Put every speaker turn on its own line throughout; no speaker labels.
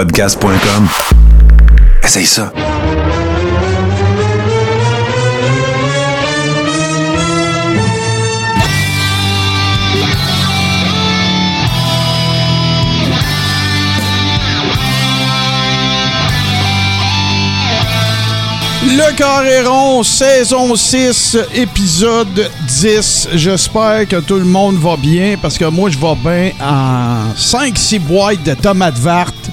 podcast.com. Essaye ça.
Le Carré rond, saison 6, épisode 10. J'espère que tout le monde va bien parce que moi, je vais bien en 5-6 boîtes de tomates vertes.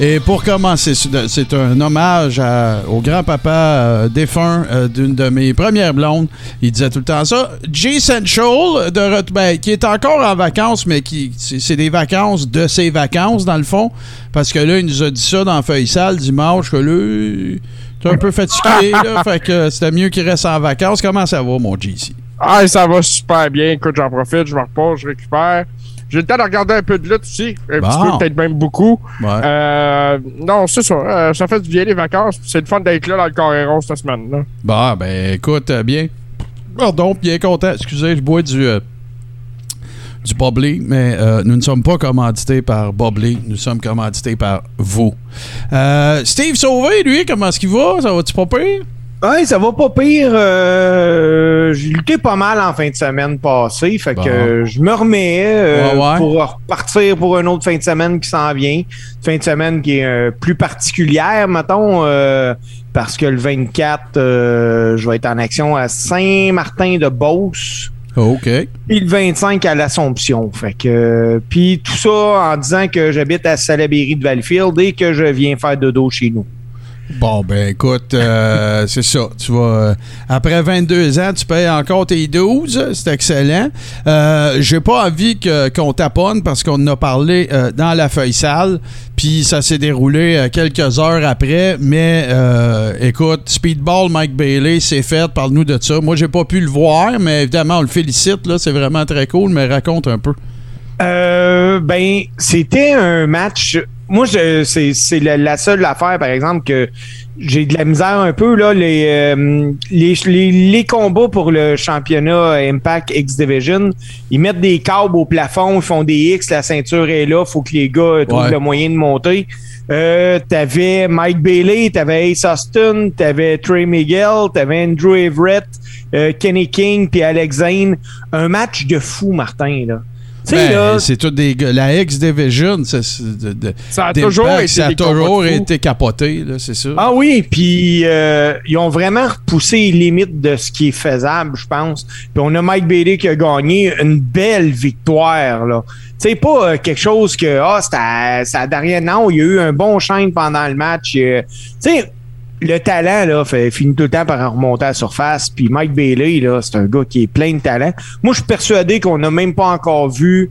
Et pour commencer, c'est un hommage à- au grand-papa euh, défunt euh, d'une de mes premières blondes. Il disait tout le temps ça. J. Central, de, ben, qui est encore en vacances, mais qui c'est c'est des vacances de ses vacances, dans le fond. Parce que là, il nous a dit ça dans Feuille Sale dimanche, que là, t'es un peu fatigué, là. fait que c'était mieux qu'il reste en vacances. Comment ça va, mon JC?
Ah, ça va super bien. Écoute, j'en profite, je me repose, je récupère. J'ai le temps de regarder un peu de lutte aussi. Un petit peu, peut-être même beaucoup.
Ouais.
Euh, non, c'est ça. euh, ça fait du bien les vacances. C'est le fun d'être là dans le Carré cette semaine-là.
Bon, ben écoute, euh, bien. Pardon, bien content. Excusez, je bois du, euh, du mais euh, nous ne sommes pas commandités par Bubbly. Nous sommes commandités par vous. Euh, Steve Sauvé, lui, comment est-ce qu'il va? Ça va-tu pas pire?
Ouais, ça va pas pire. euh, J'ai lutté pas mal en fin de semaine passée. Fait
Bon.
que je me remets euh,
Ouais, ouais.
pour repartir pour une autre fin de semaine qui s'en vient. Une fin de semaine qui est euh, plus particulière, mettons, euh, parce que le 24, euh, je vais être en action à Saint-Martin-de-Beauce.
OK.
Puis le 25 à l'Assomption. Fait que puis tout ça en disant que j'habite à Salaberry de Valleyfield et que je viens faire dodo chez nous.
Bon, ben écoute, euh, c'est ça. Tu vas. euh, après 22 ans, tu payes encore tes 12. C'est excellent. Euh, J'ai pas envie que- qu'on taponne parce qu'on en a parlé euh, dans la feuille sale. Puis ça s'est déroulé euh, quelques heures après. Mais euh, écoute, Speedball Mike Bailey, c'est fait. Parle-nous de ça. Moi, j'ai pas pu le voir, mais évidemment, on le félicite. là C'est vraiment très cool. Mais raconte un peu.
Euh, ben, c'était un match. Moi, je, c'est, c'est la, la seule affaire, par exemple, que j'ai de la misère un peu là. Les, euh, les, les, les combats pour le championnat Impact X Division, ils mettent des câbles au plafond, ils font des X, la ceinture est là, faut que les gars trouvent
Ouais.
le moyen de monter. Euh, t'avais Mike Bailey, t'avais Ace Austin, t'avais Trey Miguel, t'avais Andrew Everett, euh, Kenny King puis Alex Zane. Un match de fou, Martin là.
Ben,
là,
c'est tout des gars- La X-Division, c'est- c'est de- de-
Ça a toujours été
ça a toujours été capoté, là, c'est ça.
Ah oui, puis euh, ils ont vraiment repoussé les limites de ce qui est faisable, je pense. Puis on a Mike Bailey qui a gagné une belle victoire, là. Tu sais, pas euh, quelque chose que, ah, c'était c'est à derrière. Non, il y a eu un bon chaîne pendant le match. euh, Tu sais, le talent, là, fait, finit tout le temps par remonter à la surface. Puis Mike Bailey, là, c'est un gars qui est plein de talent. Moi, je suis persuadé qu'on n'a même pas encore vu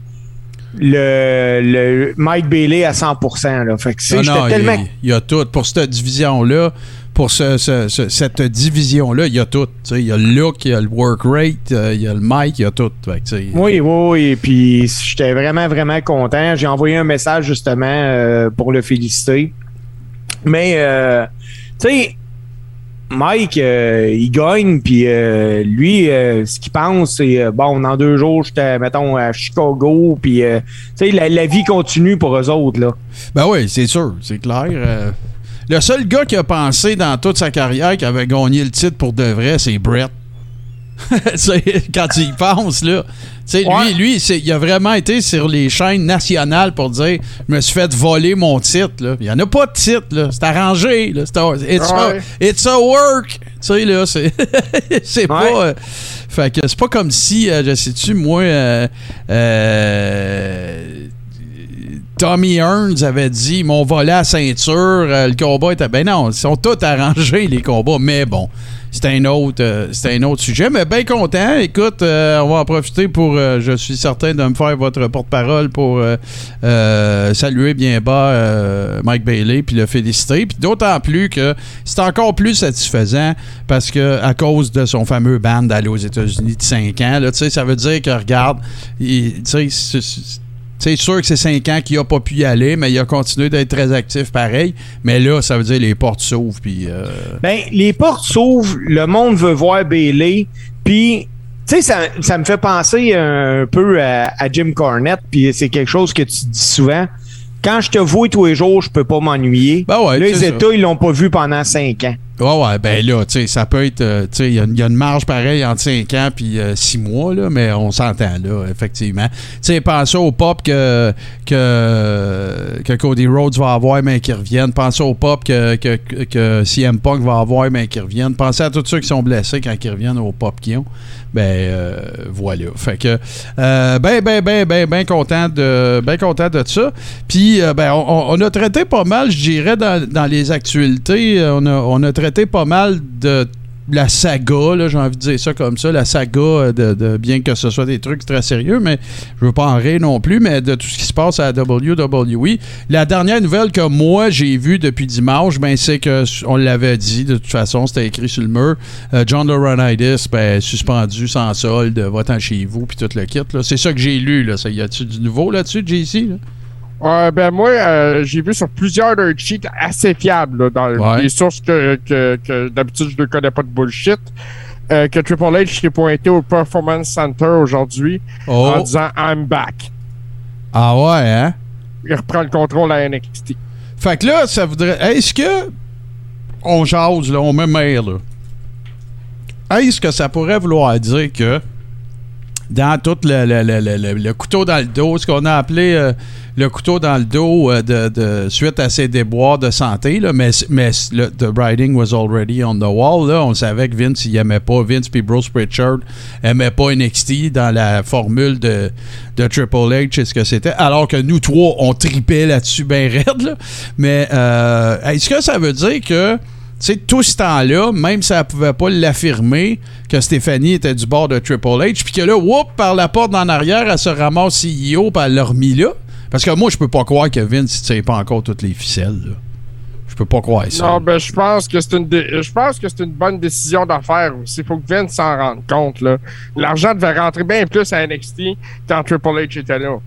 le, le Mike Bailey à 100%. Là. Fait que,
Non,
j'étais
non,
tellement
il y, a tout. Pour cette division-là, pour ce- ce- ce- cette division-là, il y a tout. Il y a le look, il y a le work rate, euh, il y a le mic, il y a tout. Fait que,
Oui, oui, oui. Puis j'étais vraiment, vraiment content. J'ai envoyé un message justement euh, pour le féliciter. Mais, euh, tu sais, Mike, euh, il gagne, puis euh, lui, euh, ce qu'il pense, c'est bon, dans deux jours, j'étais, mettons, à Chicago, puis tu sais, la, la vie continue pour eux autres, là.
Ben oui, c'est sûr, c'est clair. Le seul gars qui a pensé dans toute sa carrière qu'il avait gagné le titre pour de vrai, c'est Brett. Quand tu y penses, là.
Ouais.
Lui, lui il a vraiment été sur les chaînes nationales pour dire Je me suis fait voler mon titre. Là. Il n'y en a pas de titre. là. C'est arrangé. Là. C'est it's,
Ouais.
a, it's a work. Tu sais, là, c'est c'est
Ouais.
pas. euh, fait que c'est pas comme si, euh, je sais-tu, moi. euh, euh, Tommy Hearns avait dit mon volet à ceinture, le combat était. Ben non, ils sont tous arrangés, les combats, mais bon. C'est un autre euh, un autre sujet. Mais bien content. Écoute, euh, on va en profiter pour. euh, je suis certain de me faire votre porte-parole pour saluer bien bas Mike Bailey puis le féliciter. Puis d'autant plus que c'est encore plus satisfaisant parce que à cause de son fameux ban d'aller aux États-Unis de 5 ans, tu sais, ça veut dire que regarde, tu sais, c'est- sûr que c'est 5 ans qu'il n'a pas pu y aller, mais il a continué d'être très actif pareil. Mais là, ça veut dire les portes s'ouvrent. Puis, euh,
Ben, les portes s'ouvrent, le monde veut voir Bailey, puis tu sais, ça, ça me fait penser un peu à, à Jim Cornette, puis c'est quelque chose que tu dis souvent. quand je te vois tous les jours, je peux pas m'ennuyer.
Ben ouais,
là, les
c'est ça.
États, ils l'ont pas vu pendant cinq ans.
Ouais, ouais, ben là, tu sais, ça peut être. euh, tu sais, il y, a une- il y a une marge pareille entre 5 ans puis 6 mois, là, mais on s'entend, là, effectivement. Tu sais, pensez au pop que, que, que Cody Rhodes va avoir, mais qui reviennent. Pensez au pop que, que, que- que CM Punk va avoir, mais qui reviennent. Pensez à tous ceux qui sont blessés quand ils reviennent au pop qu'ils ont. Ben, euh, voilà. Fait que, euh, ben, ben, ben, ben, ben content de, ben content de ça. Puis, euh, ben, on, a traité pas mal, je dirais, dans, les actualités, euh, on a, on a traité pas mal de la saga, j'ai envie de dire ça comme ça, la saga euh, de, bien que ce soit des trucs très sérieux, mais je veux pas en rire non plus, mais de tout ce qui se passe à WWE. La dernière nouvelle que moi j'ai vue depuis dimanche, ben c'est que on l'avait dit, de toute façon, c'était écrit sur le mur. euh, John Laurinaitis, ben suspendu sans solde, va-t'en chez vous, puis tout le kit. C'est ça que j'ai lu, là. Ça, y a-tu du nouveau là-dessus, JC? Là?
Ben moi, euh, j'ai vu sur plusieurs de cheats assez fiables, là, dans
Ouais.
des sources que, que, que d'habitude je ne connais pas de bullshit, euh, que Triple H s'est pointé au Performance Center aujourd'hui en
Oh!
disant I'm back.
Ah ouais, hein?
Il reprend le contrôle à NXT.
Fait que là, ça voudrait. Est-ce que. On jase, là, on me mêle, là? Est-ce que ça pourrait vouloir dire que. Dans tout le, le- le- le- couteau dans le dos, ce qu'on a appelé euh, le couteau dans le dos euh, de, de- suite à ses déboires de santé, là, mais, mais le, the writing was already on the wall. Là, on savait que Vince, il aimait pas, Vince puis Bruce Pritchard aimait pas NXT dans la formule de, de Triple H et ce que c'était, alors que nous trois, on tripait là-dessus bien raide. là. Mais euh, est-ce que ça veut dire que sais, tout ce temps-là, même si elle pouvait pas l'affirmer, que Stéphanie était du bord de Triple H, puis que là, whoop, par la porte en arrière, elle se ramasse CEO, puis elle l'a remis là. Parce que moi, je peux pas croire que Vince ne tire pas encore toutes les ficelles. Là. Je peux pas croire ça.
Non, ben je pense que c'est une une bonne décision d'affaire aussi. Faut que Vince s'en rende compte. L'argent devait rentrer bien plus à NXT quand Triple H était là.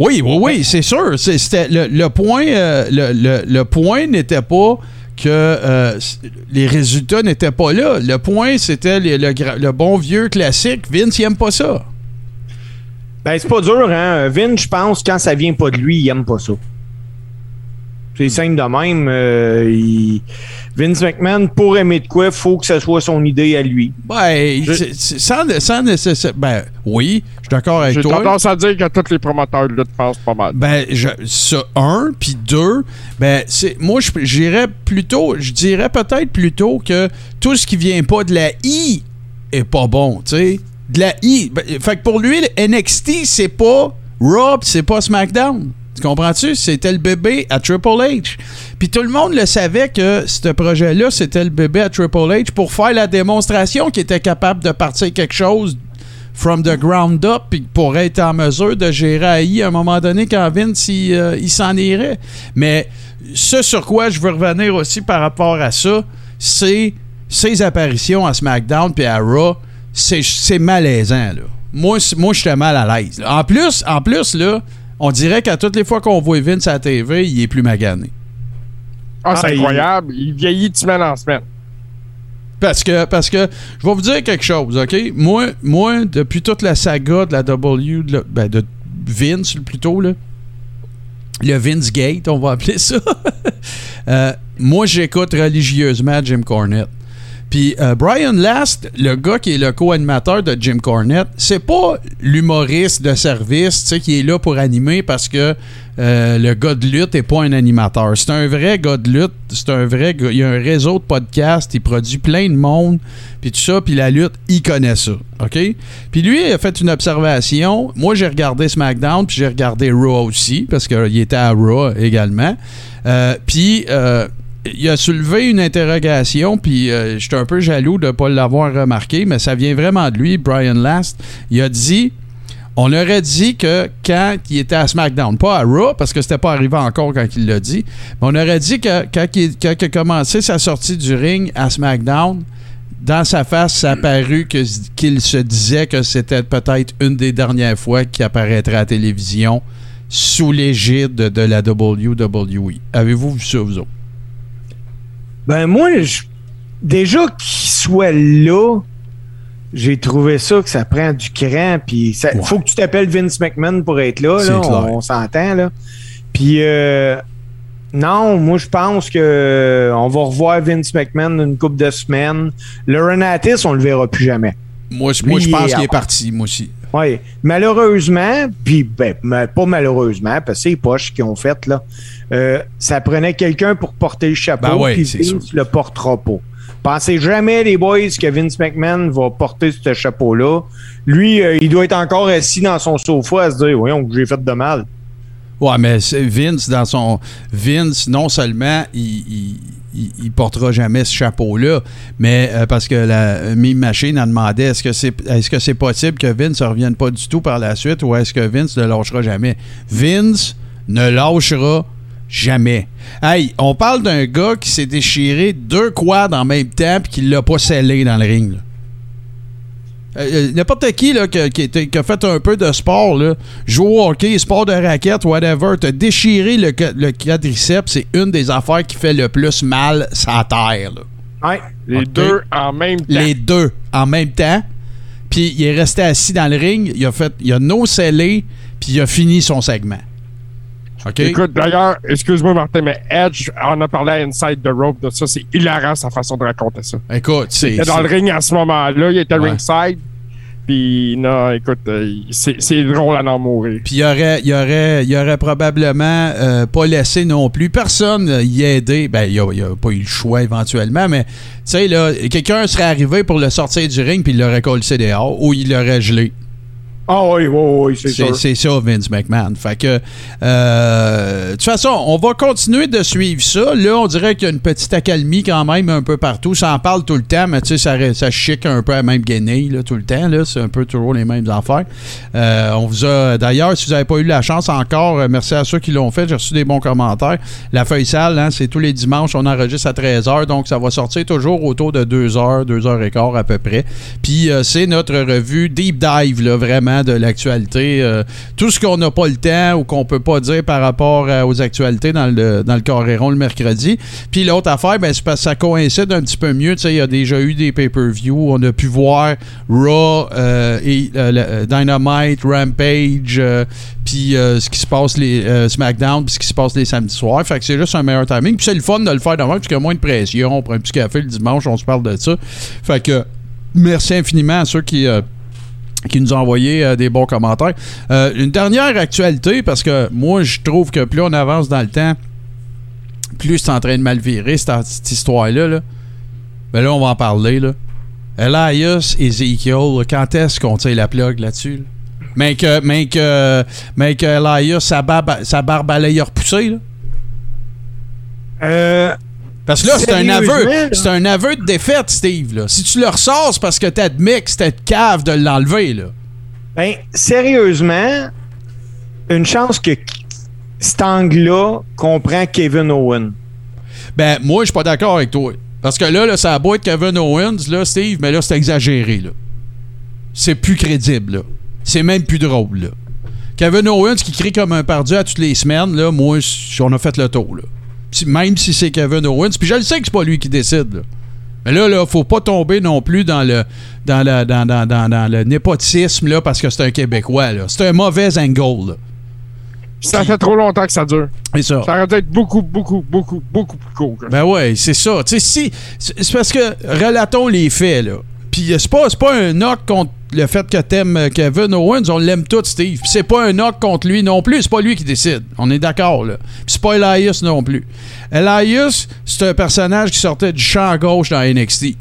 Oui, oui, oui, c'est sûr. Le, point, euh, le, le- le point n'était pas que euh, les résultats n'étaient pas là. Le point, c'était le bon vieux classique. Vince, il aime pas ça.
Ben, c'est pas dur, hein. Vince, je pense, quand ça vient pas de lui, il aime pas ça. C'est simple de même. euh, il- Vince McMahon, pour aimer de quoi, faut que ce soit son idée à lui.
Ben,
Je-
c'est- c'est- sans, sans nécessaire- Ben, oui, je suis d'accord avec
J'ai
toi.
tendance à dire que tous les promoteurs de lutte pensent pas mal.
Ben, je, ça, un, puis deux, ben, c'est, moi, je j'irais plutôt, je dirais peut-être plutôt que tout ce qui vient pas de la I est pas bon, tu sais. De la I. Ben, fait que pour lui, le NXT, c'est pas Raw, c'est pas SmackDown. Tu comprends-tu? C'était le bébé à Triple H. Puis tout le monde le savait que ce projet-là, c'était le bébé à Triple H pour faire la démonstration qu'il était capable de partir quelque chose from the ground up puis pour être en mesure de gérer AI à un moment donné quand Vince il, euh, il s'en irait. Mais ce sur quoi je veux revenir aussi par rapport à ça, c'est ses apparitions à SmackDown puis à Raw, c'est malaisant là. Moi moi j'étais mal à l'aise. En plus en plus là, on dirait qu'à toutes les fois qu'on voit Vince à la TV, il est plus magané.
Ah, c'est
Ah, il-
incroyable. Il vieillit de semaine en semaine.
Parce que, parce que je vais vous dire quelque chose, OK? Moi, moi depuis toute la saga de la W, de, la- ben, de Vince plutôt, là, le Vince Gate, on va appeler ça, euh, moi, j'écoute religieusement Jim Cornette. Puis euh, Brian Last, le gars qui est le co-animateur de Jim Cornette, c'est pas l'humoriste de service, tu sais, qui est là pour animer parce que euh, le gars de lutte est pas un animateur. C'est un vrai gars de lutte, c'est un vrai gars. Il y a un réseau de podcasts, il produit plein de monde, puis tout ça, puis la lutte, il connaît ça, OK? Puis lui, il a fait une observation. Moi, j'ai regardé SmackDown, puis j'ai regardé Raw aussi, parce qu'il était à Raw également. Euh, puis... il a soulevé une interrogation, puis euh, j'étais un peu jaloux de ne pas l'avoir remarqué, mais ça vient vraiment de lui, Brian Last. Il a dit on aurait dit que quand il était à SmackDown, pas à Raw, parce que c'était pas arrivé encore quand il l'a dit, mais on aurait dit que quand il, quand a commencé sa sortie du ring à SmackDown, dans sa face, ça a paru qu'il se disait que c'était peut-être une des dernières fois qu'il apparaîtrait à la télévision sous l'égide de la WWE. Avez-vous vu ça, vous autres?
Ben, moi, je- déjà qu'il soit là, j'ai trouvé ça que ça prend du cran. Puis il
Ouais.
faut que tu t'appelles Vince McMahon pour être là. On on s'entend. là. Puis euh, non, moi je pense que euh, on va revoir Vince McMahon une couple de semaines. Le Renatis, on le verra plus jamais.
Moi, je- moi, pense qu'il est parti, moi aussi.
Oui. Malheureusement, puis ben, pas malheureusement, parce que c'est les poches qui ont fait, là. euh, ça prenait quelqu'un pour porter le chapeau,
Ben ouais,
puis Vince le portera pas. Pensez jamais, les boys, que Vince McMahon va porter ce chapeau-là. Lui, euh, il doit être encore assis dans son sofa à se dire Voyons, que j'ai fait de mal.
Ouais, mais Vince, dans son. Vince, non seulement il, il, portera jamais ce chapeau-là, mais euh, parce que la Mime Machine a demandé est-ce que c'est possible que Vince ne revienne pas du tout par la suite ou est-ce que Vince ne lâchera jamais? Vince ne lâchera jamais. Hey, on parle d'un gars qui s'est déchiré deux quads en même temps puis qui l'a pas scellé dans le ring. Euh, euh, N'importe qui là, qui, qui était- qui a fait un peu de sport, là, joue au hockey, sport de raquette, whatever, te déchirer le, le quadriceps, c'est une des affaires qui fait le plus mal sur terre. là.
Ouais.
Les deux en même temps.
Les deux en même temps. Puis il est resté assis dans le ring, il a fait, il a no scellé, puis il a fini son segment.
Écoute, d'ailleurs, excuse-moi Martin, mais Edge en a parlé à Inside the Rope de ça. C'est hilarant sa façon de raconter ça.
Écoute,
Il
c'est.
était dans le ring à ce moment-là, il était
Ouais.
ringside. Puis non, écoute, euh, c'est drôle à en mourir.
Puis il aurait, il aurait, il aurait probablement euh, pas laissé non plus personne euh, y aider. Ben, il a, il a pas eu le choix éventuellement, mais tu sais, là, quelqu'un serait arrivé pour le sortir du ring puis il l'aurait collé dehors ou il l'aurait gelé.
Ah oui, oui, oui, c'est sûr.
c'est ça, Vince McMahon. Fait que, euh, de toute façon, on va continuer de suivre ça. Là, on dirait qu'il y a une petite accalmie quand même un peu partout. Ça en parle tout le temps, mais tu sais, ça, ça chic un peu à la même guenille là, tout le temps. C'est un peu toujours les mêmes affaires. Euh, on vous a, d'ailleurs, si vous n'avez pas eu la chance encore, euh, merci à ceux qui l'ont fait. J'ai reçu des bons commentaires. La feuille sale, hein, c'est tous les dimanches. On enregistre à 13h, donc ça va sortir toujours autour de 2h, 2h15 à peu près. Puis euh, c'est notre revue deep dive, là, vraiment, de l'actualité. Euh, tout ce qu'on n'a pas le temps ou qu'on peut pas dire par rapport euh, aux actualités dans le, dans le Coréron le mercredi. Puis l'autre affaire, ben, c'est parce que ça coïncide un petit peu mieux. Il y a déjà eu des pay-per-view. On a pu voir Raw euh, et Dynamite, Rampage, puis ce qui se passe les SmackDown, puis ce qui se passe les samedis soirs. Fait que c'est juste un meilleur timing. Puis c'est le fun de le faire demain, parce qu'il y a moins de pression. On prend un petit café le dimanche, on se parle de ça. Fait que merci infiniment à ceux qui. euh, qui nous ont envoyé euh, des bons commentaires. Euh, une dernière actualité, parce que moi, je trouve que plus on avance dans le temps, plus c'est en train de mal virer, cette, histoire-là. Là. Ben là, on va en parler. Là. Elias Ezekiel, quand est-ce qu'on tire la plug là-dessus? là? Mais que, mais que, mais que Elias, sa barbe, sa barbe allait y repousser, là?
Euh,
Parce que là, c'est un aveu. C'est un aveu de défaite, Steve. Là. Si tu le ressors, c'est parce que t'admets que c'était cave de l'enlever, là.
ben, sérieusement, une chance que cet angle-là comprend Kevin Owen.
Ben, moi, je suis pas d'accord avec toi. Parce que là, là ça a beau être Kevin Owens, là, Steve, mais là, c'est exagéré, là. C'est plus crédible, là. C'est même plus drôle, là. Kevin Owens qui crie comme un pardieu à toutes les semaines, là, moi, on a fait le tour, là. Même si c'est Kevin Owens, puis je le sais que c'est pas lui qui décide, là. Mais là, là, faut pas tomber non plus dans le dans le, dans, dans- dans- le népotisme, là, parce que c'est un Québécois, là. C'est un mauvais angle, là.
Ça fait trop longtemps que ça dure.
C'est ça.
Ça aurait dû être beaucoup, beaucoup, beaucoup, beaucoup plus court.
Ben ouais, c'est ça. Tu sais, si. C'est parce que relatons les faits, là. Puis c'est pas, c'est pas un knock contre le fait que t'aimes euh, Kevin Owens, on l'aime tout, Steve. Puis c'est pas un knock contre lui non plus, c'est pas lui qui décide. On est d'accord, là. Puis c'est pas Elias non plus. Elias, c'est un personnage qui sortait du champ gauche dans NXT.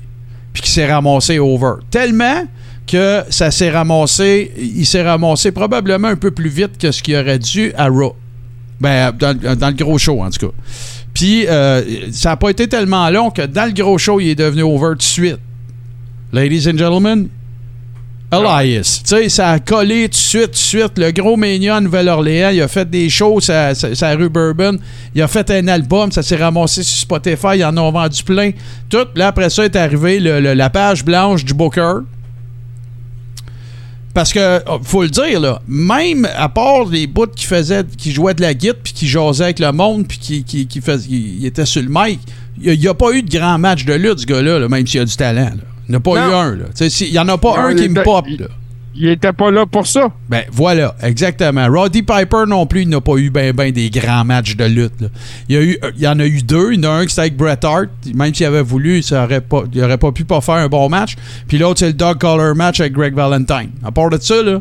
Puis qui s'est ramassé over. Tellement que ça s'est ramassé, il s'est ramassé probablement un peu plus vite que ce qu'il aurait dû à Raw. Ben, dans, le gros show, en tout cas. Puis, euh, ça n'a pas été tellement long que dans le gros show, il est devenu over tout de suite. Ladies and gentlemen, Elias. Tu sais, ça a collé tout de suite, tout de suite. Le gros Mania à Nouvelle-Orléans, il a fait des shows sa, sa- sa rue Bourbon. Il a fait un album, ça s'est ramassé sur Spotify. Ils en ont vendu plein. Tout. Là, après ça, est arrivé le- le- la page blanche du Booker. Parce que, oh, faut le dire, là, même à part les bouts qui faisaient, qui jouaient de la guitare, puis qui jasaient avec le monde, puis qui, qui, était sur le mic, il n'y a, pas eu de grand match de lutte, ce gars-là, là, même s'il a du talent. là. Il n'y en a pas
Non.
eu un, si- Il n'y en a pas
Non,
un qui me pop,
il-
là.
Il était pas là pour ça.
Ben voilà, exactement. Roddy Piper non plus, il n'a pas eu ben ben des grands matchs de lutte. là. Il, y a eu, euh, il y en a eu deux. Il y en a un qui c'était avec Bret Hart. Même s'il avait voulu, ça aurait pas, il aurait pas pu pas faire un bon match. Puis l'autre, c'est le Dog Collar match avec Greg Valentine. À part de ça, là,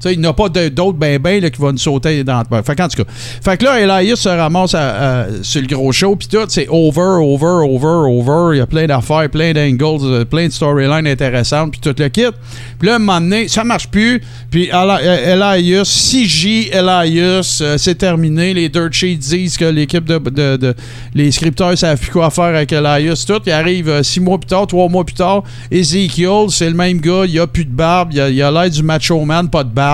sais, il n'y a pas d'autres ben ben qui vont nous sauter dans ben, Fait qu'en tout cas. Fait que là, Elias se ramasse à- sur le gros show. Puis tout, c'est over, over, over, over. Il y a plein d'affaires, plein d'angles, euh, plein de storylines intéressantes. Puis tout le kit. Puis là, à un moment donné, ça marche plus. Puis euh, Elias, 6J Elias, euh, c'est terminé. Les dirt sheets disent que l'équipe de, Les scripteurs savent plus quoi faire avec Elias. Tout. Il arrive six mois plus tard, trois mois plus tard. Ezekiel, c'est le même gars. Il a plus de barbe. Il a l'air du macho man, pas de barbe.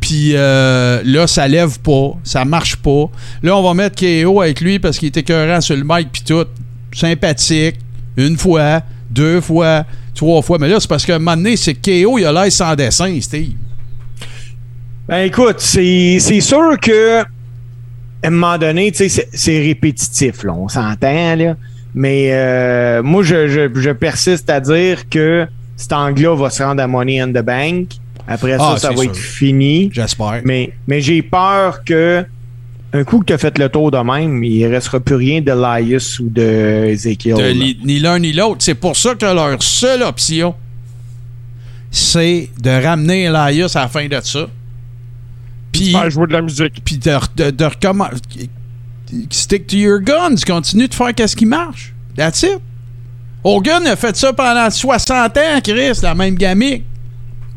Puis euh, là, ça lève pas, ça marche pas. Là, on va mettre KO avec lui parce qu'il était écœurant sur le mic puis tout. Sympathique. Une fois, deux fois, trois fois. Mais là, c'est parce qu'à un moment donné, c'est KO, il a l'air sans dessin, Steve.
Ben écoute, c'est sûr que à un moment donné, c'est- répétitif, on s'entend, là. Mais euh, moi, je, je, je persiste à dire que cet angle-là va se rendre à Money in the Bank. Après ça,
Ah,
ça va
sûr.
être fini.
J'espère.
Mais, mais j'ai peur que un coup que tu as fait le tour de même, il ne restera plus rien de Elias ou de Ezekiel.
De
là.
li- ni l'un ni l'autre. C'est pour ça que leur seule option, c'est de ramener Elias à la fin de ça. Puis,
Faire jouer de la musique.
puis de, de, de recommen- Stick to your guns. Continue de faire qu'est-ce qui marche. That's it. Hogan a fait ça pendant 60 ans, Chris, la même gamique.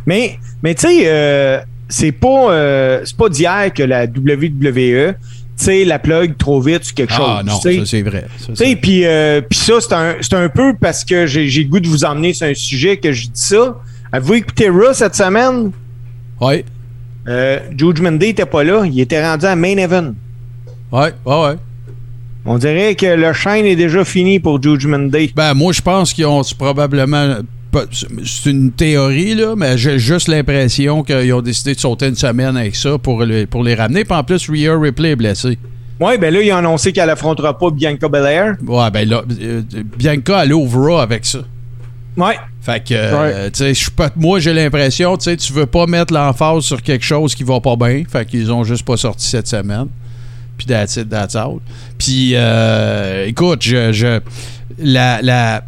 Mais, mais tu sais, euh, c'est pas, euh, c'est pas d'hier que la WWE, tu sais, la plug trop vite sur quelque
Ah
chose.
non,
tu sais.
ça c'est vrai.
Tu sais,
c'est-
puis euh, puis ça, c'est un, un peu parce que j'ai le goût de vous emmener sur un sujet que je dis ça. Avez-vous écouté Raw cette semaine?
Ouais,
Euh, Judgment Day était pas là. Il était rendu à Main Event.
ouais, ouais, ouais.
On dirait que le chaîne est déjà fini pour Judgment Day.
Ben, moi, je pense qu'ils ont probablement. C'est une théorie, là, mais j'ai juste l'impression qu'ils ont décidé de sauter une semaine avec ça pour, le- pour les ramener. Puis en plus, Rhea Ripley est blessée.
Ouais, ben là, il a annoncé qu'elle affrontera pas Bianca Belair.
Ouais, ben là, euh, Bianca, elle ouvre Raw avec ça.
Ouais.
Fait que, euh, tu sais, je suis pas- moi, j'ai l'impression, tu sais, tu veux pas mettre l'emphase sur quelque chose qui va pas bien. Fait qu'ils ont juste pas sorti cette semaine. Puis that's it, that's out. Puis, euh, écoute, je, je la, la,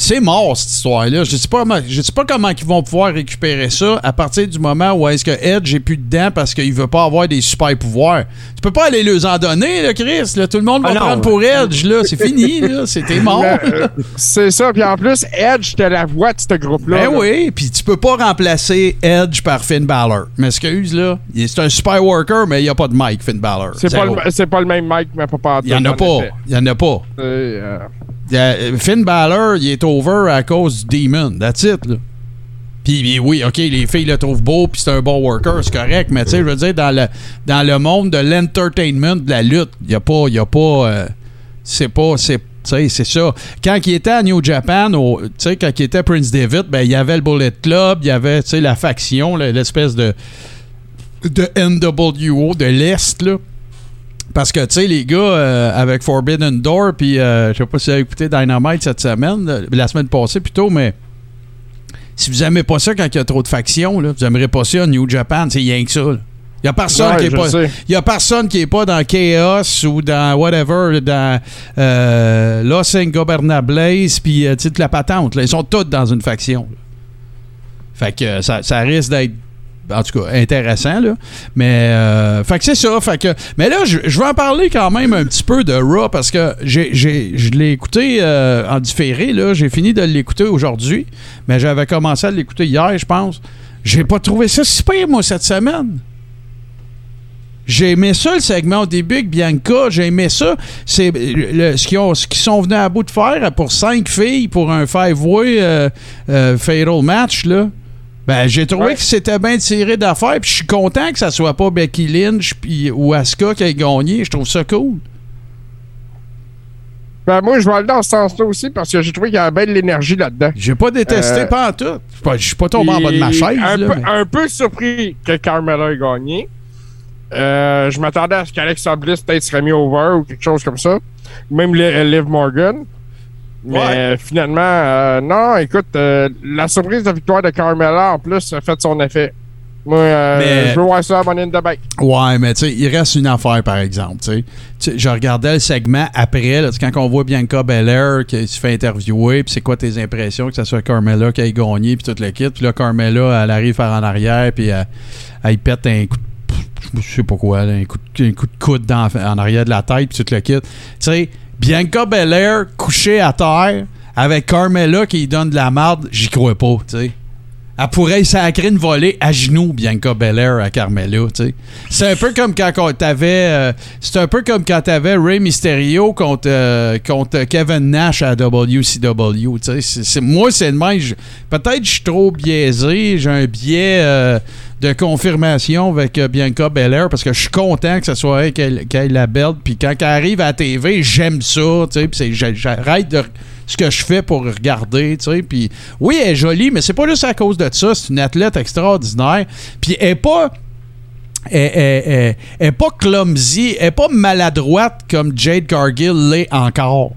c'est mort cette histoire-là. Je sais pas, comment- je sais pas comment ils vont pouvoir récupérer ça à partir du moment où est-ce que Edge est plus dedans parce qu'il veut pas avoir des super pouvoirs. Tu peux pas aller les en donner, là, Chris. Là, tout le monde va
Ah non.
prendre pour Edge. Là, c'est fini. Là, c'était mort.
Euh, c'est ça. Puis en plus, Edge était la voix de ce groupe-là.
Ben
là.
oui, puis tu peux pas remplacer Edge par Finn Balor. M'excuse, là. C'est un super worker, mais il n'y a pas de Mike, Finn Balor.
C'est pas,
Zéro.
le, c'est pas le même Mike, mais pas partout.
Il y en a pas. Il y en a pas.
Euh,
Finn Balor, il est over à cause du Demon. That's it, là. Puis oui, OK, les filles le trouvent beau, puis c'est un bon worker, c'est correct, mais tu sais, je veux dire, dans le, dans le monde de l'entertainment, de la lutte, il n'y a pas, y a pas, euh, c'est pas, c'est, c'est ça. Quand il était à New Japan, au- tu sais, quand il était Prince David, ben, il y avait le Bullet Club, il y avait, la faction, l'espèce de, de NWO de l'Est, là. Parce que, tu sais, les gars, euh, avec Forbidden Door, puis euh, je sais pas si vous avez écouté Dynamite cette semaine, la semaine passée plutôt, mais si vous aimez pas ça quand il y a trop de factions, là, vous aimerez pas ça New Japan, c'est rien que ça. Il y a personne
Ouais,
qui est
je
pas.
sais.
Il y a personne qui est pas dans Chaos ou dans whatever, dans euh, Los Ingobernables, puis euh, toute la patente. là. Ils sont tous dans une faction. Fait que euh, ça, ça risque d'être en tout cas intéressant là mais euh, fait que c'est ça fait que mais là je, vais en parler quand même un petit peu de Raw parce que j'ai, j'ai- je l'ai écouté euh, en différé là j'ai fini de l'écouter aujourd'hui mais j'avais commencé à l'écouter hier je pense j'ai pas trouvé ça si pire moi cette semaine j'ai aimé ça le segment au début avec Bianca. J'ai aimé ça. C'est le- ce qu'ils ont- ce qu'ils sont venus à bout de faire pour cinq filles pour un five-way euh, euh, fatal match là. Ben, j'ai trouvé
Ouais.
que c'était bien tiré d'affaire. Puis je suis content que ça soit pas Becky Lynch puis- ou Asuka qui ait gagné. Je trouve ça cool.
Ben, moi, je vais aller dans ce sens-là aussi parce que j'ai trouvé qu'il y avait bien de l'énergie là-dedans.
J'ai pas détesté
Euh,
pas en tout. Je suis pas- Je suis pas tombé en bas de ma chaise.
Un,
là,
peu,
mais-
un peu surpris que Carmella ait gagné. Euh, je m'attendais à ce qu'Alexa Bliss peut-être serait mis over ou quelque chose comme ça. Même Li- Liv Morgan. Mais
Ouais.
euh, finalement, euh, non, écoute, euh, la surprise de victoire de Carmella en plus a fait son effet. Moi, euh,
Mais-
je veux voir ça à Money in the Bank.
Ouais, mais tu sais, il reste une affaire, par exemple. tu sais. Tu sais, je regardais le segment après, là, tu sais, quand on voit Bianca Belair qui se fait interviewer, puis c'est quoi tes impressions que ça soit Carmella qui ait gagné, puis tout le kit. Puis là, Carmella, elle arrive par en arrière, puis elle, elle pète un coup de. Je sais pas quoi, là, un, coup de, un coup de coude dans- en arrière de la tête, puis tout le kit. Tu sais, Bianca Belair couchée à terre avec Carmella qui lui donne de la marde, j'y crois pas, tu sais. Elle pourrait sacrer une volée à genoux, Bianca Belair à sais. C'est un peu comme quand t'avais. euh, c'est un peu comme quand t'avais Ray Mysterio contre, euh, contre Kevin Nash à WCW, moi, c'est de même. Peut-être je suis trop biaisé, j'ai un biais euh, de confirmation avec euh, Bianca Belair parce que je suis content que ce soit elle qu'elle ait la belle. Puis quand elle arrive à la TV, j'aime ça, j'arrête de ce que je fais pour regarder, tu sais. Puis oui, elle est jolie, mais c'est pas juste à cause de ça. C'est une athlète extraordinaire. Puis elle est pas. Est pas clumsy, elle est pas maladroite comme Jade Cargill l'est encore.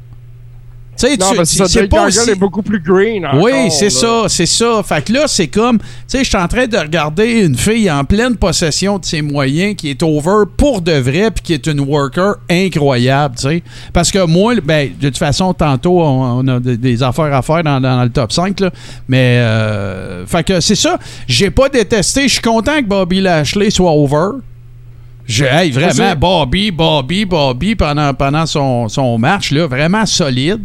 Tu sais,
Non,
tu-
mais c'est
pas aussi-
est beaucoup plus green.
oui, c'est ça, c'est ça. Fait que là, c'est comme, tu sais, je suis en train de regarder une fille en pleine possession de ses moyens qui est over pour de vrai puis qui est une worker incroyable, tu sais. Parce que moi, ben, de toute façon, tantôt, on, on a des, affaires à faire dans, dans le top 5, là. Mais, euh, fait que c'est ça. J'ai pas détesté. Je suis content que Bobby Lashley soit over. Je, hey, vraiment. Bobby, Bobby, Bobby pendant, pendant son, son match, là, vraiment solide.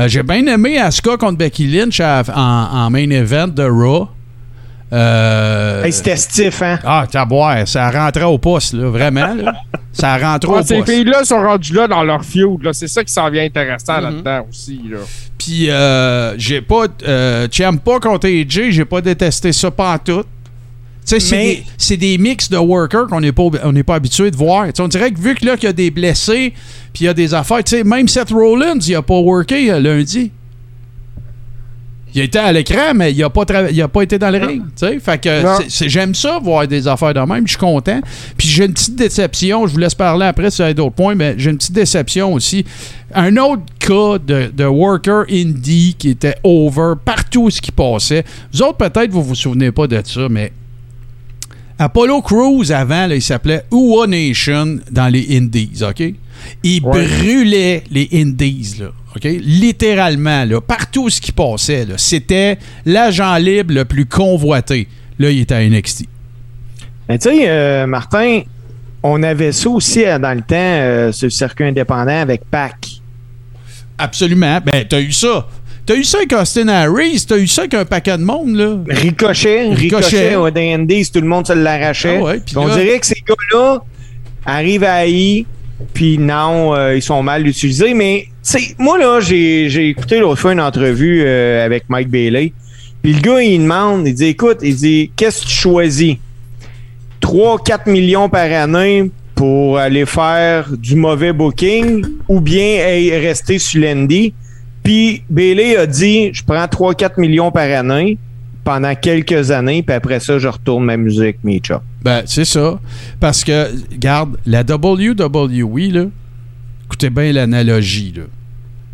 Euh, J'ai bien aimé Asuka contre Becky Lynch à- en, en main event de Raw. Euh,
Hey, C'était stiff, hein?
ah, t'as boire, ça rentrait au poste, là, vraiment. là. Ça rentrait
Ouais,
au
ces
poste.
filles-là sont rendues là dans leur feud. là. C'est ça qui s'en vient intéressant
Mhm.
là-dedans aussi. Là.
Puis, euh, j'ai pas. Euh, Ciampa contre AJ, j'ai pas détesté ça pas en tout. C'est des, c'est des mix de workers qu'on n'est pas, on pas habitué de voir. On dirait que vu que là, qu'il y a des blessés, puis il y a des affaires, tu sais, même Seth Rollins, il a pas worké euh, lundi. Il était à l'écran, mais il a pas, trava- il a pas été dans le ring. Fait que j'aime ça, voir des affaires de même. Je suis content. Puis j'ai une petite déception. Je vous laisse parler après avez d'autres points, mais j'ai une petite déception aussi. Un autre cas de, de worker indie qui était over partout ce qui passait. Vous autres, peut-être, vous vous souvenez pas de ça, mais Apollo Crews, avant, là, il s'appelait Ua Nation dans les Indies, OK? Il
Ouais.
brûlait les Indies, là, OK? Littéralement, là, partout ce qui passait, là. C'était l'agent libre le plus convoité. Là, il était à NXT.
Mais tu sais, euh, Martin, on avait ça aussi euh, dans le temps euh, sur le circuit indépendant avec Pac.
Absolument. Ben, t'as eu ça. T'as eu ça avec Austin Harris, t'as eu ça avec un paquet de monde, là.
Ricochet,
Ricochet.
Au D&D, tout le monde se l'arrachait.
Ah ouais,
on
là-
dirait que ces gars-là arrivent à I, puis non, euh, ils sont mal utilisés. Mais, tu sais, moi, là, j'ai j'ai écouté l'autre fois une entrevue euh, avec Mike Bailey. Puis le gars, il demande, il dit, écoute, il dit, qu'est-ce que tu choisis? 3-4 millions par année pour aller faire du mauvais booking ou bien hey, rester sur l'Andy. Puis Bailey a dit je prends 3-4 millions par année pendant quelques années, puis après ça, je retourne m'amuser avec mes chops.
Ben, c'est ça. Parce que, regarde, la WWE, là, écoutez bien l'analogie, là.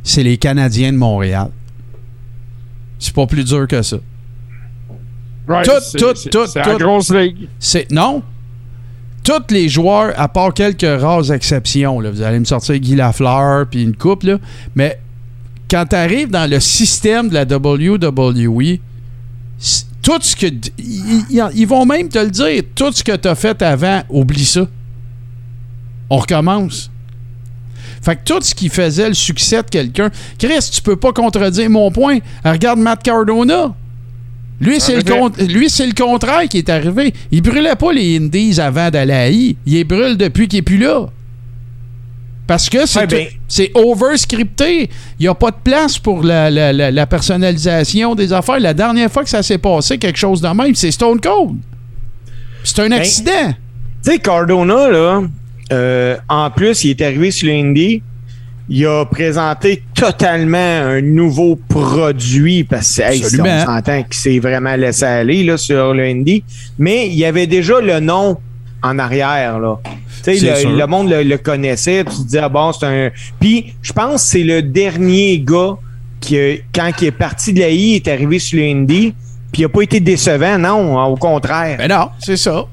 C'est les Canadiens de Montréal. C'est pas plus dur que ça.
Ouais,
Tout, tout,
c'est-
tout,
C'est la grosse ligue.
C'est non. Tous les joueurs, à part quelques rares exceptions, là, vous allez me sortir Guy Lafleur puis une coupe, là, mais quand tu arrives dans le système de la WWE, tout ce que. Ils, vont même te le dire, tout ce que tu as fait avant, oublie ça. On recommence. Fait que tout ce qui faisait le succès de quelqu'un. Chris, tu peux pas contredire mon point. Regarde Matt Cardona. Lui, c'est le,
effet.
con- lui, c'est le contraire qui est arrivé. Il brûlait pas les Indies avant d'aller à I. Il les brûle depuis qu'il est plus là. Parce que c'est
Ouais, ben-
over-scripté. Il n'y a pas de place pour la, la- la- la personnalisation des affaires. La dernière fois que ça s'est passé, quelque chose de même, c'est Stone Cold. C'est un
Ben,
accident.
Tu sais, Cardona, là, euh, en plus, il est arrivé sur l'Indie. Il a présenté totalement un nouveau produit parce que hey,
Absolument.
on s'entend qu'il s'est vraiment laissé aller là, sur l'Indie. Mais il y avait déjà le nom en arrière, là. Tu sais,
C'est
le, le monde le, le connaissait, tu te disais, ah bon, c'est un. Puis, je pense que c'est le dernier gars qui, quand il est parti de la I, il est arrivé sur le Indy, puis il n'a pas été décevant, non, au contraire.
Ben non, c'est ça.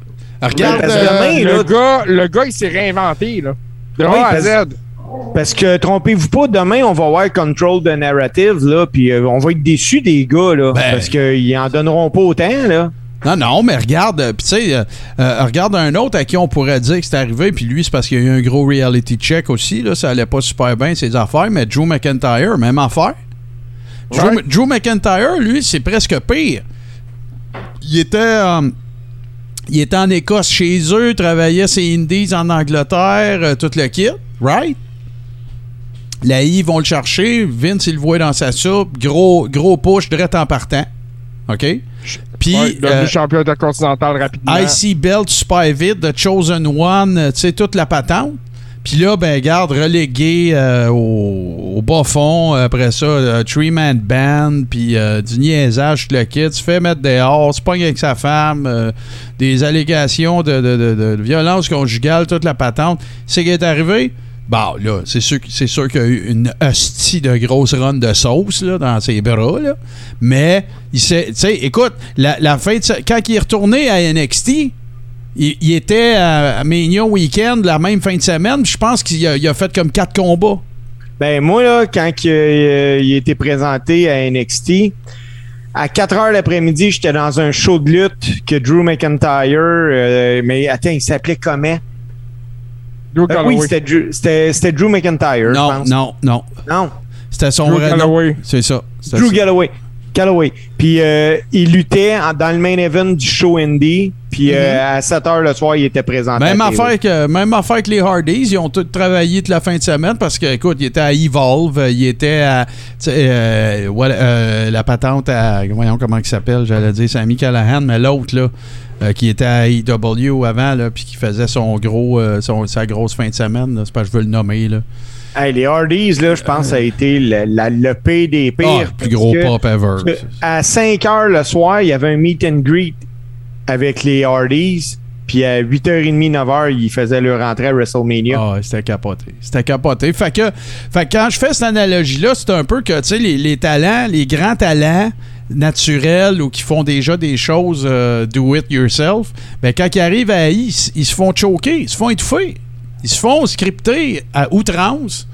Regarde, euh,
demain,
le,
là-
gars, le gars, il s'est réinventé, là. De
Oui,
A à
parce-
Z.
Parce que, trompez-vous pas, demain, on va voir Control the Narrative, là, puis euh, on va être déçus des gars, là,
Ben.
parce qu'ils en donneront pas autant, là.
Non, non, mais regarde, euh, tu sais, euh, euh, regarde un autre à qui on pourrait dire que c'est arrivé, puis lui, c'est parce qu'il y a eu un gros reality check aussi, là, ça allait pas super bien ses affaires, mais Drew McIntyre, même affaire. Drew,
Ouais.
Drew McIntyre, lui, c'est presque pire. Il était, euh, il était en Écosse chez eux, travaillait ses Indies en Angleterre, tout le kit, right? La I, ils vont le chercher, Vince, il le voit dans sa soupe, gros, gros push, direct en partant. OK? Puis,
Ouais, devenu
euh,
champion intercontinental rapidement.
IC Belt super vite, The Chosen One, euh, tu sais, toute la patente. Puis là, ben, garde, relégué euh, au, au bas fond. Après ça, euh, Man Band, puis euh, du niaisage, le kit. Tu fais mettre dehors, se pogne avec sa femme, des allégations de, de- de- de violence conjugale, toute la patente. C'est qui est arrivé? Bon, là, c'est sûr, c'est sûr qu'il y a eu une hostie de grosse run de sauce là, dans ses bras, là. Mais, il écoute, la, fin de, quand il est retourné à NXT, il, était à, Mania Weekend la même fin de semaine. Je pense qu'il a, il a fait comme quatre combats.
Ben, moi, là, quand il, euh, il a été présenté à NXT, à 4 heures l'après-midi, j'étais dans un show de lutte que Drew McIntyre, euh, mais attends, il s'appelait comment?
Drew
Euh, oui, c'était Drew, c'était- c'était Drew McIntyre, je
Non,
pense.
non, non.
Non.
C'était son
Drew
vrai nom.
Galloway.
C'est ça. C'était
Drew
ça.
Galloway. Galloway. Puis euh, il luttait dans le main event du show indie. Puis euh, à 7 heures le soir, il était présenté.
Même affaire, que, même affaire que les Hardys, ils ont tous travaillé toute la fin de semaine parce que, écoute, ils étaient à Evolve, ils étaient à euh, euh, la patente à, voyons comment il s'appelle, j'allais dire Sammy Callahan, mais l'autre, là, euh, qui était à EW avant, là, puis qui faisait son gros, euh, son- sa grosse fin de semaine, c'est pas que je veux le nommer, là.
Hey, les Hardys, là, je pense ça a été le, la- le pire des pires.
Ah, le plus gros pop ever.
À 5 heures le soir, il y avait un meet and greet avec les Hardys. Puis à 8h30, 9h, ils faisaient leur entrée à WrestleMania.
Ah, c'était capoté. C'était capoté. Fait que, fait que quand je fais cette analogie-là, c'est un peu que, tu sais, les, les talents, les grands talents naturels ou qui font déjà des choses euh, do it yourself, ben quand ils arrivent à I, ils, s- ils se font choquer, ils se font étouffer. Ils se font scripter à outrance.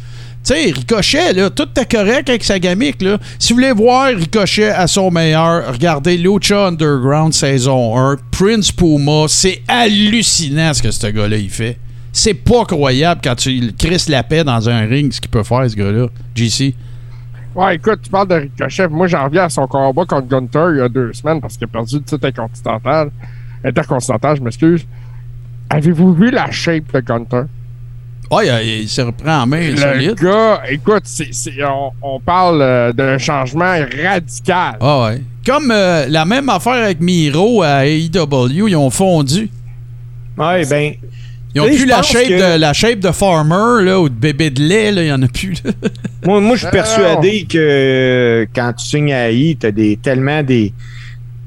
Tu sais, Ricochet, là, tout est correct avec sa gamique, là. Si vous voulez voir Ricochet à son meilleur, regardez Lucha Underground saison 1, Prince Puma, c'est hallucinant ce que ce gars-là, il fait. C'est pas croyable quand tu crisses la paix dans un ring, ce qu'il peut faire, ce gars-là. JC.
Ouais, écoute, tu parles de Ricochet. Moi, j'en reviens à son combat contre Gunter il y a deux semaines parce qu'il a perdu le titre intercontinental. Intercontinental, je m'excuse. Avez-vous vu la shape de Gunter?
Ah, il, il se reprend en main
Le
solide.
gars, écoute, c'est, c'est- on, on parle euh, d'un changement radical.
Ah ouais. Comme euh, la même affaire avec Miro à AEW, ils ont fondu.
Ouais, ben,
Ils ont
Tu
plus la shape,
que-
de, la shape de Farmer là, ou de bébé de lait, là, il y en a plus. là.
moi, moi je suis persuadé que euh, quand tu signes à AI, t'as des, tellement des,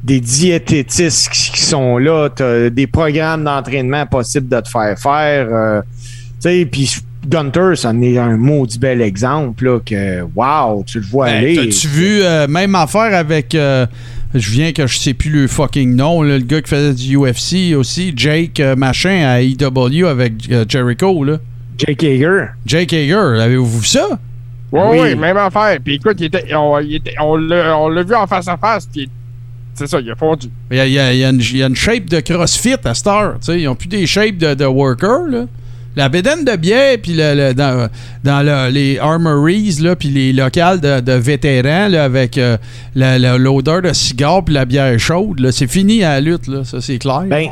des diététistes qui, qui sont là, t'as des programmes d'entraînement possibles de te faire faire. euh, tu sais, puis Gunter, ça en est un maudit bel exemple, là, que, wow, tu le vois
Ben,
aller.
T'as-tu vu, euh, même affaire avec. euh, je viens que je sais plus le fucking nom, là, le gars qui faisait du UFC aussi, Jake euh, Machin à AEW avec euh, Jericho. Là.
Jake Hager.
Jake Hager, avez-vous vu ça?
Ouais,
Oui.
ouais, même affaire. Puis écoute, il était, on, il était- on l'a, on l'a vu en face à face, puis c'est ça, il a fondu.
Il y a, il y a- il y a une, il y a une shape de CrossFit à cette heure. tu sais, Ils n'ont plus des shapes de, de worker. Là. La bédaine de bière, puis le, dans, dans le- les armories, puis les locales de, vétérans, avec euh, l'odeur de cigare puis la bière chaude, c'est fini à la lutte, là, ça c'est clair.
Ben,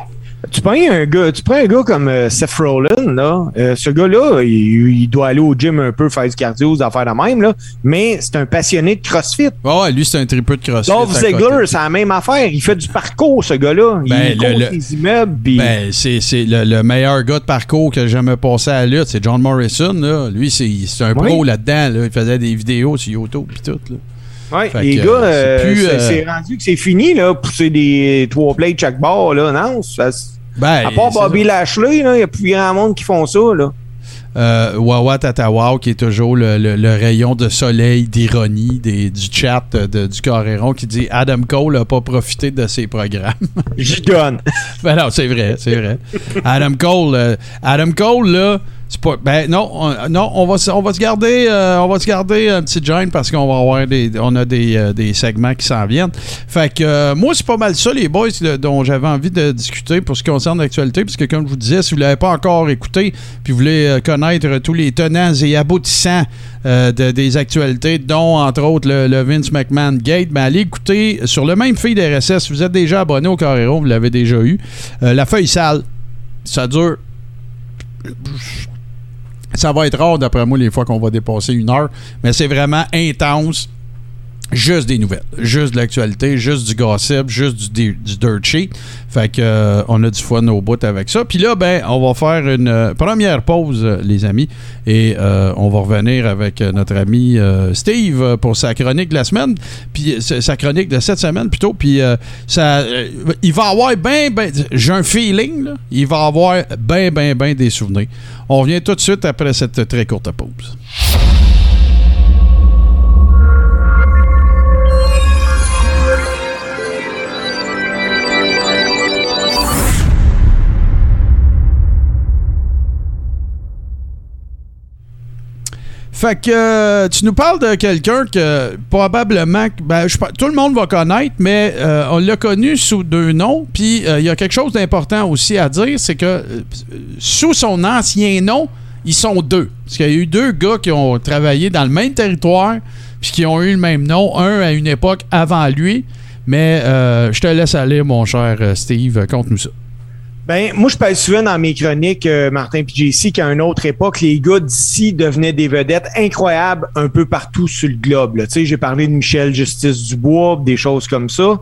tu prends un gars, tu prends un gars comme euh, Seth Rollin, là. euh, ce gars-là, il, il doit aller au gym un peu, faire du cardio, des affaires de même, là. Mais c'est un passionné de CrossFit.
Ah ouais, lui, c'est un tripeux de CrossFit.
Dolph. Ziggler, c'est la même affaire. Il fait du parcours, ce gars-là.
Ben,
il compte
le-
les immeubles. puis-
Ben, c'est c'est le, le meilleur gars de parcours que j'ai jamais passé à la lutte. C'est John Morrison, là. Lui, c'est c'est un pro là-dedans, là. Il faisait des vidéos sur YouTube puis tout, là.
Ouais,
Fait
les
que,
gars,
euh, c'est
euh, c'est rendu que c'est fini, là, pousser des trois plays de chaque bord, là. Non, ça,
Ben,
à part Bobby Lashley, il n'y a plus grand monde qui font ça. Là.
Euh, Wawa Tatawa, qui est toujours le, le- le rayon de soleil d'ironie du chat de- du Coréron, qui dit Adam Cole n'a pas profité de ses programmes.
J'y donne.
ben non, c'est vrai, c'est vrai. Adam Cole, euh, Adam Cole, là, c'est pas. Ben non, on, non, on va, on va se garder, euh, on va se garder un petit gêne parce qu'on va avoir des, on a des, euh, des segments qui s'en viennent. Fait que euh, moi, c'est pas mal ça, les boys, dont j'avais envie de discuter pour ce qui concerne l'actualité, puisque comme je vous disais, si vous l'avez pas encore écouté, puis vous voulez connaître tous les tenants et aboutissants de- des actualités, dont entre autres le, Vince McMahon Gate, ben allez écouter sur le même feed RSS. Vous êtes déjà abonné au Carrero, vous l'avez déjà eu. La feuille sale, ça dure. Ça va être rare, d'après moi, les fois qu'on va dépasser une heure, mais c'est vraiment intense. Juste des nouvelles, juste de l'actualité, juste du gossip, juste du, di- du dirt sheet. Fait que euh, on a du fun au bout avec ça. Puis là, ben, on va faire une euh, première pause, euh, les amis, et on va revenir avec notre ami Steve pour sa chronique de la semaine, puis sa chronique de cette semaine plutôt. Puis ça, il va avoir ben, ben, j'ai un feeling, là, il va avoir ben, ben, ben des souvenirs. On revient tout de suite après cette très courte pause. Fait que euh, tu nous parles de quelqu'un que probablement, ben, je, tout le monde va connaître, mais euh, on l'a connu sous deux noms. Puis euh, il y a quelque chose d'important aussi à dire, c'est que euh, sous son ancien nom, ils sont deux. Parce qu'il y a eu deux gars qui ont travaillé dans le même territoire, puis qui ont eu le même nom, un à une époque avant lui. Mais je te laisse aller, mon cher Steve, conte-nous ça.
Ben, moi, je parle souvent dans mes chroniques, euh, Martin PJC, qu'à une autre époque, les gars d'ici devenaient des vedettes incroyables un peu partout sur le globe. Tu sais, j'ai parlé de Michel Justice Dubois, des choses comme ça.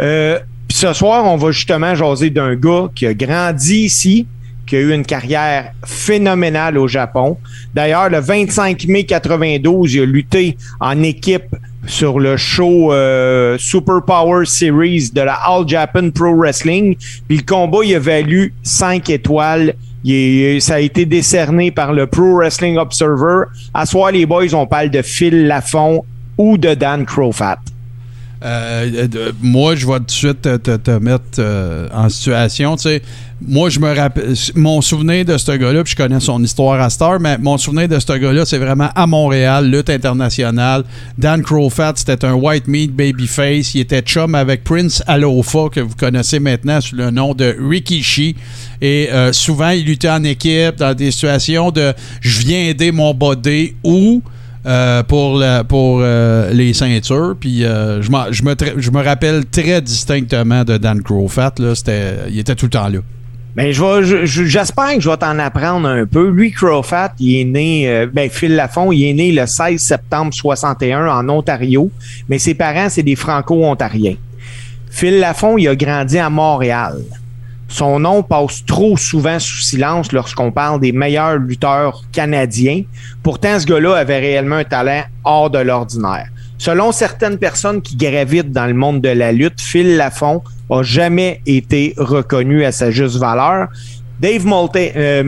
Euh, Puis ce soir, on va justement jaser d'un gars qui a grandi ici, qui a eu une carrière phénoménale au Japon. D'ailleurs, le 25 mai 92, il a lutté en équipe sur le show euh, Super Power Series de la All Japan Pro Wrestling. Puis le combat, il a valu 5 étoiles. Il ça a été décerné par le Pro Wrestling Observer. À soir, les boys, on parle de Phil Lafont ou de Dan Crowfat.
Euh, moi, je vais tout de suite te, mettre euh, en situation. Moi, je me rappelle. Mon souvenir de ce gars-là, puis je connais son histoire à Star, mais mon souvenir de ce gars-là, c'est vraiment à Montréal, lutte internationale. Dan Crowfat, c'était un white meat babyface. Il était chum avec Prince Alofa, que vous connaissez maintenant sous le nom de Rikishi. Et euh, souvent, il luttait en équipe dans des situations de je viens aider mon body ou. Euh, pour la- pour euh, les ceintures. Puis euh, je, je me, je me rappelle très distinctement de Dan Crowfat. Là, c'était, il était tout le temps là.
Ben, je vais, je- je- j'espère que je vais t'en apprendre un peu. Lui, Crowfat, il est né, euh, ben, Phil Lafont, il est né le 16 septembre 61 en Ontario, mais ses parents, c'est des Franco-Ontariens. Phil Lafont, il a grandi à Montréal. Son nom passe trop souvent sous silence lorsqu'on parle des meilleurs lutteurs canadiens. Pourtant, ce gars-là avait réellement un talent hors de l'ordinaire. Selon certaines personnes qui gravitent dans le monde de la lutte, Phil Lafont a jamais été reconnu à sa juste valeur. Dave euh,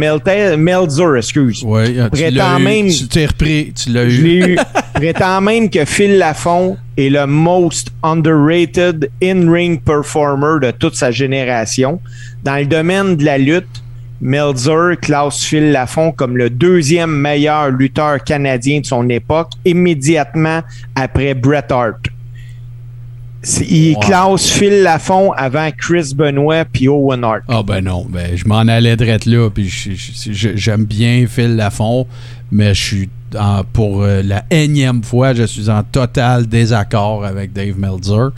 Meltzer, excuse.
Oui, tu
Prétend
l'as eu, tu t'es repris, tu l'as
Je
eu.
l'ai eu. Prétend même que Phil Lafont est le most underrated in-ring performer de toute sa génération. Dans le domaine de la lutte, Meltzer classe Phil Lafont comme le deuxième meilleur lutteur canadien de son époque, immédiatement après Bret Hart. Il
Wow.
classe Phil Lafont avant Chris Benoit puis Owen Hart.
Ah ben non, ben je m'en allais direct là, puis j'aime bien Phil Lafont, mais je suis en- pour euh, la énième fois, je suis en total désaccord avec Dave Meltzer.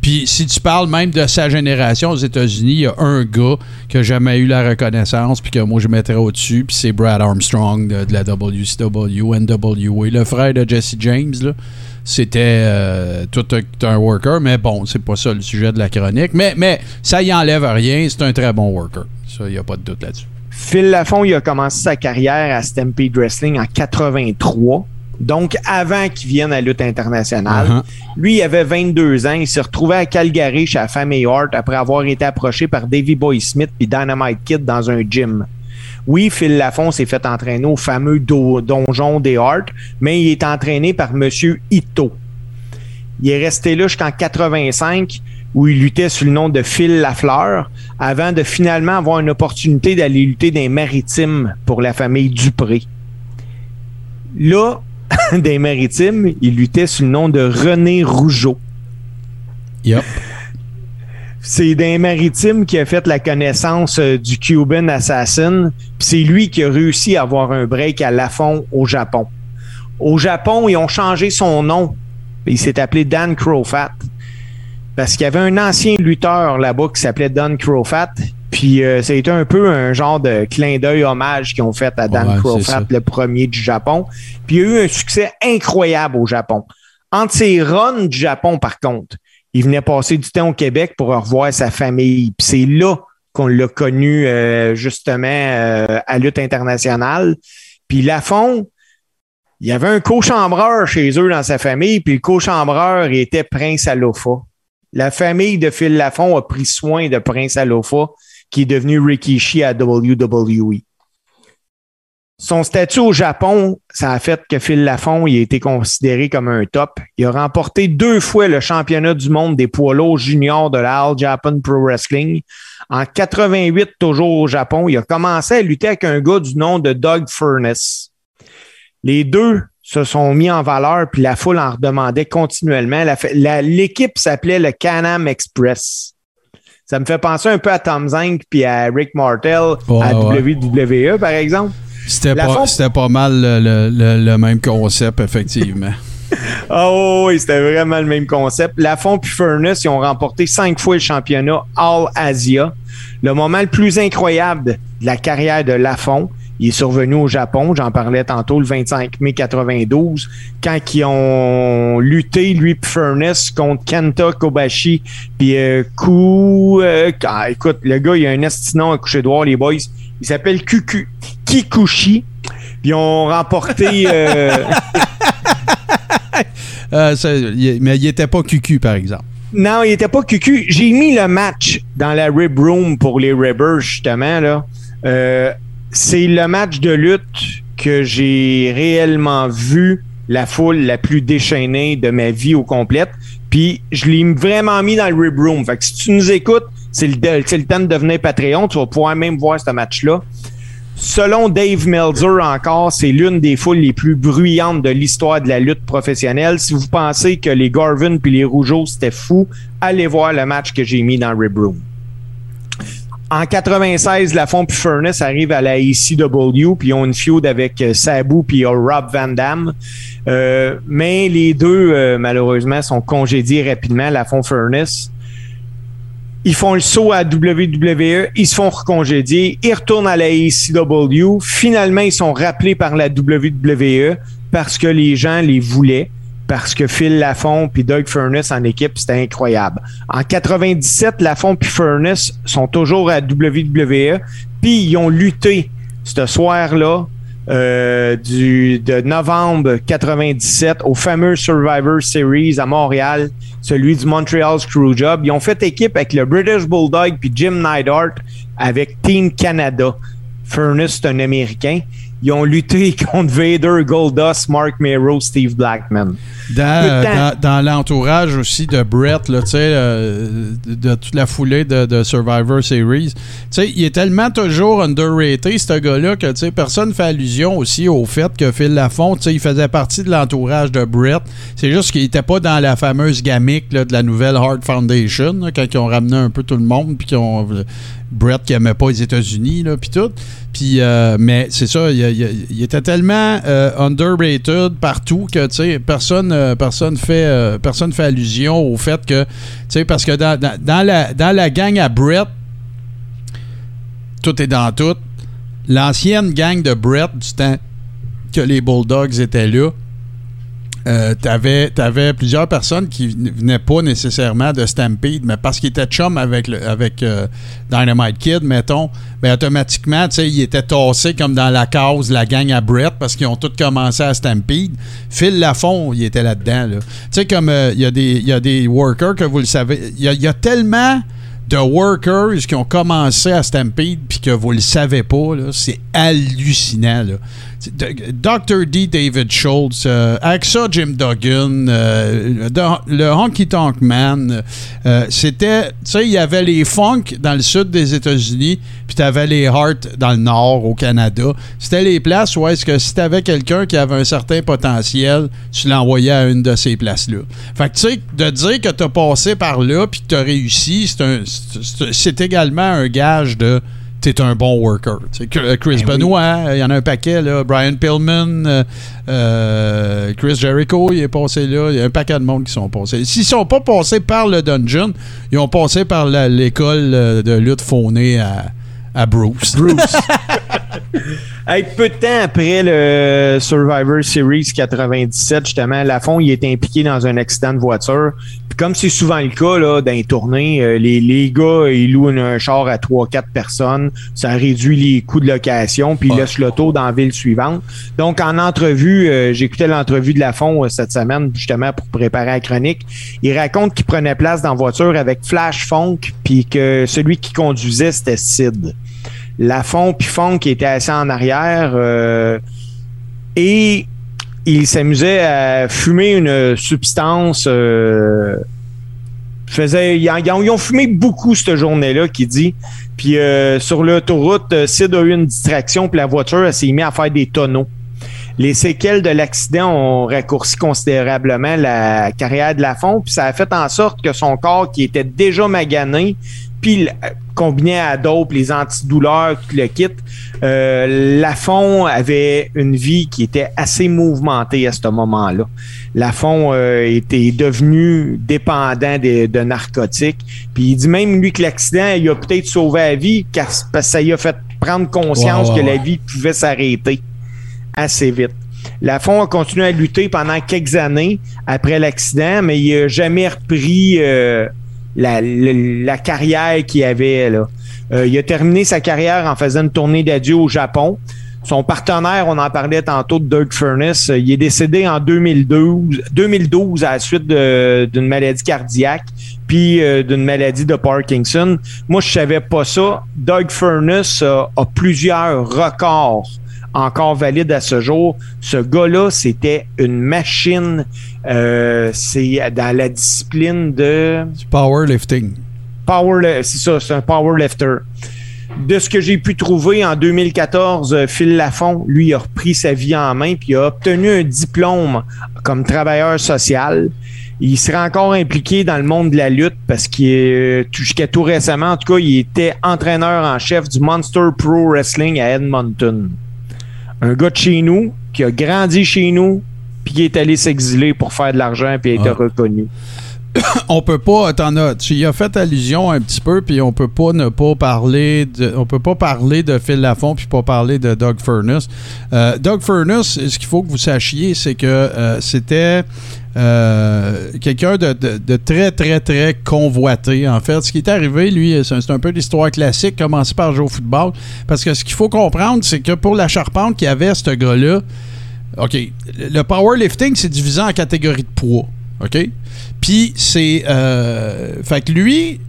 Puis si tu parles même de sa génération aux États-Unis, il y a un gars qui n'a jamais eu la reconnaissance, puis que moi je mettrais au-dessus, puis c'est Brad Armstrong de, la WCW, NWA, le frère de Jesse James, là. C'était euh, tout un, un worker, mais bon, c'est pas ça le sujet de la chronique. Mais, mais ça y enlève rien, c'est un très bon worker. Ça, il n'y a pas de doute là-dessus.
Phil Lafont, il a commencé sa carrière à Stampede Wrestling en 83. donc avant qu'il vienne à la lutte internationale.
Uh-huh.
Lui, il avait 22 ans. Il s'est retrouvé à Calgary chez la famille Hart après avoir été approché par Davy Boy Smith puis Dynamite Kid dans un gym. Oui, Phil Lafont s'est fait entraîner au fameux do- donjon des Hart, mais il est entraîné par Monsieur Ito. Il est resté là jusqu'en 85 où il luttait sous le nom de Phil Lafleur avant de finalement avoir une opportunité d'aller lutter les maritimes pour la famille Dupré. Là, des maritimes, il luttait sous le nom de René Rougeau.
Yep.
C'est d'un maritime qui a fait la connaissance euh, du Cuban Assassin. Puis c'est lui qui a réussi à avoir un break à Lafont au Japon. Au Japon, ils ont changé son nom. Il s'est appelé Dan Crowfat. Parce qu'il y avait un ancien lutteur là-bas qui s'appelait Dan Crowfat. Puis euh, été un peu un genre de clin d'œil hommage qu'ils ont fait à Dan
Ouais, ça.
le premier du Japon. Puis il y a eu un succès incroyable au Japon. Entre ses runs du Japon, par contre, il venait passer du temps au Québec pour revoir sa famille. Puis c'est là qu'on l'a connu euh, justement euh, à lutte internationale. Puis Lafont, il y avait un co-chambreur chez eux dans sa famille, puis le co-chambreur il était Prince Alofa. La famille de Phil Lafont a pris soin de Prince Alofa, qui est devenu Rikishi à WWE. Son statut au Japon, ça a fait que Phil Lafont a été considéré comme un top. Il a remporté deux fois le championnat du monde des poids lourds juniors de la All Japan Pro Wrestling. En 88, toujours au Japon, il a commencé à lutter avec un gars du nom de Doug Furnace. Les deux se sont mis en valeur, puis la foule en redemandait continuellement. L'équipe s'appelait le Can-Am Express. Ça me fait penser un peu à Tom Zink puis à Rick Martel à
ouais.
WWE, par exemple.
C'était pas,
fond-
c'était pas mal le, le- le- le même concept, effectivement.
Oh oui, c'était vraiment le même concept. Lafont puis Furnace, ils ont remporté cinq fois le championnat All Asia. Le moment le plus incroyable de la carrière de Lafont, il est survenu au Japon, j'en parlais tantôt, le 25 mai 92, quand ils ont lutté, lui puis Furnace, contre Kenta Kobashi, puis euh, Ku... euh, ah, écoute, le gars, il a un estinon à coucher droit, les boys. Il s'appelle Kuku- Kikuchi. Puis ils ont remporté... euh,
Euh, ça, mais il était pas cucu, par exemple.
Non, il était pas cucu. J'ai mis le match dans la Rib Room pour les Ribbers, justement. Là. Euh, c'est le match de lutte que j'ai réellement vu la foule la plus déchaînée de ma vie au complète. Puis je l'ai vraiment mis dans le Rib Room. Fait que si tu nous écoutes, c'est le, le temps de devenir Patreon. Tu vas pouvoir même voir ce match-là. Selon Dave Meltzer encore, c'est l'une des foules les plus bruyantes de l'histoire de la lutte professionnelle. Si vous pensez que les Garvin puis les Rougeaux, c'était fou, allez voir le match que j'ai mis dans Rib Room. En 96, Lafont puis Furnace arrivent à la ECW puis ils ont une feud avec euh, Sabu puis euh, Rob Van Dam. Euh, mais les deux, malheureusement, sont congédiés rapidement, Lafont Furnace. Ils font le saut à WWE, ils se font recongédier, ils retournent à la ACW. Finalement, ils sont rappelés par la WWE parce que les gens les voulaient, parce que Phil Lafont puis Doug Furnace en équipe, c'était incroyable. En 97, Lafont puis Furnace sont toujours à WWE, puis ils ont lutté ce soir-là euh, du, de novembre 97 au fameux Survivor Series à Montréal, celui du Montreal Screwjob. Ils ont fait équipe avec le British Bulldog puis Jim Neidhart avec Team Canada. Furnace, c'est un Américain. Ils ont lutté contre Vader, Goldust, Mark Mero, Steve Blackman.
Dans, euh,
temps.
dans, dans l'entourage aussi de Brett, là, euh, de, toute la foulée de, de Survivor Series, il est tellement toujours underrated, ce gars-là, que personne fait allusion aussi au fait que Phil Lafont, il faisait partie de l'entourage de Brett. C'est juste qu'il était pas dans la fameuse gamique là, de la nouvelle Hard Foundation, là, quand ils ont ramené un peu tout le monde, puis qu'ils ont. Brett qui aimait pas les États-Unis, puis tout. Puis, euh, mais c'est ça, il, était tellement euh, underrated partout que, personne, euh, personne, fait, euh, fait allusion au fait que, parce que dans- dans la, dans la gang à Brett, tout est dans tout. L'ancienne gang de Brett, du temps que les Bulldogs étaient là, euh, t'avais, t'avais plusieurs personnes qui venaient pas nécessairement de Stampede, mais parce qu'ils étaient chum avec, avec euh, Dynamite Kid, mettons, ben automatiquement, tu sais, ils étaient tassés comme dans la cause, la gang à Brett, parce qu'ils ont tous commencé à Stampede. Phil Lafont, il était là-dedans, là. Tu sais, comme euh, il y, a des- y a des workers que vous le savez, il y a, tellement de workers qui ont commencé à Stampede puis que vous le savez pas, c'est hallucinant. Là. Dr. D. David Schultz, euh, AXA Jim Duggan, euh, le Honky Tonk Man, euh, c'était, tu sais, il y avait les funk dans le sud des États-Unis, puis tu avais les Heart dans le nord au Canada. C'était les places où est-ce que si tu avais quelqu'un qui avait un certain potentiel, tu l'envoyais à une de ces places-là. Fait que tu sais, de dire que tu as passé par là puis que tu as réussi, c'est également un gage de t'es un bon worker. Chris
Ben.
Benoit, il y en a un paquet, là. Brian Pillman, euh, euh, Chris Jericho, il est passé là. Il y a un paquet de monde qui sont passés. S'ils sont pas passés par le dungeon, ils ont passé par l'école euh, de lutte faunée à, à Bruce.
Bruce. Hey, peu de temps après le Survivor Series 97, justement, Lafont il est impliqué dans un accident de voiture. Puis comme c'est souvent le cas là, dans les tournées, euh, les, les gars, ils louent un, un char à 3-4 personnes. Ça réduit les coûts de location, puis ils
Ouais.
laissent l'auto dans la ville suivante. Donc, en entrevue, euh, j'écoutais l'entrevue de Lafont euh, cette semaine, justement, pour préparer la chronique. Il raconte qu'il prenait place dans la voiture avec Flash Funk, puis que celui qui conduisait, c'était Sid. Lafont puis Funk qui était assis en arrière euh, et il s'amusait à fumer une substance. euh, faisait, ils, ont, fumé beaucoup cette journée-là, qui dit. Puis euh, sur l'autoroute, euh, Sid a eu une distraction, puis la voiture s'est mise à faire des tonneaux. Les séquelles de l'accident ont raccourci considérablement la carrière de Lafont, puis ça a fait en sorte que son corps, qui était déjà magané, puis combiné à dope, les antidouleurs, tout le kit, euh, Lafont avait une vie qui était assez mouvementée à ce moment-là. Lafont euh, était devenu dépendant de, de narcotiques. Puis il dit même lui que l'accident, il a peut-être sauvé la vie car, parce que ça lui a fait prendre conscience que la vie pouvait s'arrêter assez vite. Lafont a continué à lutter pendant quelques années après l'accident, mais il n'a jamais repris euh, la, la- la carrière qu'il avait. Là. Euh, il a terminé sa carrière en faisant une tournée d'adieu au Japon. Son partenaire, on en parlait tantôt de Doug Furnace, euh, il est décédé en 2012, 2012 à la suite d'une maladie cardiaque, puis d'une maladie de Parkinson. Moi, je savais pas ça. Doug Furnace a- a plusieurs records encore valides à ce jour. Ce gars-là, c'était une machine. Euh, c'est dans la discipline de
Du powerlifting.
power, c'est ça, c'est un powerlifter. De ce que j'ai pu trouver en 2014, euh, Phil Lafont, lui, a repris sa vie en main puis a obtenu un diplôme comme travailleur social. Il serait encore impliqué dans le monde de la lutte parce qu'il est, tout- jusqu'à tout récemment, en tout cas, il était entraîneur en chef du Monster Pro Wrestling à Edmonton. Un gars de chez nous qui a grandi chez nous puis qui est allé s'exiler pour faire de l'argent puis a été
Ah.
reconnu.
on peut pas t'en as tu y as fait allusion un petit peu puis on peut pas ne pas parler de on peut pas parler de Phil Lafont puis pas parler de Doug Furnace Euh, Doug Furnace ce qu'il faut que vous sachiez c'est que euh, c'était euh, quelqu'un de, très très très convoité en fait ce qui est arrivé lui c'est un, peu l'histoire classique commencer par jouer au football parce que ce qu'il faut comprendre c'est que pour la charpente qu'il avait ce gars là OK. Le powerlifting, c'est divisé en catégories de poids. OK? Puis c'est. euh, fait que lui.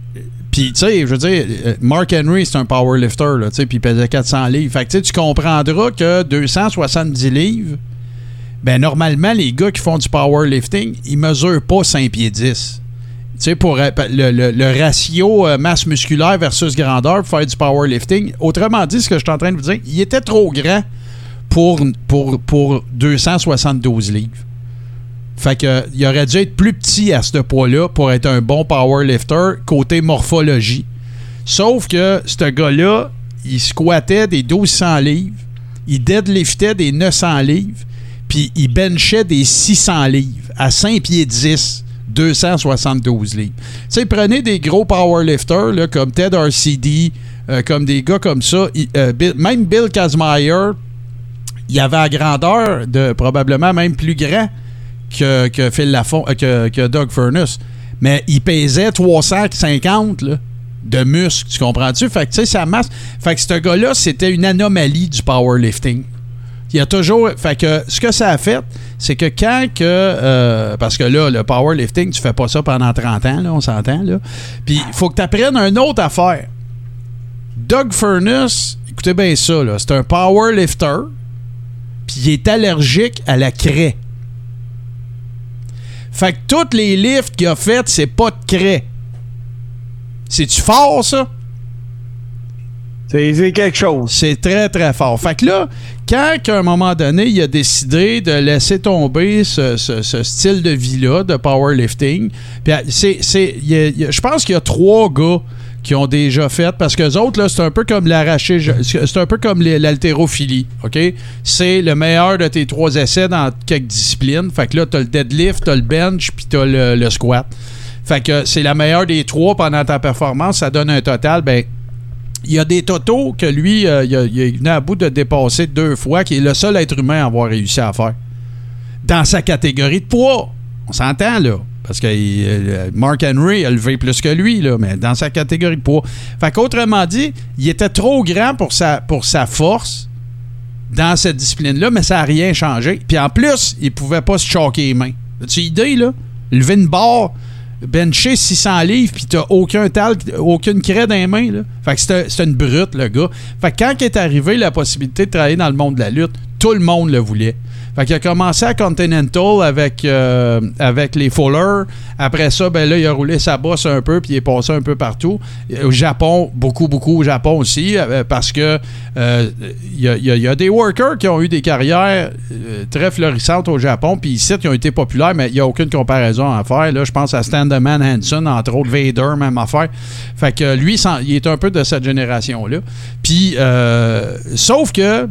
Puis, tu sais, je veux dire, euh, Mark Henry, c'est un powerlifter, là, tu sais, puis il pesait 400 livres. Fait que, tu comprendras que 270 livres, ben, normalement, les gars qui font du powerlifting, ils mesurent pas 5 pieds 10. Tu sais, pour euh, le, le- le ratio euh, masse musculaire versus grandeur pour faire du powerlifting, autrement dit, ce que je suis en train de vous dire, il était trop grand pour, pour, pour 272 livres. Fait que il aurait dû être plus petit à ce poids-là pour être un bon powerlifter côté morphologie. Sauf que ce gars-là, il squattait des 1200 livres, il deadliftait des 900 livres, puis il benchait des 600 livres à 5 pieds 10. 272 livres. Tu sais, prenez des gros powerlifters là, comme Ted RCD, euh, comme des gars comme ça. euh, même Bill Kazmaier, il avait la grandeur de probablement même plus grand que, que Phil euh, que, que Doug Furness. Mais il pesait 350 là, de muscles, tu comprends-tu? Fait que, tu sais, sa masse. Fait que ce gars-là, c'était une anomalie du powerlifting. Il y a toujours. Fait que ce que ça a fait, c'est que quand que. euh, parce que là, le powerlifting, tu fais pas ça pendant 30 ans, là, on s'entend, là. Puis il faut que tu apprennes une autre affaire. Doug Furness, écoutez bien ça, là. C'est un powerlifter, puis il est allergique à la craie. Fait que tous les lifts qu'il a fait, c'est pas de craie. C'est-tu fort, ça?
C'est c'est quelque chose.
C'est très, très fort. Fait que là, quand qu'à un moment donné, il a décidé de laisser tomber ce, ce- style de vie-là, de powerlifting, euh, c'est, je pense qu'il y a trois gars qui ont déjà fait, parce que les autres, c'est un peu comme l'arraché, c'est un peu comme l'haltérophilie, OK? C'est le meilleur de tes trois essais dans quelques disciplines. Fait que là, t'as le deadlift, t'as le bench, puis t'as le, le squat. Fait que c'est la meilleure des trois pendant ta performance. Ça donne un total, ben, il y a des totaux que lui, euh, il, a, à bout de dépasser deux fois, qui est le seul être humain à avoir réussi à faire. Dans sa catégorie de poids. On s'entend, là. Parce que euh, Mark Henry a levé plus que lui, là, mais dans sa catégorie de poids. Fait qu'autrement dit, il était trop grand pour sa, pour sa force dans cette discipline-là, mais ça n'a rien changé. Puis en plus, il pouvait pas se choquer les mains. As-tu idée, là? Lever une barre, bencher 600 livres, puis t'as aucun tal, aucune craie dans les mains, là. Fait que c'était une brute, le gars. Fait que quand est arrivé la possibilité de travailler dans le monde de la lutte, tout le monde le voulait. Fait qu'il a commencé à Continental avec, euh, avec les Fuller. Après ça, ben là, il a roulé sa bosse un peu, puis il est passé un peu partout. Au Japon, beaucoup, beaucoup au Japon aussi, euh, parce que euh, il y, a, des workers qui ont eu des carrières très florissantes au Japon, puis ici, qui ont été populaires, mais il n'y a aucune comparaison à faire. Là, je pense à Standman Hanson, entre autres, Vader, même affaire. Fait que lui, il est un peu de cette génération-là. Puis, sauf que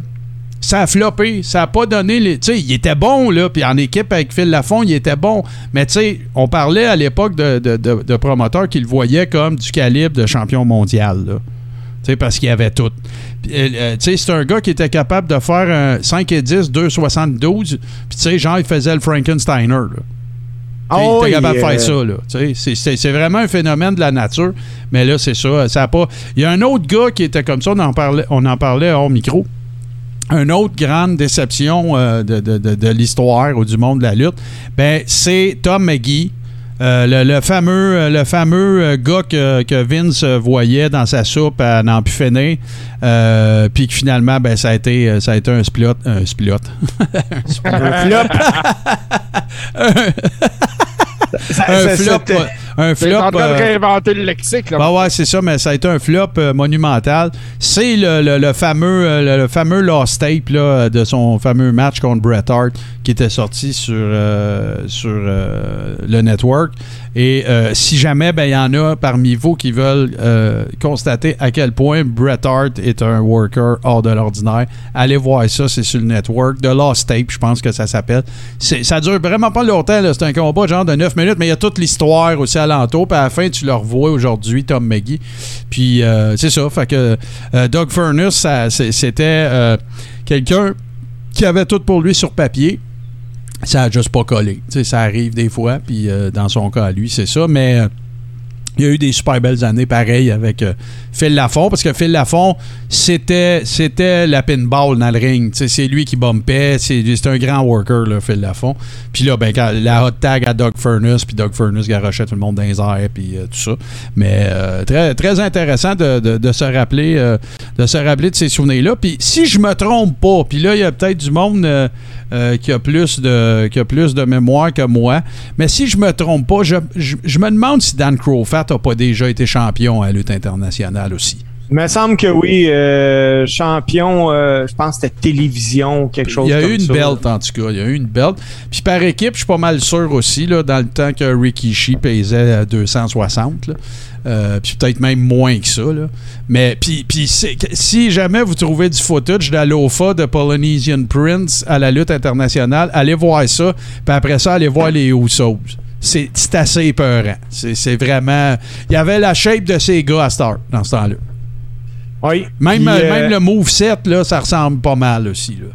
ça a floppé. Ça a pas donné les. Tu sais, il était bon, là. Puis en équipe avec Phil Lafont, il était bon. Mais tu sais, on parlait à l'époque de, de- de- de promoteurs qui le voyaient comme du calibre de champion mondial, là. Tu sais, parce qu'il y avait tout. Euh, euh, tu sais, c'est un gars qui était capable de faire un 5 et 10, 2,72. Puis tu sais, genre, il faisait le Frankensteiner, là. Sais, il était
oui,
capable de
euh,
faire ça, là. Tu sais, c'est- C'est c'est vraiment un phénomène de la nature. Mais là, c'est ça. ça a pas... Il y a un autre gars qui était comme ça, on en parlait, on en parlait hors micro. Une autre grande déception euh, de, de- de- de l'histoire ou du monde de la lutte, ben, c'est Tom McGee. Euh, le, le fameux, euh, le fameux gars que, que Vince voyait dans sa soupe à n'en plus finir, euh, puis que finalement, ben, ça, a été, ça a été un split. Un split.
Un flop.
Un
ça-
flop. Euh, un flop.
en train
euh,
de réinventer le lexique, là.
bah ouais, c'est ça, mais ça a été un flop euh, monumental. C'est le, le- le fameux, euh, le, fameux lost tape là, de son fameux match contre Bret Hart qui était sorti sur, euh, sur euh, le network. Et euh, si jamais ben, il y en a parmi vous qui veulent euh, constater à quel point Bret Hart est un worker hors de l'ordinaire, allez voir ça, c'est sur le network. The Lost Tape, je pense que ça s'appelle. Ça dure vraiment pas longtemps, c'est un combat genre de 9 minutes, mais il y a toute l'histoire aussi alentour. Puis à la fin, tu le revois aujourd'hui, Tom McGee. Puis euh, c'est ça, fait que euh, Doug Furness, c'était euh, quelqu'un qui avait tout pour lui sur papier ça a juste pas collé. Ça arrive des fois, puis dans son cas lui, c'est ça. Mais il y a eu des super belles années pareil avec euh, Phil Lafont, parce que Phil Lafont, c'était c'était la pinball dans le ring. C'est lui qui bumpait. C'est un grand worker, là, Phil Lafont. Puis là, ben, quand, la hot tag à Doug Furness, puis Doug Furness garochait tout le monde dans les airs, puis euh, tout ça. Mais euh, très, très intéressant de, de- de se rappeler de se rappeler de ces souvenirs-là. Puis si je me trompe pas, puis là, il y a peut-être du monde euh, qui, a plus de, qui a plus de mémoire que moi, mais si je me trompe pas, je, je- je me demande si Dan Crowfat n'a pas déjà été champion à la lutte internationale aussi.
Il me semble que oui, euh, champion, euh, je pense que c'était télévision ou quelque chose
Il y a
comme
eu une
ça.
belt, en tout cas. Il y a eu une belt. Puis par équipe, je suis pas mal sûr aussi, là, dans le temps que Rikishi pesait à 260. là. Euh, puis peut-être même moins que ça. Là. Mais puis, si jamais vous trouvez du footage de la LOFA de Polynesian Prince à la lutte internationale, allez voir ça. Puis après ça, allez voir les Usos. C'est assez épeurant. C'est vraiment... Il y avait la shape de ces gars à Star dans ce temps-là.
Oui.
Même, euh,
euh,
même le moveset, là, ça ressemble pas mal aussi. Là.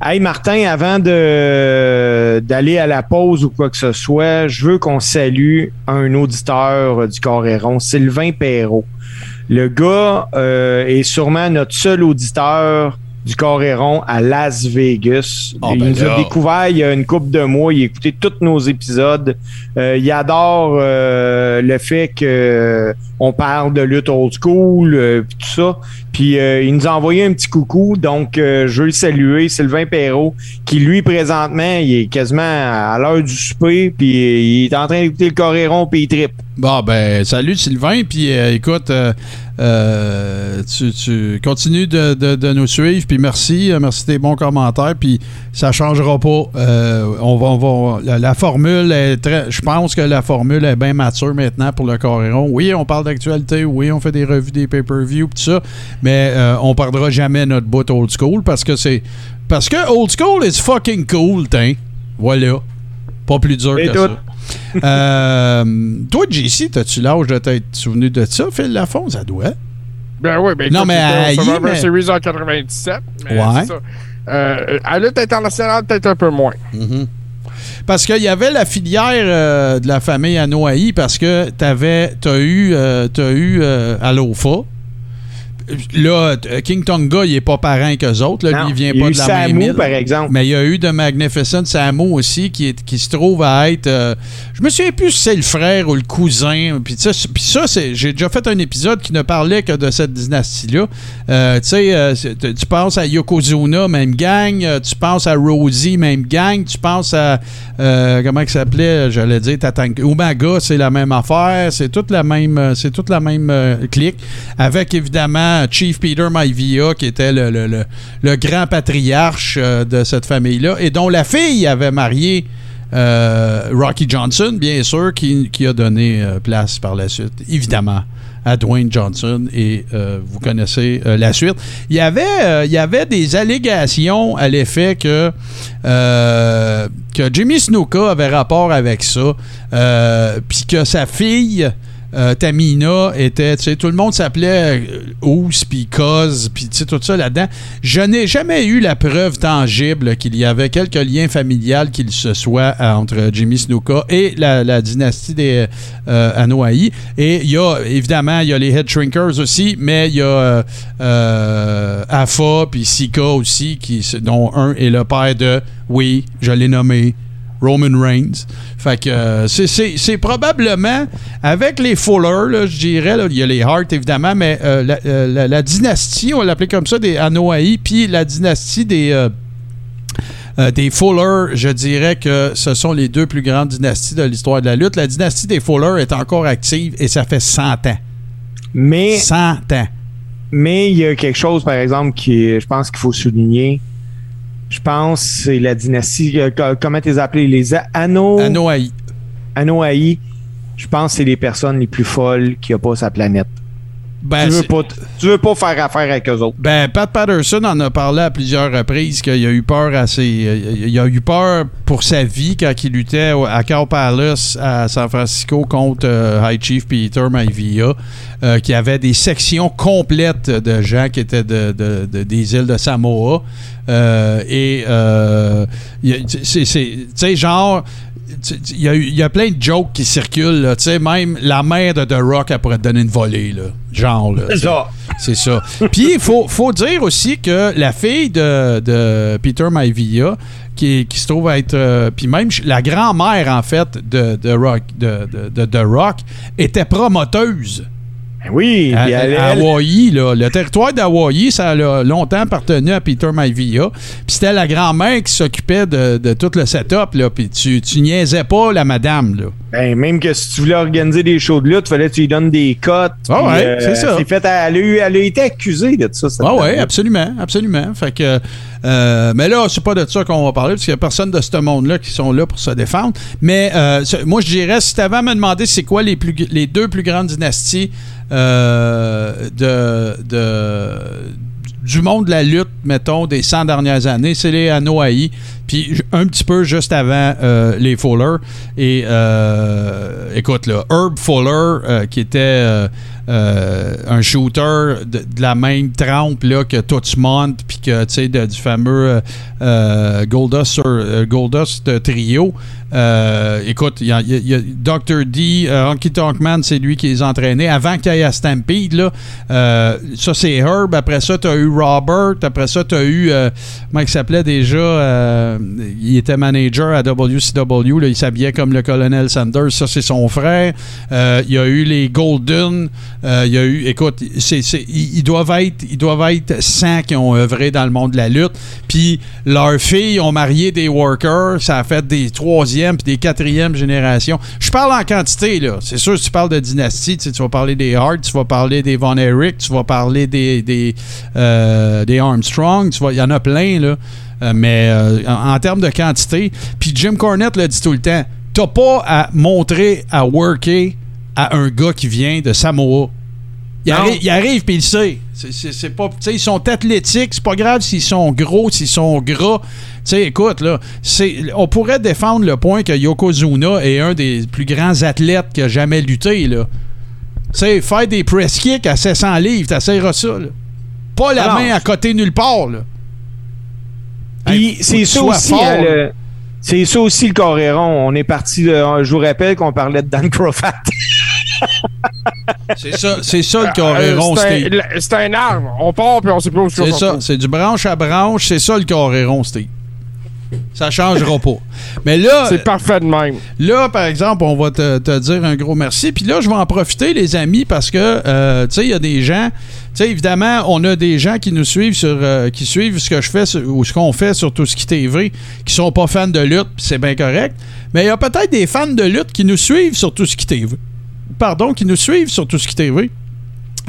Hey Martin, avant d'aller à la pause ou quoi que ce soit, je veux qu'on salue un auditeur du Coréron, Sylvain Perrault. Le gars euh, est sûrement notre seul auditeur du Coréron à Las Vegas.
Ah,
il
ben
nous a découvert il y a une couple de mois. Il a écouté tous nos épisodes. Euh, il adore euh, le fait que on parle de lutte old school, euh, puis tout ça. Puis euh, il nous a envoyé un petit coucou. Donc, euh, je veux le saluer, Sylvain Perrault, qui lui, présentement, il est quasiment à l'heure du souper, puis il est en train d'écouter le Coréron, puis il trippe.
Bon, ben, salut Sylvain. Puis euh, écoute, euh, euh, tu, tu continues de, de- de nous suivre. Puis merci. euh, merci de tes bons commentaires. Puis ça changera pas. On va, on va, la, la formule est très. Je pense que la formule est bien mature maintenant pour le Coréron. Oui, on parle d'actualité. Oui, on fait des revues des pay-per-view. Tout ça. Mais on perdra jamais notre bout old school parce que c'est. Parce que old school is fucking cool, tiens. Voilà. Pas plus dur
Et
que
tout.
ça. Euh, toi, JC, t'as-tu l'âge de t'être souvenu de ça, Phil Lafont? Ça doit.
Ben oui, ben
Non, mais à
Survivor
mais-
Series en 97. Mais
Ouais.
c'est ça. Euh, à lutte internationale, peut-être un peu moins.
Parce qu'il y avait la filière euh, de la famille Anoa'i parce que t'avais, t'as eu, euh, t'as eu euh, Alofa. Là, t- King Tonga, il est pas parent qu'eux autres. Là,
Non,
lui, il vient
il y a
pas
eu
de la
Samu,
même île.
par exemple.
Mais il y a eu de Magnificent Samu aussi qui, est- qui se trouve à être. euh, je me souviens plus si c'est le frère ou le cousin. Puis ça, ça j'ai déjà fait un épisode qui ne parlait que de cette dynastie-là. Euh, tu sais, euh, tu penses à Yokozuna, même gang. Euh, tu penses à Rosie, même gang. Tu penses à. euh, comment il s'appelait J'allais dire Tatanka. Umaga, c'est la même affaire. C'est toute la même, euh, c'est toute la même euh, clique. Avec évidemment Chief Peter Maivia, qui était le, grand patriarche euh, de cette famille-là, et dont la fille avait marié euh, Rocky Johnson, bien sûr, qui, a donné euh, place par la suite, évidemment, à Dwayne Johnson. Et vous connaissez la suite. Il y avait, il y avait des allégations à l'effet que, que Jimmy Snuka avait rapport avec ça, puis que sa fille. Euh, Tamina était, tu sais, tout le monde s'appelait euh, Ous, puis Cos, puis tu sais, tout ça là-dedans. Je n'ai jamais eu la preuve tangible qu'il y avait quelques liens familial qu'il se soit euh, entre Jimmy Snuka et la, dynastie des euh. Et il y a, évidemment, il y a les Head Shrinkers aussi, mais il y a Afa puis Sika aussi, qui, dont un est le père de, oui, je l'ai nommé, Roman Reigns. Fait que euh, c'est- probablement, avec les Fuller, je dirais, il y a les Hart évidemment, mais euh, la, euh, la- la dynastie, on va l'appeler comme ça, des Anoa'i, puis la dynastie des. euh, euh, des Fuller, je dirais que ce sont les deux plus grandes dynasties de l'histoire de la lutte. La dynastie des Fuller est encore active et ça fait 100 ans.
Mais
100 ans.
Mais il y a quelque chose, par exemple, qui je pense qu'il faut souligner. Je pense que c'est la dynastie, euh, co- comment tu les appelé Les Ano,
Anoa'i.
Anoa'i. Je pense que c'est les personnes les plus folles qu'il n'y a pas sur la planète.
Ben,
tu, veux pas, tu veux pas faire affaire avec eux autres.
Ben, Pat Patterson en a parlé à plusieurs reprises qu'il a eu peur à ses, il a eu peur pour sa vie quand il luttait à Cow Palace à San Francisco contre euh, High Chief Peter Maivia, euh, qui avait des sections complètes de gens qui étaient de, de- de- des îles de Samoa. Euh, et euh, c'est, genre, il y, y a plein de jokes qui circulent. là. Tu sais, même la mère de The Rock, elle pourrait te donner une volée. Là. Genre, là, sais.
ça.
C'est ça. Puis il faut, faut dire aussi que la fille de, de Peter Maivia, qui, qui se trouve être. euh, puis même la grand-mère, en fait, de, de, Rock, de, de, de- de Rock, était promoteuse.
Ben oui,
À, Hawaï, là. Le territoire d'Hawaï, ça a longtemps appartenu à Peter Maivia. Puis c'était la grand-mère qui s'occupait de, de tout le setup, là. Puis tu, tu niaisais pas la madame, là.
ben, même que si tu voulais organiser des shows de lutte, fallait que tu lui donnes des cotes.
Ah ouais, c'est ça.
Fait, elle, a eu- elle a été accusée de ça.
Ah ouais, absolument, absolument. Fait que, euh, mais là, c'est pas de ça qu'on va parler, parce qu'il y a personne de ce monde-là qui sont là pour se défendre. Mais euh, moi, je dirais, si tu avais à me demander c'est quoi les, plus, les deux plus grandes dynasties euh, de, de- du monde de la lutte, mettons, des 100 dernières années, c'est les Anoa'i, puis un petit peu juste avant euh, les Fuller. Et euh, écoute, là, Herb Fuller, qui était un shooter de, la même trempe là, que Touchmont, puis que, tu sais, du fameux Goldust, Goldust trio. Euh, écoute, il y a, Dr. D, euh, Honky Tonk Man, c'est lui qui les entraînait avant qu'il y ait Stampede. Là. Euh, ça, c'est Herb. Après ça, tu as eu Robert. Après ça, tu as eu. euh, comment il s'appelait déjà Il était manager à WCW. Il s'habillait comme le colonel Sanders. Ça, c'est son frère. Il y a eu les Golden. Il y a eu. Écoute, ils, doivent être, ils doivent être 100 qui ont œuvré dans le monde de la lutte. Puis leurs filles ont marié des workers. Ça a fait des puis des quatrième générations. Je parle en quantité, là. C'est sûr, si tu parles de dynastie, tu, vas parler des Hart, tu vas parler des Von Erich, tu vas parler des, des, euh, des Armstrong, il y en a plein, là. Euh, mais euh, en, en termes de quantité, puis Jim Cornette le dit tout le temps, t'as pas à montrer, à worker à un gars qui vient de Samoa. Il,
Non.
arri- il arrive puis il sait. C'est- pas, ils sont athlétiques, c'est pas grave s'ils sont gros, s'ils sont gras. Tu sais, écoute, là, on pourrait défendre le point que Yokozuna est un des plus grands athlètes qui a jamais lutté. Là. Tu sais, faire des press kicks à 700 livres, t'essayeras ça. là. Pas la
Alors,
main à côté nulle part. Là.
Puis
Hey,
c'est ça aussi,
fort,
hein,
là.
le- c'est ça aussi le coréron. On est parti, de- je vous rappelle qu'on parlait de Dan Crofat.
C'est ça, c'est ça le coréron,
c'est
Steve.
un- c'est un arbre. On part puis on sait plus où
C'est ça, c'est du branche à branche, c'est ça le coréron, Steve. Ça changera pas. Mais là,
C'est parfait de même.
Là, par exemple, on va te, te dire un gros merci. Puis là, je vais en profiter, les amis, parce que, euh, tu sais, il y a des gens... Tu sais, évidemment, on a des gens qui nous suivent sur... euh, qui suivent ce que je fais sur- ou ce qu'on fait sur tout ce qui TV, qui sont pas fans de lutte, c'est bien correct. Mais il y a peut-être des fans de lutte qui nous suivent sur tout ce qui TV. Pardon, qui nous suivent sur tout ce qui TV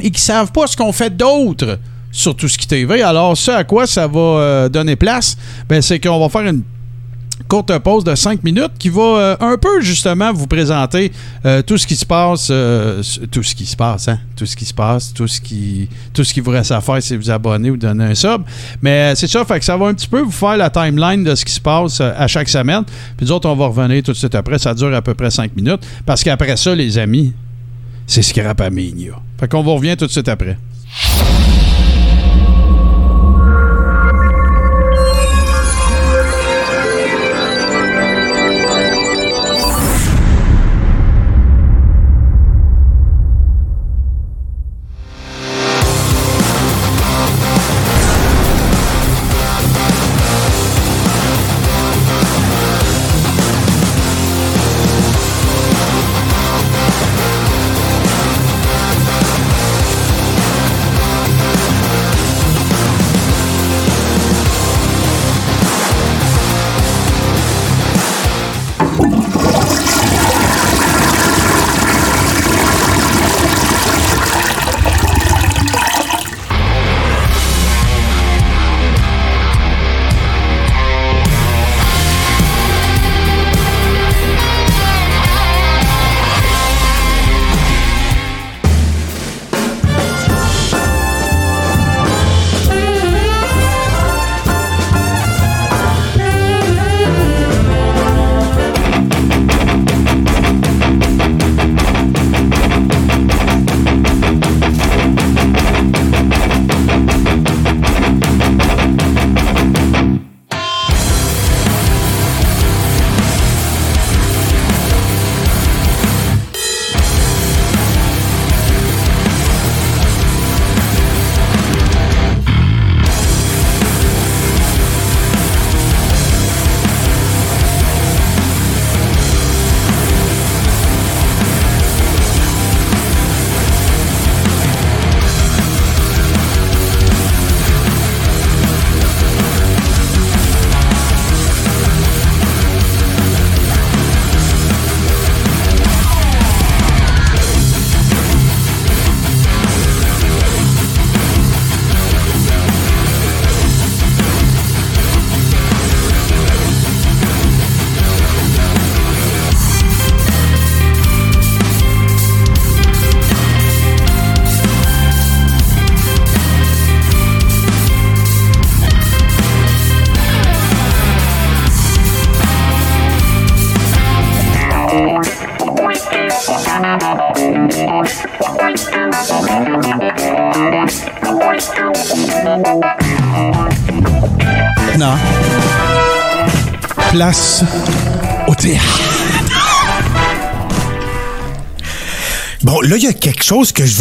et qui savent pas ce qu'on fait d'autre sur tout ce qui TV. Alors, ce à quoi ça va euh, donner place, ben, c'est qu'on va faire une courte pause de 5 minutes qui va euh, un peu justement vous présenter euh, tout ce qui se passe, euh, tout ce qui se passe, hein, tout ce qui se passe, tout ce qui, tout ce qui vous reste à faire, c'est vous abonner ou donner un sub. Mais c'est ça, fait que ça va un petit peu vous faire la timeline de ce qui se passe à chaque semaine. Puis nous autres, on va revenir tout de suite après. Ça dure à peu près 5 minutes parce qu'après ça, les amis, c'est Scrapamania. Fait qu'on vous revient tout de suite après.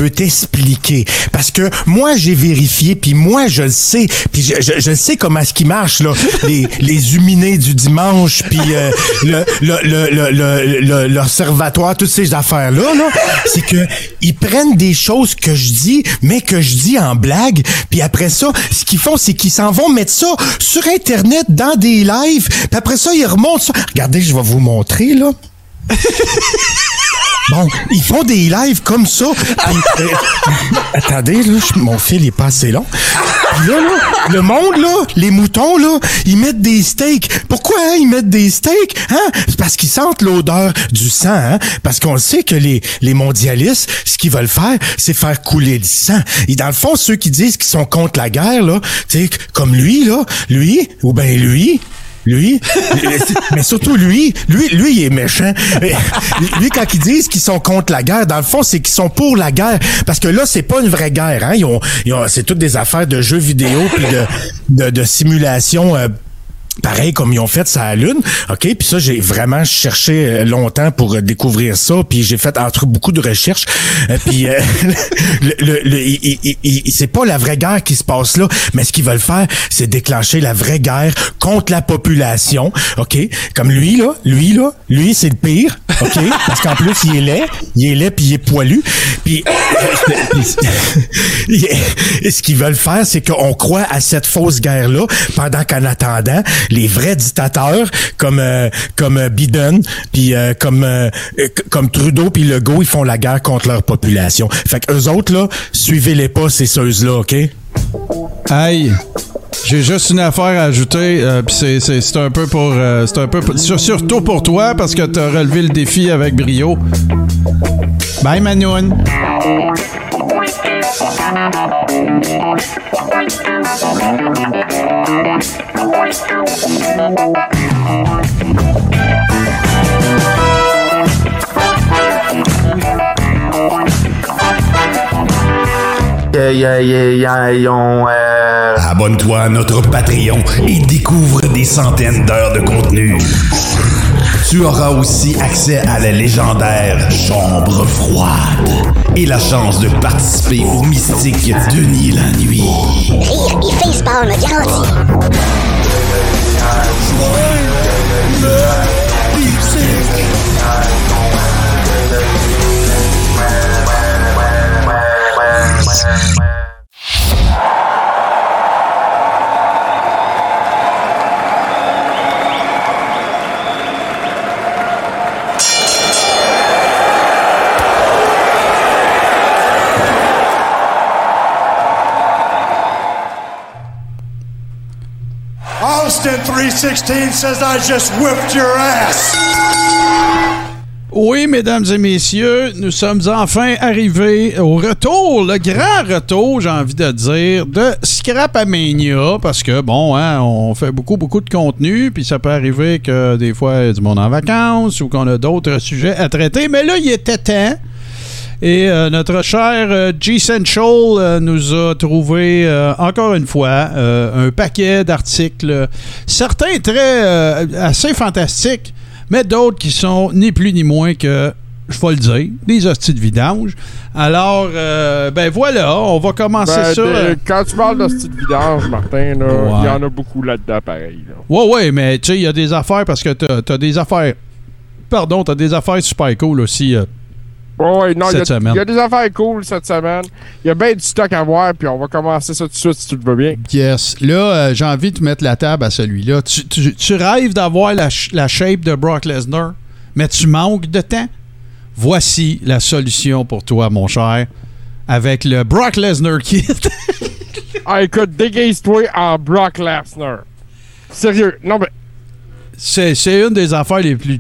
Veux t'expliquer. Parce que moi, j'ai vérifié, puis moi, je le sais. Puis je, je, je sais comment ce qui marche, là. Les, les huminés du dimanche, puis euh, le, le, le, le, le- le- l'observatoire, toutes ces affaires-là, là. C'est que ils prennent des choses que je dis, mais que je dis en blague. Puis après ça, ce qu'ils font, c'est qu'ils s'en vont mettre ça sur Internet, dans des lives. Puis après ça, ils remontent ça. Regardez, je vais vous montrer, là. Bon, ils font des lives comme ça. Puis, euh, attendez, là, mon fil est pas assez long. Puis là, là, le monde, là, les moutons, là, ils mettent des steaks. Pourquoi hein, ils mettent des steaks? Hein? C'est parce qu'ils sentent l'odeur du sang. Hein? Parce qu'on sait que les, les mondialistes, ce qu'ils veulent faire, c'est faire couler du sang. Et dans le fond, ceux qui disent qu'ils sont contre la guerre, là, tu sais, comme lui, là, lui, ou ben lui, lui, mais surtout lui, lui, lui, il est méchant. Lui, quand ils disent qu'ils sont contre la guerre, dans le fond, c'est qu'ils sont pour la guerre. Parce que là, c'est pas une vraie guerre. Hein? Ils ont, ils ont- c'est toutes des affaires de jeux vidéo puis de, de, de simulation. euh, Pareil comme ils ont fait ça à Lune, OK? Puis ça, j'ai vraiment cherché euh, longtemps pour euh, découvrir ça, puis j'ai fait entre beaucoup de recherches. Euh, puis euh, le, le- le- c'est pas la vraie guerre qui se passe là, mais ce qu'ils veulent faire, c'est déclencher la vraie guerre contre la population, OK? Comme lui là, lui là, lui c'est le pire, OK? Parce qu'en plus il est laid, il est laid puis il est poilu. Puis ce qu'ils veulent faire, c'est qu'on croit à cette fausse guerre-là, pendant qu'en attendant, les vrais dictateurs, comme euh, comme euh, Biden, puis euh, comme comme Trudeau puis Legault, ils font la guerre contre leur population. Fait que eux autres là, suivez-les pas ces ceux-là, ok?
Hey, j'ai juste une affaire à ajouter, puis c'est, c'est, c'est un peu pour, c'est un peu surtout pour toi parce que t'as relevé le défi avec brio. Bye Manoun.
Euh, y ils ont, euh,
Abonne-toi à notre Patreon et découvre des centaines d'heures de contenu. Tu auras aussi accès à la légendaire Chambre froide et la chance de participer au mystique Denis la nuit.
Rire et facepalm garanti.
Austin 316 says I just whipped your ass.
Oui, mesdames et messieurs, nous sommes enfin arrivés au retour, le grand retour, j'ai envie de dire, de Scrapamania, parce que, bon, hein, on fait beaucoup, beaucoup de contenu, puis ça peut arriver que des fois, il y a du monde en vacances ou qu'on a d'autres sujets à traiter, mais là, il était temps. Et euh, notre cher euh, G Central euh, nous a trouvé euh, encore une fois un paquet d'articles, certains très assez fantastiques, mais d'autres qui sont ni plus ni moins que, je vais le dire, des hosties de vidange. Alors, euh, ben voilà, on va commencer
Ben,
ça.
de-
euh,
quand tu parles de style vidange, Martin, il
Ouais.
y en a beaucoup là-dedans, pareil. là.
Ouais, ouais, mais tu sais, il y a des affaires parce que t'as as des affaires. Pardon, t'as des affaires super cool aussi. euh,
Ouais, ouais, non, il y, a-
semaine.
il y a des affaires cool cette semaine. Il y a bien du stock à voir, puis on va commencer ça tout de suite si tu le veux bien.
Yes. Là, euh, j'ai envie de mettre la table à celui-là. Tu, tu- tu rêves d'avoir la, shape de Brock Lesnar, mais tu manques de temps? Voici la solution pour toi, mon cher, avec le Brock Lesnar Kit.
Ah, écoute, déguise-toi en Brock Lesnar. Sérieux, non, mais
c'est une des affaires les plus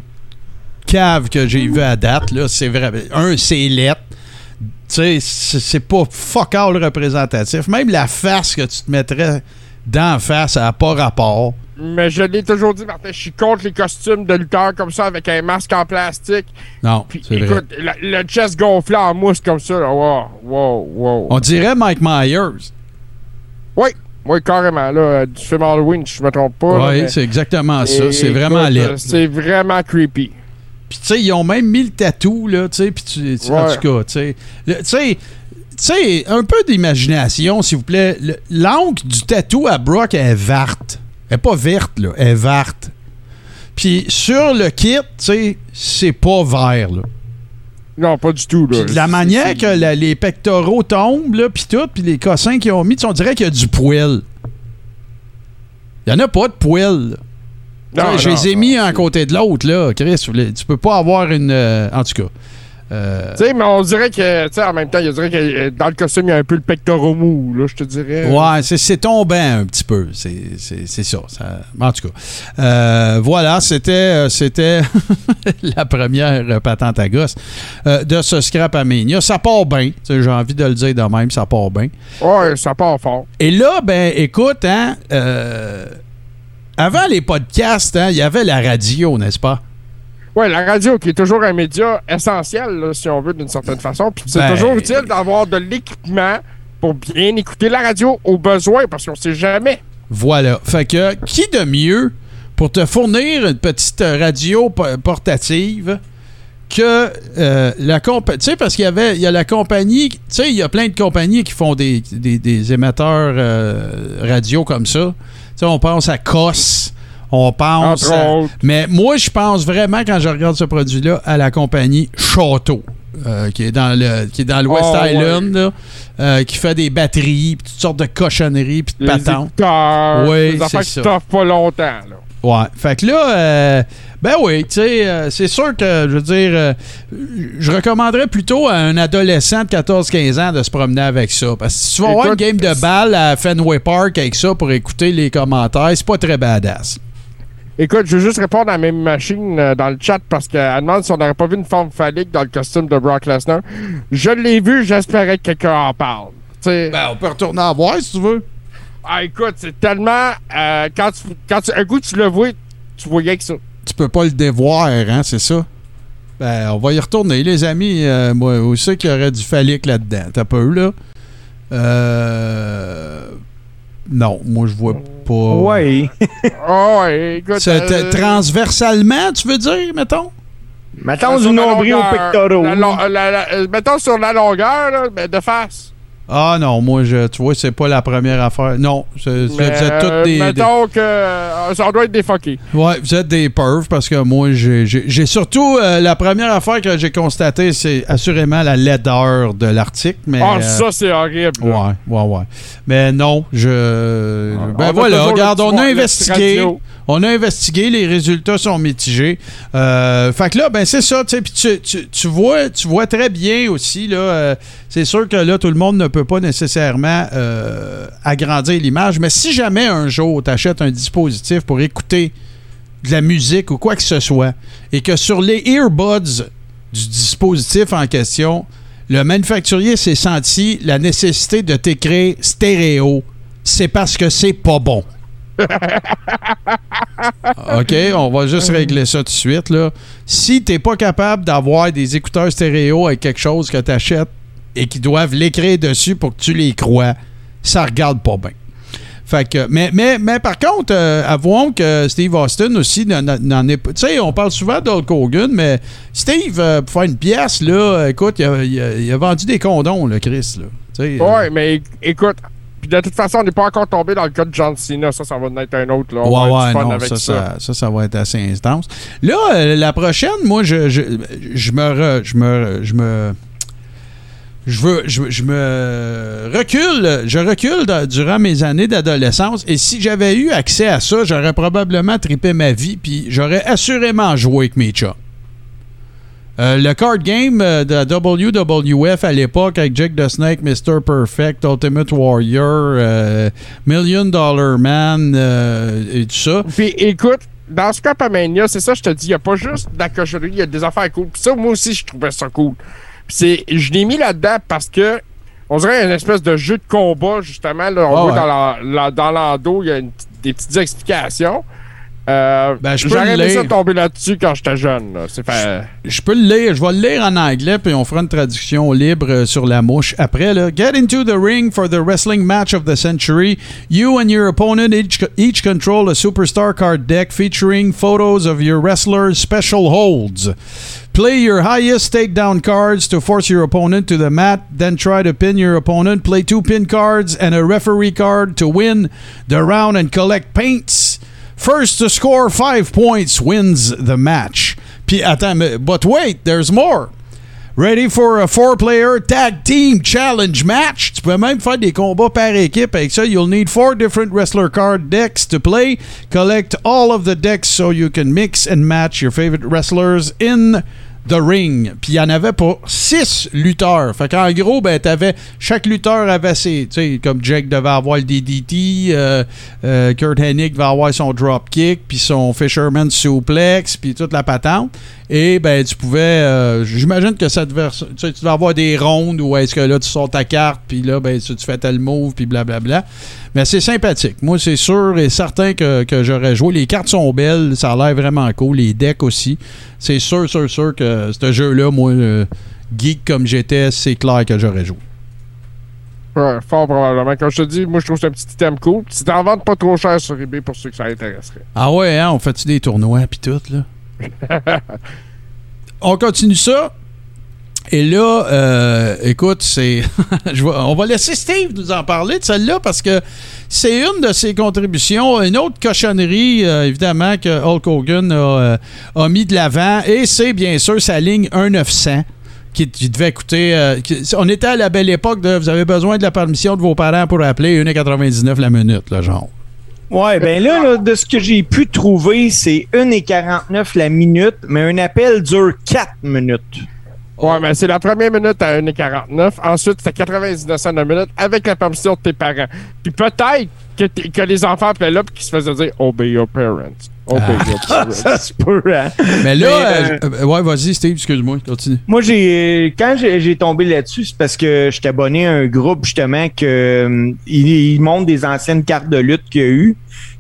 caves que j'ai vues à date. Là. C'est vrai. Un, c'est lettre. Tu sais, c'est, pas fuck all représentatif. Même la face que tu te mettrais d'en face, ça n'a pas rapport.
mais je l'ai toujours dit, Martin, je suis contre les costumes de lutteurs comme ça avec un masque en plastique.
Non,
Puis
vrai.
écoute, le chest gonflé en mousse comme ça, là, wow, wow, wow.
On dirait Mike Myers.
Oui, oui, carrément, là, du film Halloween, je me trompe pas.
Oui, c'est exactement ça. C'est vraiment laid.
C'est vraiment creepy.
Puis, tu sais, ils ont même mis le tatou, là, tu sais, puis tu, tu- en tout cas, tu sais. Tu sais, tu sais, un peu d'imagination, s'il vous plaît. Le- L'encre du tatou à Brock elle est verte. Elle est pas verte, là. Elle est verte. Puis, sur le kit, tu sais, c'est pas vert, là.
Non, pas du tout. Là.
De la manière que la- les pectoraux tombent, là, puis tout, puis les cossins qu'ils ont mis, on dirait qu'il y a du poil. Il y en a pas de poil,
Non,
je
non,
les ai mis un côté de l'autre, là. Chris, tu peux pas avoir une. euh, en tout cas. Euh,
Tu sais, mais on dirait que, tu sais, en même temps, il dirait que euh, dans le costume, il y a un peu le pectoral mou, là, je te dirais.
Ouais, c'est, tombant un petit peu. C'est, ça, ça- En tout cas. Euh, voilà, c'était, c'était la première patente à gosse euh, de ce scrap à. Ça part bien. J'ai envie de le dire de même, ça part bien.
Ouais, ça part fort.
Et là, ben, écoute, hein, avant les podcasts, hein, il y avait la radio, n'est-ce pas?
Ouais, la radio qui est toujours un média essentiel, là, si on veut, d'une certaine façon. Puis c'est
Ben-
toujours utile d'avoir de l'équipement pour bien écouter la radio au besoin, parce qu'on sait jamais.
Voilà. Fait que, qui de mieux pour te fournir une petite radio po- portative que euh, la compagnie. Tu sais, parce qu'il y avait il y a la compagnie. Tu sais, il y a plein de compagnies qui font des, des- des émetteurs euh, radio comme ça. Sais, on pense à COS. On pense. À- mais moi, je pense vraiment, quand je regarde ce produit-là, à la compagnie Château. euh, qui est dans le qui est dans
Oh, ouais.
Island là, euh, qui fait des batteries puis toutes sortes de cochonneries puis de patentes. Oui, c'est
qui
ça.
t'offrent pas longtemps, là.
Ouais. Fait que là, euh, ben oui, tu sais, euh, c'est sûr que, je veux dire, euh, je recommanderais plutôt à un adolescent de 14-15 ans de se promener avec ça. Parce que si tu vas avoir une game de balle à Fenway Park avec ça pour écouter les commentaires, c'est pas très badass.
Écoute, je veux juste répondre à mes machines euh, dans le chat parce qu'elle demande si on n'aurait pas vu une forme phallique dans le costume de Brock Lesnar. Je l'ai vu, j'espérais que quelqu'un en parle. Tu sais,
Ben, on peut retourner en voir si tu veux.
Ah, écoute, c'est tellement. euh, quand tu, quand tu, un coup, tu le vois, tu voyais que ça.
Tu peux pas le dévoir, hein, c'est ça? Ben, on va y retourner, les amis. Euh, moi, aussi qu'il y aurait du phallique là-dedans? T'as pas eu, là? Euh... Non, moi, je vois pas.
Ouais.
Oh, ouais, écoute.
C'est
euh,
euh, transversalement, tu veux dire, mettons?
Mettons
sur
du
la
nombril au
longueur,
pectoraux.
la long- la- la- euh, mettons sur la longueur, là, mais de face.
Ah non, moi, je, tu vois, c'est pas la première affaire. Non, c'est- vous êtes
euh,
toutes des, des-
mettons que euh, ça doit être défoqué.
Ouais, vous êtes des pervs parce que moi, j'ai j'ai- j'ai surtout. euh, la première affaire que j'ai constatée, c'est assurément la laideur de l'article. Mais,
Ah,
euh,
ça, c'est horrible.
Ouais, ouais, ouais. Mais non, je.
On
ben voilà, regarde, on a investigué.
radio.
On a investigué, les résultats sont mitigés. Euh, fait que là, ben c'est ça, tu vois, tu vois très bien aussi, là, euh, c'est sûr que là, tout le monde ne peut pas nécessairement euh, agrandir l'image, mais si jamais un jour tu achètes un dispositif pour écouter de la musique ou quoi que ce soit, et que sur les earbuds du dispositif en question, le manufacturier s'est senti la nécessité de t'écrire stéréo, c'est parce que c'est pas bon. OK, on va juste régler ça tout de suite. Là. Si tu n'es pas capable d'avoir des écouteurs stéréo avec quelque chose que tu achètes et qui doivent l'écrire dessus pour que tu les crois, ça regarde pas bien. Fait que, mais, mais, mais par contre, euh, avouons que Steve Austin aussi n'en est pas. Tu sais, on parle souvent d'Hulk Hogan, mais Steve, euh, pour faire une pièce, là, écoute, il a, il a- il a vendu des condoms, le Chris. Là. Euh,
mais écoute, puis de toute façon, on n'est pas encore tombé dans le cas de John Cena. Ça, ça va en être un autre. Là. On
Ouais, ouais,
fun
non,
avec
ça
ça.
ça, va être assez intense. Là, euh, la prochaine, moi, je, je, je me, re- je me, je me, je veux, je, je me recule, je recule durant mes années d'adolescence. Et si j'avais eu accès à ça, j'aurais probablement trippé ma vie, puis j'aurais assurément joué avec mes chats. Euh, le card game euh, de WWF à l'époque avec Jake the Snake, Mr. Perfect, Ultimate Warrior, euh, Million Dollar Man et tout ça.
Puis écoute, dans Scrapamania, c'est ça, je te dis, il n'y a pas juste de la cochonnerie, il y a des affaires cool. Puis ça, moi aussi, je trouvais ça cool. Puis c'est, je l'ai mis là-dedans parce que on dirait une espèce de jeu de combat, justement. Là, on
Ah
voit
ouais.
dans, la, la- dans l'endos, il y a une des petites explications. Euh,
Ben, je peux
J'aurais
le
aimé ça
lire.
tomber là-dessus quand j'étais jeune. là. Fait...
Je peux le lire, je vais le lire en anglais, puis on fera une traduction libre euh, sur la mouche après. Là. Get into the ring for the wrestling match of the century. You and your opponent each, each control a superstar card deck featuring photos of your wrestlers' special holds. Play your highest takedown cards to force your opponent to the mat, then try to pin your opponent. Play two pin cards and a referee card to win the round and collect paints. First to score five points wins the match. But wait, there's more. Ready for a four-player tag team challenge match. Tu peux même faire des combats par équipe avec ça. You'll need four different wrestler card decks to play. Collect all of the decks so you can mix and match your favorite wrestlers in the ring. Puis il y en avait pour six lutteurs. Fait qu'en gros, ben, chaque lutteur avait ses. Tu sais, comme Jake devait avoir le DDT, euh, euh, Kurt Hennig devait avoir son dropkick, puis son Fisherman suplex, puis toute la patente. Et ben, tu pouvais. euh, J'imagine que ça devait. Tu sais, tu devais avoir des rondes où est-ce que là, tu sors ta carte, puis là, ben, tu, tu fais tel move, puis blablabla. Mais c'est sympathique. Moi, c'est sûr et certain que, que j'aurais joué. Les cartes sont belles, ça a l'air vraiment cool. Les decks aussi. C'est sûr, sûr, sûr que ce jeu-là, moi, euh, geek comme j'étais, c'est clair que j'aurais joué.
Ouais, fort probablement. Comme je te dis, moi, je trouve que c'est un petit item cool. Puis c'est en vente pas trop cher sur eBay pour ceux que ça intéresserait.
Ah ouais, hein, on fait-tu des tournois puis tout, là? on continue ça. Et là, euh, écoute, c'est. on va laisser Steve nous en parler de celle-là parce que c'est une de ses contributions. Une autre cochonnerie, euh, évidemment, que Hulk Hogan a, euh, a mis de l'avant. Et c'est bien sûr sa ligne 1-900 qui, qui devait coûter. euh, on était à la belle époque de vous avez besoin de la permission de vos parents pour appeler 1,99 la minute, là, genre.
Ouais, ben là, de ce que j'ai pu trouver, c'est 1,49 la minute, mais un appel dure 4 minutes.
Ouais, mais c'est la première minute à 1,49. Ensuite, c'est 99 cents la minute avec la permission de tes parents. Puis peut-être que, les enfants appelaient là et qu'ils se faisaient dire Obey your parents. Obey your parents.
Ça se peut, hein?
Mais là,
Mais,
euh, euh, ouais, vas-y, Steve, excuse-moi, continue.
Moi, j'ai quand j'ai j'ai tombé là-dessus, c'est parce que j'étais abonné à un groupe justement que hum, il, il montre des anciennes cartes de lutte qu'il y a eu.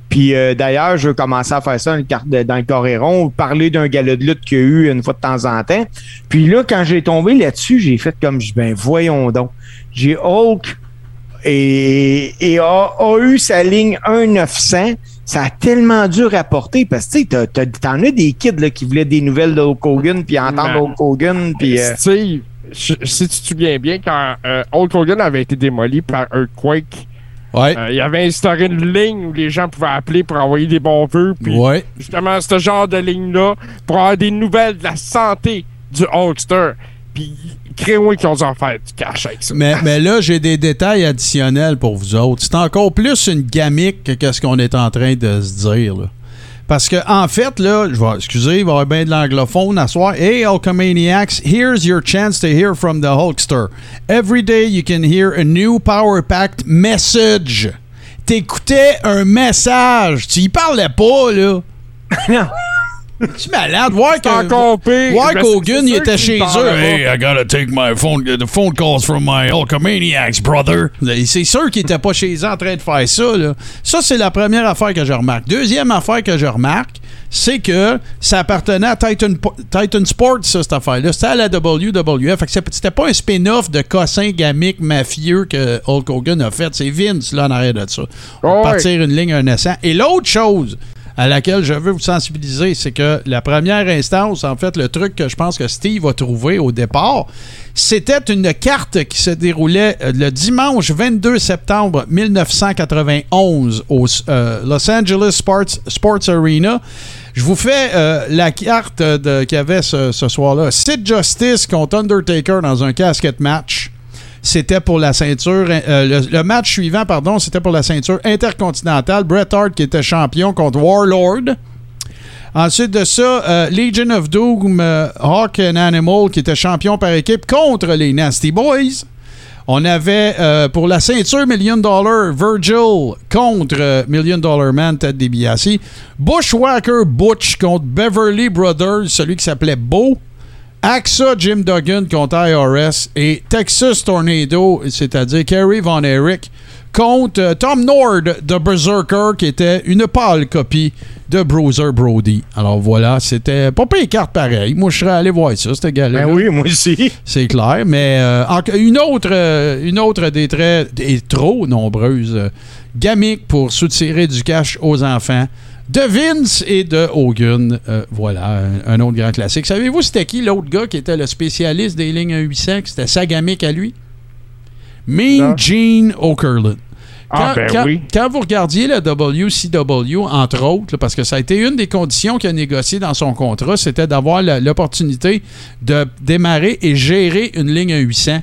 Puis euh, d'ailleurs, je vais commencer à faire ça une carte de- dans le Coréron, parler d'un gala de lutte qu'il y a eu une fois de temps en temps. Puis là, quand j'ai tombé là-dessus, j'ai fait comme je ben voyons donc. J'ai Hulk et, et a, a eu sa ligne 1-900. Ça a tellement dû rapporter parce que tu t'en as des kids là, qui voulaient des nouvelles de Hulk Hogan, puis entendre. Hulk Hogan, puis euh,
Steve, je- si tu te souviens bien, quand euh, Hulk Hogan avait été démoli par Earthquake,
Ouais.
euh, il avait instauré une ligne où les gens pouvaient appeler pour envoyer des bons vœux. Puis
ouais.
justement, ce genre de ligne-là, pour avoir des nouvelles de la santé du Hulkster. Puis, ont en faire du cash avec ça.
Mais, mais là, j'ai des détails additionnels pour vous autres. C'est encore plus une gamique que qu'est-ce qu'on est en train de se dire. là. Parce que, en fait, là, je vais, excusez, il va y avoir bien de l'anglophone à soir. Hey, Hulkamaniacs, here's your chance to hear from the Hulkster. Every day you can hear a new Power Packed message. T'écoutais un message. Tu y parlais pas, là.
Non.
Tu es malade. Voir
Ben,
qu'Hogan, il
sûr
était chez eux. Hey, I gotta take my phone, the phone calls from my Hulkamaniacs, brother. C'est sûr qu'il était pas chez eux en train de faire ça. Là. Ça, c'est la première affaire que je remarque. Deuxième affaire que je remarque, c'est que ça appartenait à Titan, Titan Sports, ça, cette affaire-là. C'était à la WWF. C'était pas un spin-off de cossin gamique mafieux que Hulk Hogan a fait. C'est Vince, là, en arrière de ça. On va
Oh,
partir une ligne, un essai. Et l'autre chose à laquelle je veux vous sensibiliser, c'est que la première instance, en fait, le truc que je pense que Steve a trouvé au départ, c'était une carte qui se déroulait euh, le dimanche 22 septembre 1991 au euh, Los Angeles Sports, Arena. Je vous fais euh, la carte qu'il y avait ce, ce soir-là. Sid Justice contre Undertaker dans un casket match. C'était pour la ceinture. euh, le, match suivant, pardon, c'était pour la ceinture intercontinentale. Bret Hart qui était champion contre Warlord. Ensuite de ça, euh, Legion of Doom, euh, Hawk and Animal qui était champion par équipe contre les Nasty Boys. On avait pour la ceinture Million Dollar Virgil contre Million Dollar Man Ted DiBiase. Bushwhacker Butch contre Beverly Brothers, celui qui s'appelait Beau. AXA Jim Duggan contre IRS et Texas Tornado, c'est-à-dire Kerry Von Erich contre euh, Tom Nord de Berserker, qui était une pâle copie de Bruiser Brody. Alors voilà, c'était pas pire carte pareil. Moi, je serais allé voir ça, cette gars-là.
Ben oui, moi aussi.
C'est clair, mais euh, une, autre, euh, une autre des très et trop nombreuses euh, gamiques pour soutirer du cash aux enfants de Vince et de Hogan. Euh, voilà, un, un autre grand classique. Savez-vous c'était qui l'autre gars qui était le spécialiste des lignes 800? C'était sa gamique à lui? Mean. Gene Okerlund.
Ah, ben
quand,
oui.
quand vous regardiez le WCW, entre autres, là, parce que ça a été une des conditions qu'il a négociées dans son contrat, c'était d'avoir la- l'opportunité de démarrer et gérer une ligne à 800,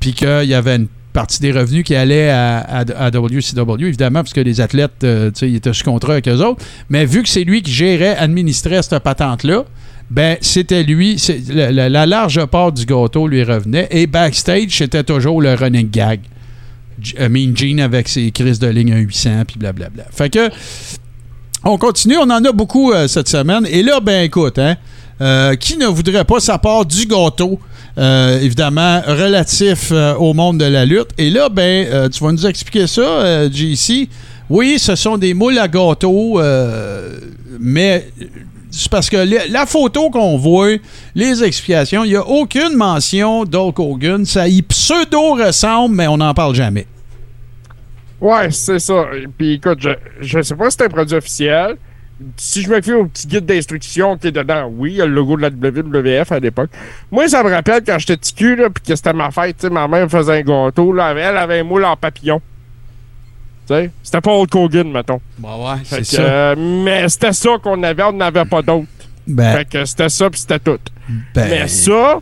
puis qu'il y avait une partie des revenus qui allait à, à- WCW, évidemment, parce que les athlètes, euh, tu sais, ils étaient sous contrat avec eux autres. Mais vu que c'est lui qui gérait, administrait cette patente-là, ben, c'était lui, la, la- la large part du gâteau lui revenait. Et backstage, c'était toujours le running gag. Euh, Mean Gene avec ses crises de ligne à 800, puis blablabla. Fait que, on continue, on en a beaucoup euh, cette semaine. Et là, ben écoute, hein, euh, qui ne voudrait pas sa part du gâteau, euh, évidemment, relatif euh, au monde de la lutte. Et là, ben, euh, tu vas nous expliquer ça, JC. Oui, ce sont des moules à gâteau, mais c'est parce que la, photo qu'on voit, les explications, il n'y a aucune mention d'Hulk Hogan. Ça y pseudo-ressemble, mais on n'en parle jamais.
Ouais, c'est ça. Puis écoute, je, je sais pas si c'est un produit officiel. Si je me fie au petit guide d'instruction qui est dedans, oui, il y a le logo de la WWF à l'époque. Moi, ça me rappelle quand j'étais petit cul, là, puis que c'était ma fête, tu sais, ma mère me faisait un gâteau, là, elle avait un moule en papillon. Tu sais, c'était pas Hulk Hogan, mettons.
Bah ouais, c'est ça.
euh, mais c'était ça qu'on avait, on n'avait pas d'autre.
Ben,
Fait que c'était ça, puis c'était tout.
ben,
Mais ça,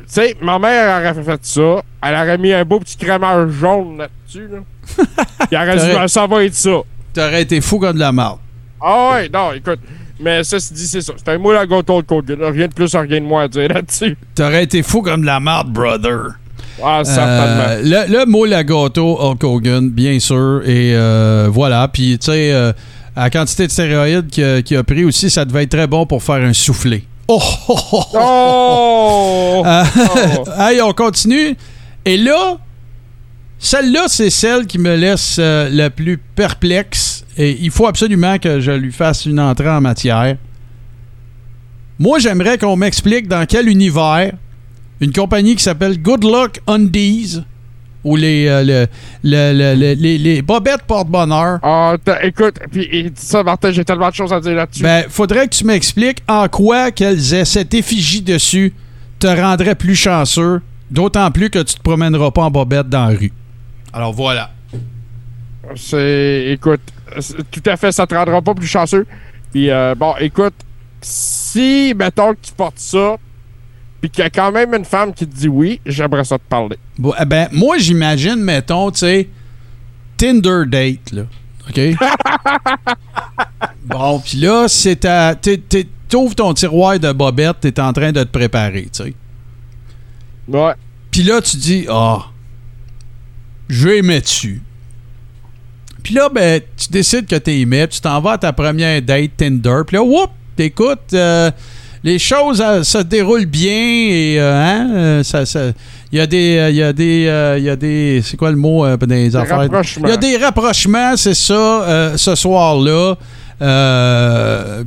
tu sais, ma mère aurait fait ça. Elle aurait mis un beau petit crémage jaune là-dessus. Là. Puis elle aurait dit, Ben, ça va être ça.
t'aurais été fou comme de la marde.
Ah ouais, non, écoute. Mais ça se dit, c'est ça. C'est un moule à gâteau de Hogan. Rien de plus, rien de moins à dire là-dessus.
T'aurais été fou comme de la marde, brother.
Ah, certainement.
Euh, le, le moule à gâteau Hulk Hogan, bien sûr. Et euh, voilà. Puis, tu sais, euh, la quantité de stéroïdes qu'il a, a pris aussi, ça devait être très bon pour faire un soufflé. Oh! oh, oh, oh.
Oh!
Euh,
Oh.
hey, on continue. Et là, celle-là, c'est celle qui me laisse euh, le plus perplexe. Et il faut absolument que je lui fasse une entrée en matière. Moi, j'aimerais qu'on m'explique dans quel univers une compagnie qui s'appelle Good Luck Undies ou les, euh, le- le- le- le- les, les bobettes porte-bonheur.
Ah, t'as- écoute, puis ça, Martin, j'ai tellement de choses à dire là-dessus.
Ben, faudrait que tu m'expliques en quoi qu'elles aient cette effigie dessus te rendrait plus chanceux, d'autant plus que tu te promèneras pas en bobette dans la rue. Alors voilà.
C'est. Écoute, tout à fait, ça te rendra pas plus chanceux. Puis, euh, bon, écoute, si, mettons que tu portes ça, puis qu'il y a quand même une femme qui te dit oui, j'aimerais ça te parler.
Bon, eh ben, moi, j'imagine, mettons, tu sais, Tinder date, là. OK? bon, puis là, c'est ta. t'es- t'es- T'ouvres ton tiroir de bobette, t'es en train de te préparer, tu sais.
Ouais.
Puis là, tu dis, ah, je mettre dessus. Puis là, ben, tu décides que tu y mets, tu t'en vas à ta première date Tinder. Puis là, whoop, t'écoutes, euh, les choses euh, se déroulent bien et, euh, hein, euh, ça, ça- il y a des, il y a des, euh, il y a des, c'est quoi le mot euh, les affaires?
rapprochements.
Il y a des rapprochements, c'est ça, euh, ce soir-là.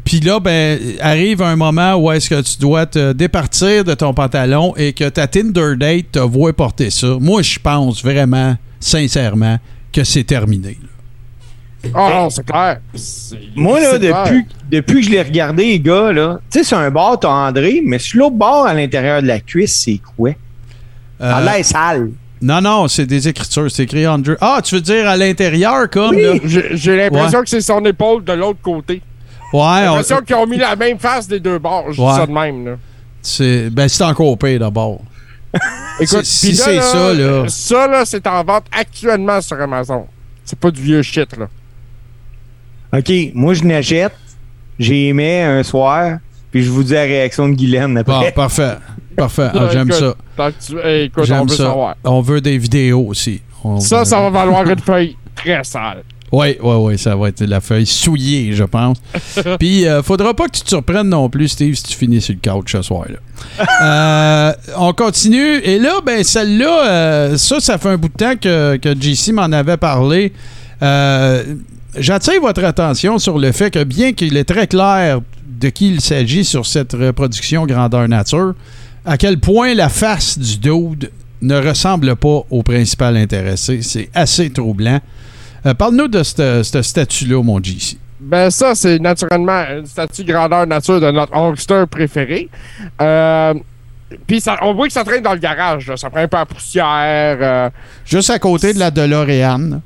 Puis là, ben, arrive un moment où est-ce que tu dois te départir de ton pantalon et que ta Tinder date te voit porter ça. Moi, je pense vraiment, sincèrement, que c'est terminé. là.
Oh non, c'est clair. C'est-
Moi, là,
c'est clair.
depuis, depuis que je l'ai regardé, les gars, là, tu sais, sur un bord, t'as André, mais sur l'autre bord, à l'intérieur de la cuisse, c'est quoi?
Euh,
l'air sale.
non, non, c'est des écritures. C'est écrit Andrew. Ah, tu veux dire à l'intérieur, comme,
Oui.
là?
J'ai j'ai l'impression que c'est son épaule de l'autre côté.
Ouais,
J'ai
on-
l'impression qu'ils ont mis la même face des deux bords. Je
Ouais.
dis ça de même, là.
c'est ben, c'est encore pire d'abord.
Écoute,
Si- c'est
là,
ça, là.
Ça, là, c'est en vente actuellement sur Amazon. C'est pas du vieux shit, là.
OK, moi, je n'achète, j'ai aimé un soir, puis je vous dis la réaction de Guylaine
Bon,
après.
parfait. Parfait. Ah, J'aime
écoute,
ça.
tant que tu- écoute, on veut
ça.
savoir.
On veut des vidéos aussi. On
Ça,
veut-
ça va valoir une feuille très sale.
Oui, oui, oui, ça va être la feuille souillée, je pense. Puis, euh, faudra pas que tu te surprennes non plus, Steve, si tu finis sur le couch ce soir-là. Euh, on continue. Et là, ben, celle-là, euh, ça, ça fait un bout de temps que, que JC m'en avait parlé. Euh, J'attire votre attention sur le fait que, bien qu'il est très clair de qui il s'agit sur cette reproduction grandeur nature, à quel point la face du dude ne ressemble pas au principal intéressé. C'est assez troublant. Euh, Parle-nous de ce statut-là, mon JC.
Ben ça, c'est naturellement une statue grandeur nature de notre Hulkster préféré. Euh, Puis ça- on voit que ça traîne dans le garage. Là. Ça prend un peu la poussière. euh,
Juste à côté de la DeLorean.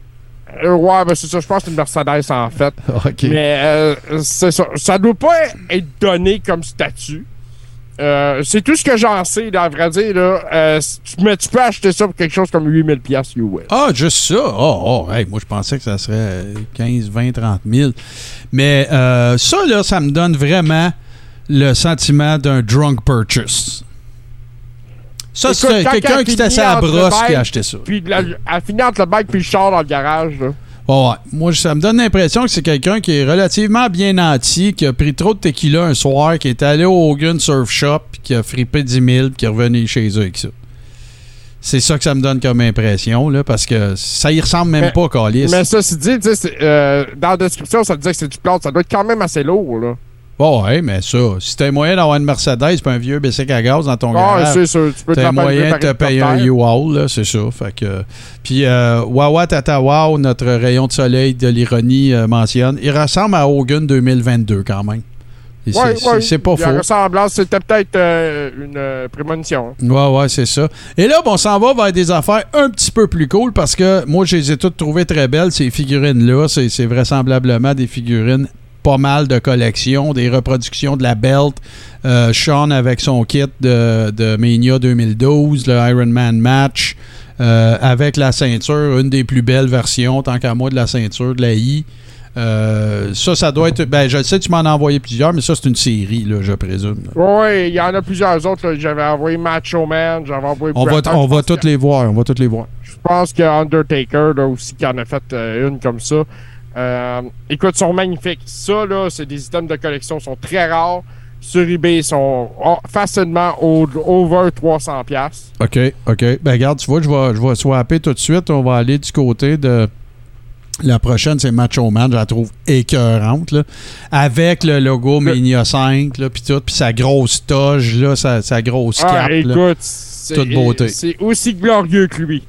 euh, ouais, ben c'est ça. Je pense que c'est une Mercedes en fait.
OK.
Mais euh, c'est ça. Ça doit pas être donné comme statut. Euh, c'est tout ce que j'en sais, là, à vrai dire. Là. Euh, mais tu peux acheter ça pour quelque chose comme 8000 pièces US.
Ah, juste ça? Oh, oh, hey, moi, je pensais que ça serait euh, 15, 20, 30 000. Mais euh, ça, là, ça me donne vraiment le sentiment d'un drunk purchase. Ça, c'est quelqu'un qui était à
le
brosse qui a acheté ça.
Puis la, elle finit entre le bike puis le char dans le garage. Là.
Ouais, ouais. Moi, ça me donne l'impression que c'est quelqu'un qui est relativement bien nanti, qui a pris trop de tequila un soir, qui est allé au Hogan Surf Shop, puis qui a frippé 10 000, puis qui est revenu chez eux avec ça. C'est ça que ça me donne comme impression, là, parce que ça y ressemble même
Mais-
pas, Calis.
Mais ça, c'est dit, tu sais, c'est, euh, dans la description, ça disait que c'est du plâtre. Ça doit être quand même assez lourd. Là.
Bon, ouais, mais ça, si t'as moyen d'avoir une Mercedes pas un vieux bicycle à gaz dans ton
Ah,
garage,
c'est sûr. Tu peux
t'as
la
moyen de te payer un. U-Haul, là, c'est ça. Fait que, puis euh, Wawa Tata Wow, notre rayon de soleil de l'ironie euh, mentionne, il ressemble à Hogan 2022 quand même.
Ouais,
c'est-
ouais.
c'est- c'est pas faux.
ressemblance, c'était peut-être euh, une euh, prémonition.
Ouais, ouais, c'est ça. Et là, bon, on s'en va vers des affaires un petit peu plus cool parce que moi, je les ai toutes trouvées très belles, ces figurines-là. C'est c'est vraisemblablement des figurines pas mal de collections, des reproductions de la belt. Euh, Sean avec son kit de, de Mania 2012, le Iron Man match, euh, avec la ceinture, une des plus belles versions, tant qu'à moi, de la ceinture de la I. Euh, ça, ça doit être. Ben, je sais, tu m'en as envoyé plusieurs, mais ça, c'est une série, là, je présume.
Oui, il y en a plusieurs autres. J'avais envoyé Macho Man, j'avais envoyé
On va,
Bret Hart,
on va toutes
que-
les voir. On va toutes les voir.
Je pense a Undertaker là, aussi qui en a fait euh, une comme ça. Euh, écoute, ils sont magnifiques. Ça, là, c'est des items de collection, ils sont très rares. Sur eBay, ils sont oh, facilement au- over 300$. piastres.
OK, OK. Ben regarde, tu vois, je vais, je vais swapper tout de suite. On va aller du côté de. La prochaine, c'est Macho Man. Je la trouve écœurante, là. Avec le logo Mania 5, là, puis tout. Puis sa grosse toge, là, sa, sa grosse
Ah,
cape, là.
écoute,
Toute beauté.
c'est aussi glorieux que lui.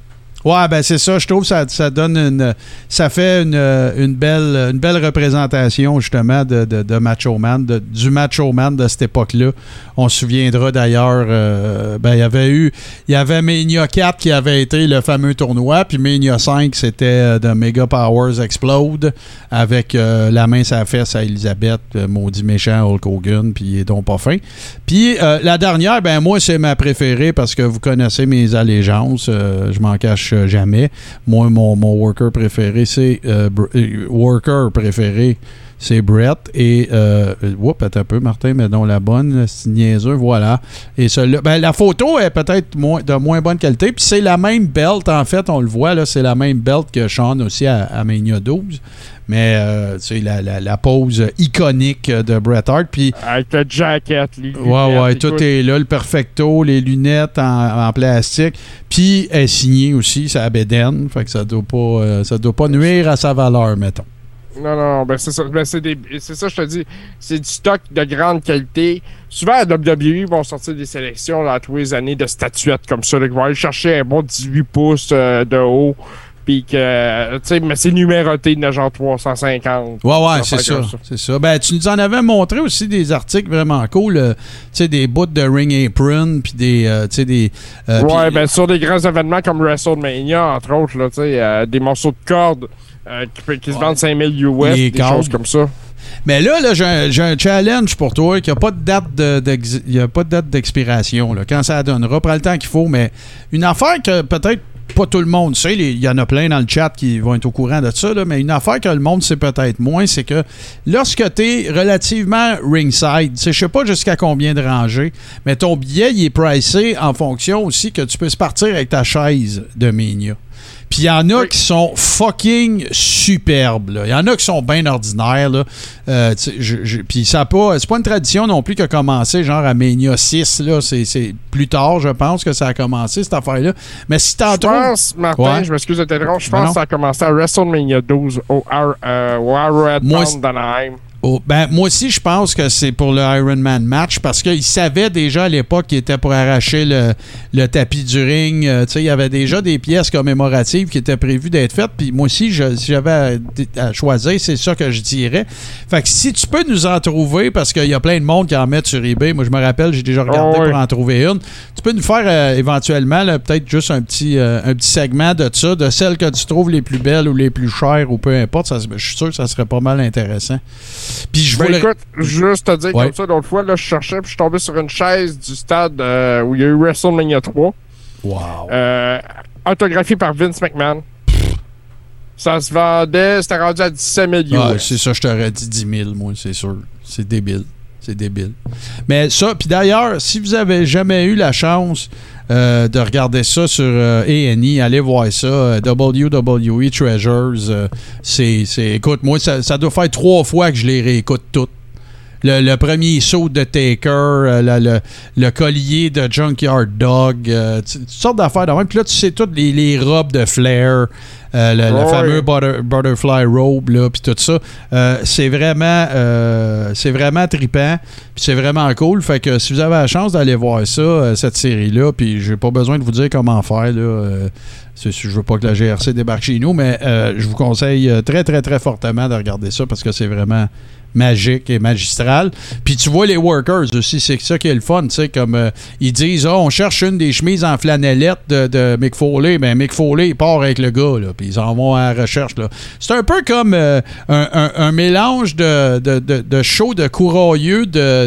Ouais, ben c'est ça. Je trouve que ça, ça donne une. Ça fait une, une, belle, une belle représentation, justement, de, de, Macho Man, de- du Macho Man de cette époque-là. On se souviendra d'ailleurs, euh, ben, il y avait eu. Il y avait Mania 4 qui avait été le fameux tournoi, puis Mania 5, c'était euh, de Mega Powers Explode, avec euh, la main la fesse à Elisabeth, euh, maudit méchant Hulk Hogan, puis il est donc pas fin. Puis euh, la dernière, ben moi, c'est ma préférée parce que vous connaissez mes allégeances. euh, je m'en cache euh, jamais. Moi, mon, mon worker préféré, c'est. euh, euh, worker préféré, c'est Brett. Et. Euh, whoop, un peu, Martin, mais non, la bonne, c'est niaiseux, voilà. Et celle-là. Ben, la photo est peut-être moins, de moins bonne qualité. Puis c'est la même belt, en fait, on le voit, là, c'est la même belt que Sean aussi à, à Mania 12. Mais, euh, tu sais, la, la, la pose iconique de Bret Hart. Puis.
Avec le jacket, les
Ouais,
lunettes,
ouais, tout
écoute.
est là, le perfecto, les lunettes en, en plastique. Puis elle est signée aussi, c'est à Beden, fait que ça doit pas euh, ça doit pas nuire à sa valeur, mettons.
Non, non, ben c'est ça. Ben c'est des- c'est ça, je te dis. C'est du stock de grande qualité. Souvent, à WWE, ils vont sortir des sélections là, tous les années de statuettes comme ça. Là, qui vont aller chercher un bon 18 pouces euh, de haut. Puis que, tu sais, mais c'est numéroté de genre 350.
Ouais, ouais, c'est ça, c'est ça. Ben, tu nous en avais montré aussi des articles vraiment cool, euh, tu sais, des bouts de ring apron, puis des, euh, tu sais, des... euh,
ouais,
puis-
ben sur des grands événements comme WrestleMania, entre autres, là, tu sais, des morceaux de cordes qui, se vendent 5000 US,
Les
des choses comme ça.
Mais là, là j'ai un, challenge pour toi qui n'a pas de date de- y a pas de date d'expiration. Quand ça donnera, prends le temps qu'il faut, mais une affaire que peut-être pas tout le monde sait, il y en a plein dans le chat qui vont être au courant de ça, mais une affaire que le monde sait peut-être moins, c'est que lorsque tu es relativement ringside, je sais pas jusqu'à combien de rangées, mais ton billet il est pricé en fonction aussi que tu se partir avec ta chaise de Mania. Puis il y en a
Oui.
qui sont fucking superbes. Il y en a qui sont bien ordinaires. Là. Euh, je- je- Puis ça pas. C'est pas une tradition non plus qui a commencé genre à Mania 6. Là. C'est, c'est plus tard, je pense, que ça a commencé, cette affaire-là. Mais si t'en
Je
trouves.
pense, Martin,
Ouais.
je m'excuse de t'interrompre, je pense que ça a commencé à WrestleMania 12 au Ar- euh, au Arrowhead
Moi,
Pound d'Anaheim.
Oh, ben, moi aussi, je pense que c'est pour le Ironman match parce qu'il savait déjà à l'époque qu'il était pour arracher le, le tapis du ring. Euh, il y avait déjà des pièces commémoratives qui étaient prévues d'être faites. Puis moi aussi, je- si j'avais à, à choisir, c'est ça que je dirais. Fait que si tu peux nous en trouver, parce qu'il y a plein de monde qui en mettent sur eBay. Moi, je me rappelle, j'ai déjà regardé
Oh, oui.
pour en trouver une. Tu peux nous faire euh, éventuellement, peut-être juste un petit, euh, un petit segment de ça, de celles que tu trouves les plus belles ou les plus chères ou peu importe. Ça, je suis sûr que ça serait pas mal intéressant. Puis je
Ben,
voulais.
écoute, juste te dire
Ouais.
comme ça, l'autre fois, là, je cherchais, puis je suis tombé sur une chaise du stade euh, où il y a eu WrestleMania 3,
Wow.
euh, autographiée par Vince McMahon. Ça se vendait, c'était rendu à 17 millions.
Ah, c'est ça, je t'aurais dit 10 000, moi, c'est sûr. C'est débile. C'est débile. Mais ça, puis d'ailleurs, si vous avez jamais eu la chance euh, de regarder ça sur euh, A&E, allez voir ça. euh, WWE Treasures. c'est, écoute, moi, ça doit faire trois fois que je les réécoute toutes. Le, le premier saut de Taker, euh, le, le- le collier de Junkyard Dog, euh, toutes sortes d'affaires de même. Puis là, tu sais toutes les, les robes de Flair, euh, le,
Ouais.
fameux butter- Butterfly Robe, là, puis tout ça. C'est vraiment, c'est vraiment trippant, puis c'est vraiment cool. Fait que si vous avez la chance d'aller voir ça, cette série-là, puis j'ai pas besoin de vous dire comment faire, là. je veux pas que la GRC débarque chez nous, mais euh, je vous conseille très, très, très fortement de regarder ça parce que c'est vraiment magique et magistral. Puis tu vois les workers aussi, c'est ça qui est le fun, tu sais, comme euh, ils disent, Ah, on cherche une des chemises en flanellette de, de Mick Foley, ben Mick Foley, il part avec le gars, là, puis ils en vont à la recherche, là. C'est un peu comme euh, un, un- un mélange de, de, de, de show de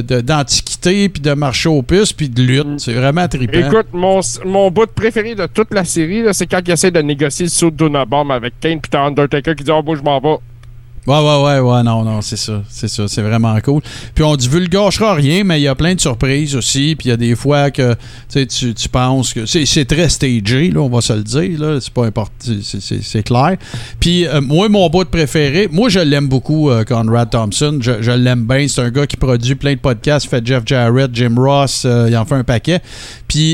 de, d'antiquité, puis de marché aux puces, puis de lutte. C'est vraiment trippant.
Écoute, mon, mon bout préféré de toute la série, là, c'est quand il essaie de négocier le saut de Bomb avec Kane, puis t'as Undertaker qui dit Oh, moi, je m'en vais.
Ouais, ouais, ouais, ouais, non, non, c'est ça, c'est ça, c'est vraiment cool. Puis on divulgagera rien, mais il y a plein de surprises aussi, puis il y a des fois que tu tu penses que c'est très stagé, là, on va se le dire, là, c'est pas important, c'est- clair. Puis euh, moi, mon bout préféré, moi je l'aime beaucoup, euh, Conrad Thompson, je, je l'aime bien, c'est un gars qui produit plein de podcasts, fait Jeff Jarrett, Jim Ross, euh, il en fait un paquet.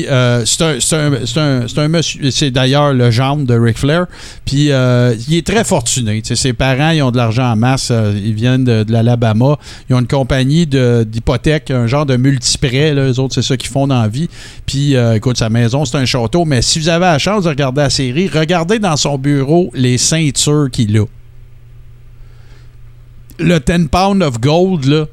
Euh, c'est un, monsieur, c'est d'ailleurs le gendre de Ric Flair, puis euh, il est très fortuné, ses parents, ils ont de l'argent en masse, euh, ils viennent de, l'Alabama, ils ont une compagnie de- d'hypothèque, un genre de multiprêt, les autres, c'est ça qu'ils font dans la vie. Puis, écoute, sa maison, c'est un château, mais si vous avez la chance de regarder la série, regardez dans son bureau les ceintures qu'il a. Le 10 pound of gold, là,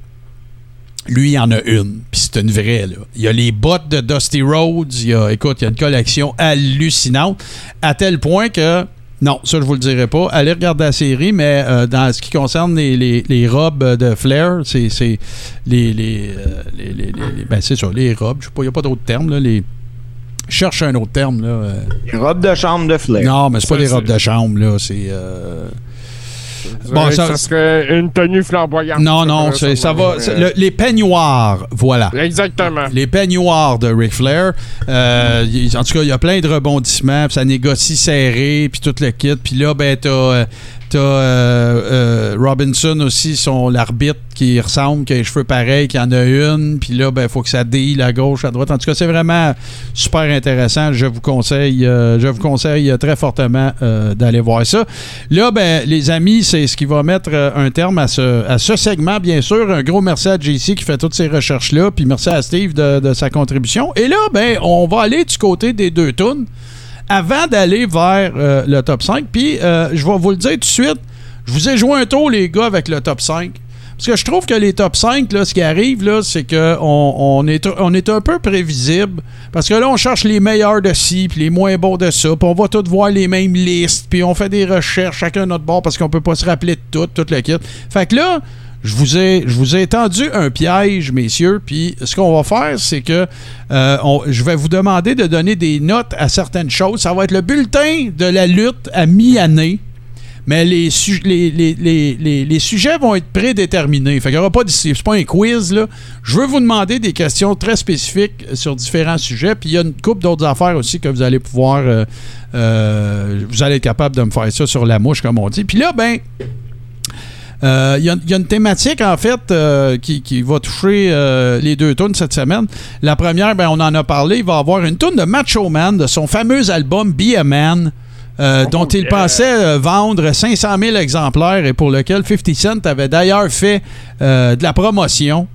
lui, il en a une. Puis c'est une vraie, là. Il y a les bottes de Dusty Rhodes. Il y a, écoute, il y a une collection hallucinante. À tel point que. Non, ça, je vous le dirai pas. Allez regarder la série, mais euh, dans ce qui concerne les, les- les robes de Flair, c'est c'est les. les, euh, les- les- les- les- ben, c'est ça, les robes. Je sais pas, il n'y a pas d'autre terme, là. Les. Je cherche un autre terme, là. euh.
Les robes de chambre de Flair.
Non, mais c'est pas
c'est-
robes de chambre, là. C'est. euh, Bon, ça-
serait une tenue flamboyante.
Non, non,
Ça,
c'est- ça va.
euh,
le- les peignoirs, voilà.
Exactement.
Les peignoirs de Ric Flair. Euh, en tout cas, il y a plein de rebondissements, puis ça négocie serré, puis tout le kit. Puis là, ben, t'as, euh, t'as euh, euh, Robinson aussi, son l'arbitre qui ressemble, qui a les cheveux pareils, qui en a une. Puis là, ben, faut que ça déille à gauche, à droite. En tout cas, c'est vraiment super intéressant. Je vous conseille, euh, je vous conseille très fortement d'aller voir ça. Là, ben, les amis, c'est ce qui va mettre un terme à ce, segment, bien sûr. Un gros merci à JC qui fait toutes ces recherches-là, puis merci à Steve de, de sa contribution. Et là, ben, on va aller du côté des deux tunes avant d'aller vers euh, le top 5. Puis, euh, je vais vous le dire tout de suite, je vous ai joué un tour, les gars, avec le top 5. Parce que je trouve que les top 5, là, ce qui arrive, là, c'est qu'on on est, on est un peu prévisible. Parce que là, on cherche les meilleurs de ci, puis les moins bons de ça. Puis on va tous voir les mêmes listes. Puis on fait des recherches, chacun notre bord, parce qu'on peut pas se rappeler de tout, tout le kit. Fait que là, je vous ai, je vous ai tendu un piège, messieurs. Puis ce qu'on va faire, c'est que euh, je vais vous demander de donner des notes à certaines choses. Ça va être le bulletin de la lutte à mi-année. mais les, su- les, les, les, les, les sujets vont être prédéterminés. Fait qu'il n'y aura pas de. C'est pas un quiz, là. Je veux vous demander des questions très spécifiques sur différents sujets. Puis il y a une couple d'autres affaires aussi que vous allez pouvoir. euh, euh, vous allez être capable de me faire ça sur la mouche, comme on dit. Puis là, ben. Euh, Il y, a- il y a une thématique, en fait, euh, qui, qui va toucher euh, les deux tunes cette semaine. La première, ben, on en a parlé, il va avoir une tune de Macho Man, de son fameux album Be a Man, euh, dont il pensait euh, vendre 500 000 exemplaires et pour lequel 50 Cent avait d'ailleurs fait euh, de la promotion.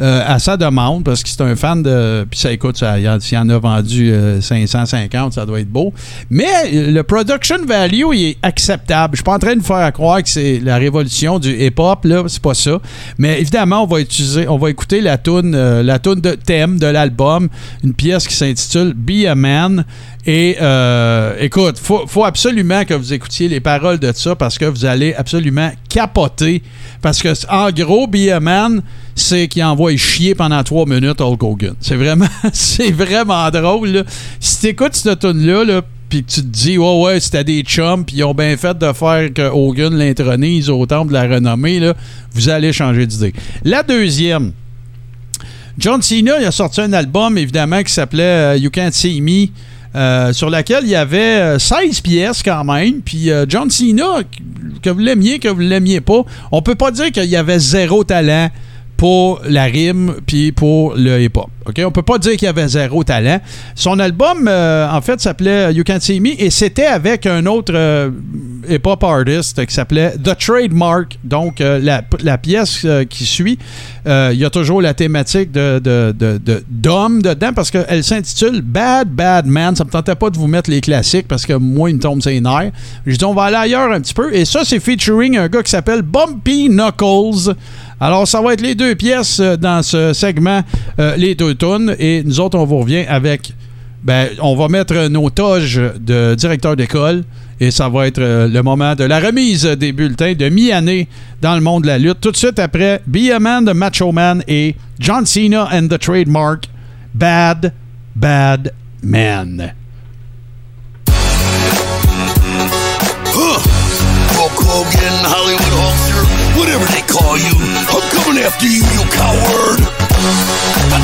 Euh, à sa demande, parce que c'est un fan de. Puis ça écoute, ça, il y en- s'il en a vendu euh, 550, ça doit être beau. Mais euh, le production value, il est acceptable. Je suis pas en train de vous faire croire que c'est la révolution du hip-hop, là, c'est pas ça. Mais évidemment, on va utiliser, on va écouter la tune, euh, la de thème de l'album, une pièce qui s'intitule Be a Man. Et euh, écoute, faut, faut absolument que vous écoutiez les paroles de ça parce que vous allez absolument capoter. Parce que, en gros, Be a Man, c'est qu'il envoie chier pendant trois minutes Hulk Hogan. C'est vraiment, c'est vraiment drôle. là. Si tu écoutes cette tune-là, là, puis que tu te dis, ouais, ouais, c'était des chums, puis ils ont bien fait de faire que Hogan l'intronise au temple de la renommée, là, vous allez changer d'idée. La deuxième, John Cena, il a sorti un album, évidemment, qui s'appelait euh, You Can't See Me. euh, sur laquelle il y avait euh, 16 pièces quand même. Puis euh, John Cena, que vous l'aimiez, que vous l'aimiez pas, on peut pas dire qu'il y avait zéro talent pour la rime puis pour le hip-hop. OK? On peut pas dire qu'il avait zéro talent. Son album, euh, en fait, s'appelait You Can't See Me et c'était avec un autre euh, hip-hop artist qui s'appelait The Trademark. Donc, euh, la, pièce qui suit, il y a toujours la thématique de, de, de- de- d'homme dedans parce qu'elle s'intitule Bad Bad Man. Ça me tentait pas de vous mettre les classiques parce que moi, il me tombe ses nerfs. J'ai dit, on va aller ailleurs un petit peu. Et ça, c'est featuring un gars qui s'appelle Bumpy Knuckles. Alors, ça va être les deux pièces dans ce segment, les deux Et nous autres, on vous revient avec. Ben, on va mettre nos toges de directeur d'école. Et ça va être euh, le moment de la remise des bulletins de mi-année dans le monde de la lutte. Tout de suite après, Be a Man de Macho Man et John Cena and the Trademark Bad Bad Man.
Hogan, Hollywood Hulkster, whatever they call you. I'm coming after you, you coward. I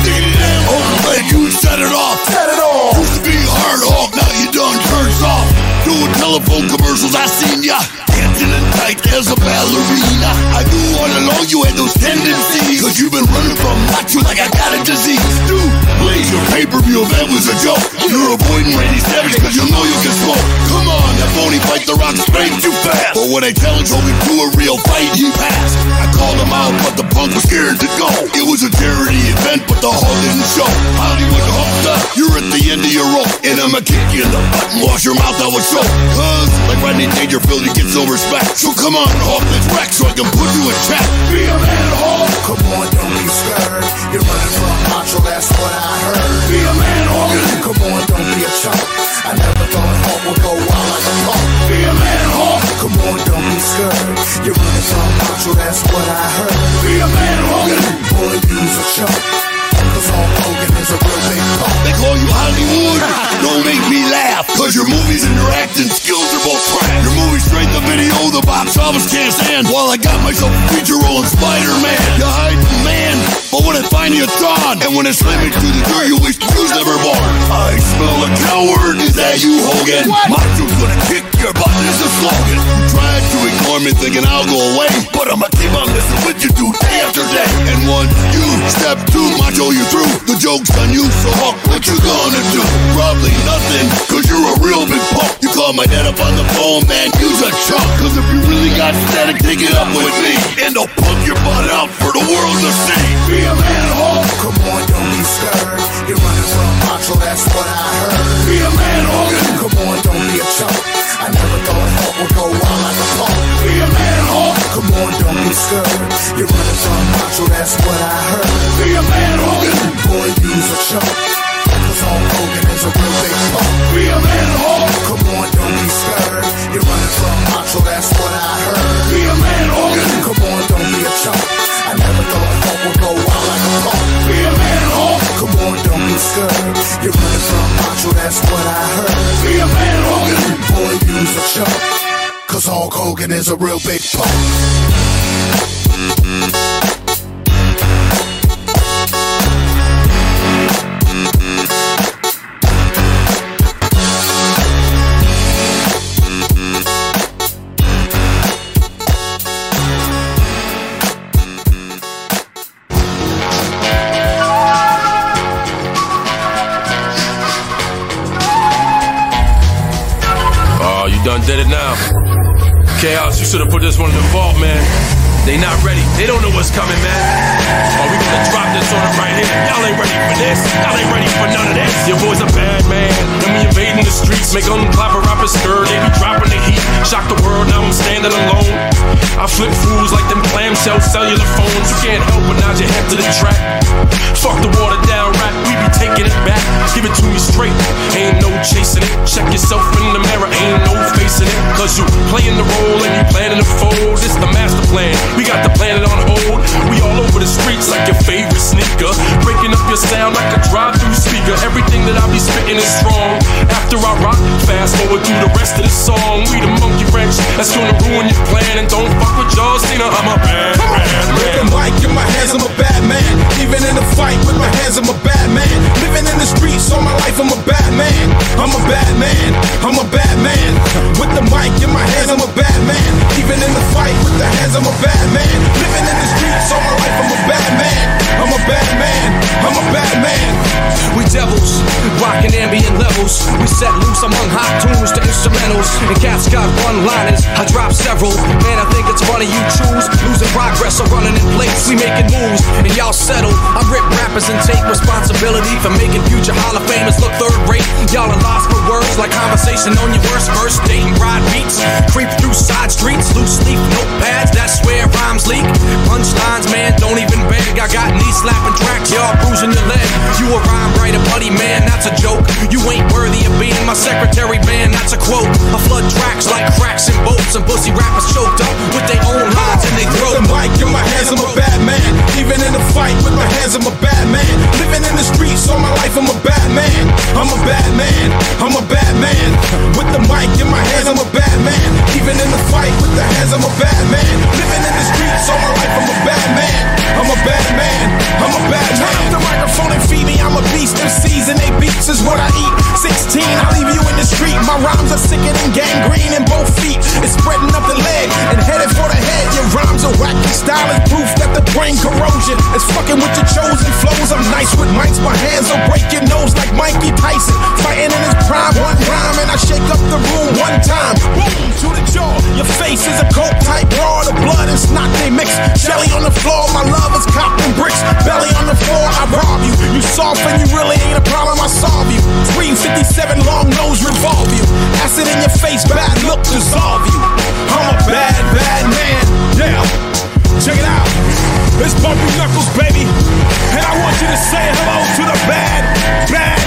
it you set it off. Set it off. Used to be hard Hulk, now you done cursed off. Doing telephone commercials, I seen ya. Dancing in tight as a ballerina. I knew all along you had those tendencies. Cause you've been running from macho like I got a disease. Dude, please, your pay-per-view event was a joke. You're avoiding Randy Savage cause you know you can smoke. Come on, that phony fight the rock straight too fast. But when I challenged Hogan to a real fight, he passed. I called him out, but the punk was scared to go. It was a charity event, but the Hulk didn't show. Hollywood Hulkster, you're at the end of your rope. And I'ma kick you in the butt and wash your mouth out with soap. Cause, like Rodney Dangerfield, you get no respect. So come on, Hulk, let's wreck so I can put you in check. Be a man, Hulk.
Come on, don't be scared. You're running from macho, that's what I heard.
Be a man, Hogan.
Come on, don't be a chump. I never thought Hulk would go wild like a punk.
Be a man, Hulk.
Come on, don't be scared. You're running from macho, that's what I heard.
Be a man, Hogan.
Boy, you's a chump. Cause Hulk Hogan is a real big punk.
They call you Hollywood. Don't make me laugh. Cause your movies and your acting skills are both crap. Your movie straight to video, the box office can't stand. While I got myself a feature role in Spider-Man. You hiding man, but when I find you, it's gone. And when I slam it to the door, you wish you was never born. I smell a coward. Is that you, Hogan? Macho's gonna kick your butt is a slogan. You tried to ignore me thinking I'll go away. But I'ma keep on messing with you do day after day. And once you step two, Macho, oh, you through. The joke's on you, so Hulk, what you gonna do? Probably nothing, cause you're a real big punk. You call my dad up on the phone, man, you's a chump. Cause if you really got static, take it up with me. And I'll pump your butt out for the world to see. Be a man, Hulk.
Come on, don't be scared. You're running from macho, that's what I heard.
Be a man, Hogan.
Come on, don't be a chump. I never thought Hulk would go wild like a punk.
Be a man, Hulk.
Come on, don't be scared. You're running from macho, that's what I heard.
Be a man, Hogan.
Boy, you's a chump. Cause Hulk Hogan is a real big punk.
Be a man, Hulk.
Come on, don't be scared. You're running from macho, that's what I heard.
Be a man, Hogan.
Come on, don't be a chump. I never thought Hulk would go wild like a punk.
Be a man, Hulk.
Come on, don't be scared. You're running from macho, that's what I heard.
Be a man, Hogan.
Boy, you's a chump. Cause Hulk Hogan is a real big punk.
Did it now. Chaos, you should have put this one in the vault, man. They not ready. They don't know what's coming, man. Oh, we gonna drop this on them right here. Y'all ain't ready for this. Y'all ain't ready for none of this. Your boy's a bad man. And we invading the streets. Make them clap a rapper skirt. They be dropping the heat. Shock the world, now I'm standing alone. I flip fools like them clamshell cellular phones. You can't help but nod your head to the track. Fuck the water down rap. We be taking it back. Give it to me straight. Ain't no chasing it. Check yourself in the mirror. Ain't no facing it. Cause you playing the role and you planning to fold. This the master plan. We got the planet on hold. We all over the streets like your favorite sneaker. Breaking up your sound like a drive-through speaker. Everything that I be spitting is strong. After I rock, fast forward through the rest of the song. We the monkey wrench that's gonna ruin your plan. And don't fuck with John Cena. I'm a bad man.
With the mic in my hands, I'm a bad man. Even in a fight with my hands, I'm a bad man. Living in the streets all my life, I'm a bad man. I'm a bad man. I'm a bad man. With the mic in my hands, I'm with the hands, I'm a bad man.
Devils, rocking ambient levels. We set loose among hot tunes to instrumentals. And cats got one liners, I drop several. Man, I think it's funny you choose. Losing progress or running in place. We making moves, and y'all settle. I rip rappers and take responsibility for making future Hall of Famers look third rate. Y'all are lost for words like conversation on your worst verse. Dating ride beats, creep through side streets, loose leaf notepads. That's where rhymes leak. Punchlines, man, don't even beg. I got knee slapping tracks, y'all bruising your leg. You a rhyme writer, buddy, man, that's a joke. You ain't worthy of being my secretary, man, that's a quote. I flood tracks like cracks and boats, and pussy rappers choked up with their own lines in their throat.
With the mic in my hands, I'm a bad man. Even in a fight with my hands, I'm a bad man. Living in the streets all my life, I'm a bad man. I'm a bad man. I'm a bad man. With the mic in my hands, I'm a bad man. Even in the fight with the hands, I'm a bad man. Living in the streets all my life, I'm a bad man. I'm a bad man. I'm a bad man. Turn up the microphone and feed me. I'm a beast. And they beats is what I eat. 16, I leave you in the street. My rhymes are sicker than gangrene in both feet. It's spreading up the leg and headed for the head. Your rhymes are wacky. Style is proof that the brain corrosion is fucking with your chosen flows. I'm nice with mics. My hands will break your nose like Mikey Tyson. Fighting in his prime. One rhyme and I shake up the room one time. Boom to the jaw. Your face is a coke type raw. The blood and snot they mix. Shelly on the floor. My love is copping bricks. Belly on the floor. I rob you. You soft and you really ain't a problem. I solve you. 357 long nose revolve you. Acid in your face. Bad look dissolve you. I'm a bad, bad man. Yeah. Check it out. It's Bumpy Knuckles, baby. And I want you to say hello to the bad, bad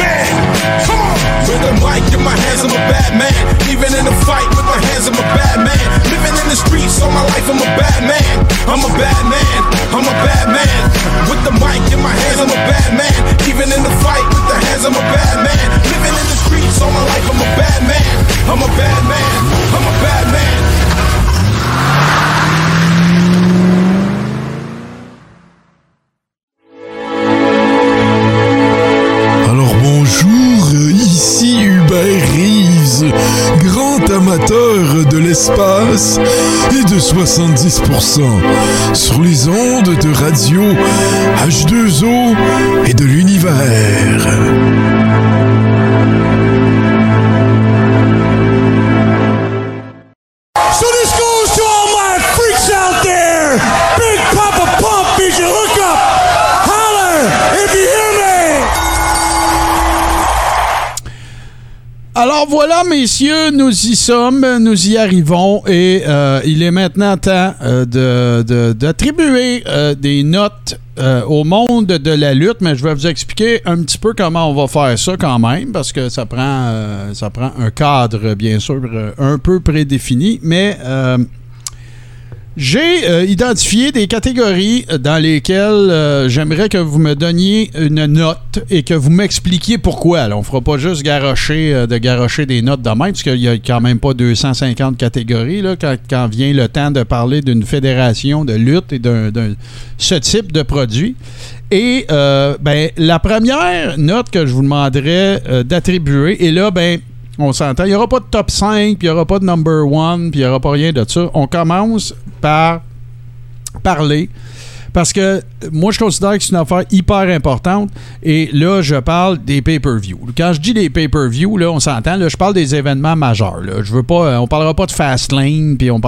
man. With the mic in my hands, I'm a bad man. Even in a fight with my hands, I'm a bad man. Living in the streets all my life, I'm a bad man. I'm a bad man. I'm a bad man. With the mic in my hands, I'm a bad man. Even in the fight with the hands, I'm a bad man. Living in the streets all my life, I'm a bad man. I'm a bad man. I'm a bad man.
Et de 70% sur les ondes de radio H2O et de l'univers.
Voilà, messieurs, nous y sommes, nous y arrivons et euh, il est maintenant temps euh, d'attribuer euh, des notes au monde de la lutte, mais je vais vous expliquer un petit peu comment on va faire ça quand même, parce que ça prend, ça prend un cadre, bien sûr, un peu prédéfini, mais... euh, J'ai euh, identifié des catégories dans lesquelles euh, j'aimerais que vous me donniez une note et que vous m'expliquiez pourquoi. Là, on fera pas juste garrocher, euh, de garrocher des notes de même, parce qu'il y a quand même pas 250 catégories là, quand, quand vient le temps de parler d'une fédération de lutte et d'un, ce type de produit. Et euh, ben, la première note que je vous demanderais euh, d'attribuer, et là, ben, on s'entend, il n'y aura pas de top 5, puis il n'y aura pas de number 1, puis il n'y aura pas rien de ça. On commence par parler. Parce que moi, je considère que c'est une affaire hyper importante. Et là, je parle des pay-per-view. Quand je dis des pay-per-view, là, on s'entend, là, je parle des événements majeurs. Là. Je veux pas, euh, on parlera pas de Fastlane, puis on.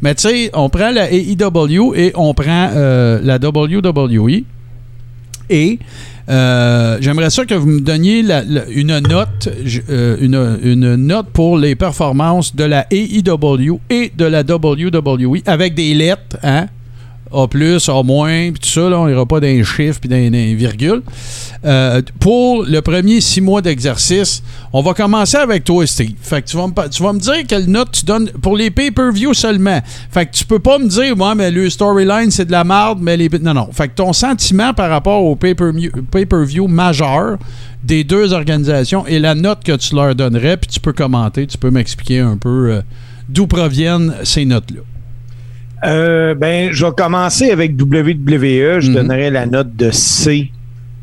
Mais tu sais, on prend la AEW et on prend euh, la WWE. Et euh, j'aimerais ça que vous me donniez la- la- une note, euh, une, une note pour les performances de la AEW et de la WWE avec des lettres, hein? A plus, A moins, puis tout ça, là, on n'ira pas dans les chiffres puis dans les- virgules. Euh, pour le premier six mois d'exercice, on va commencer avec toi, Steve. Fait que tu vas me, tu vas me dire quelle note tu donnes pour les pay-per-view seulement. Fait que tu peux pas me dire, moi, mais le storyline, c'est de la merde, mais les. Non, non. Fait que ton sentiment par rapport au pay-per-view pay-per-view majeur des deux organisations et la note que tu leur donnerais, puis tu peux commenter, tu peux m'expliquer un peu euh, d'où proviennent ces notes-là.
Euh, ben, je vais commencer avec WWE. Je
Mhm.
donnerai la note de C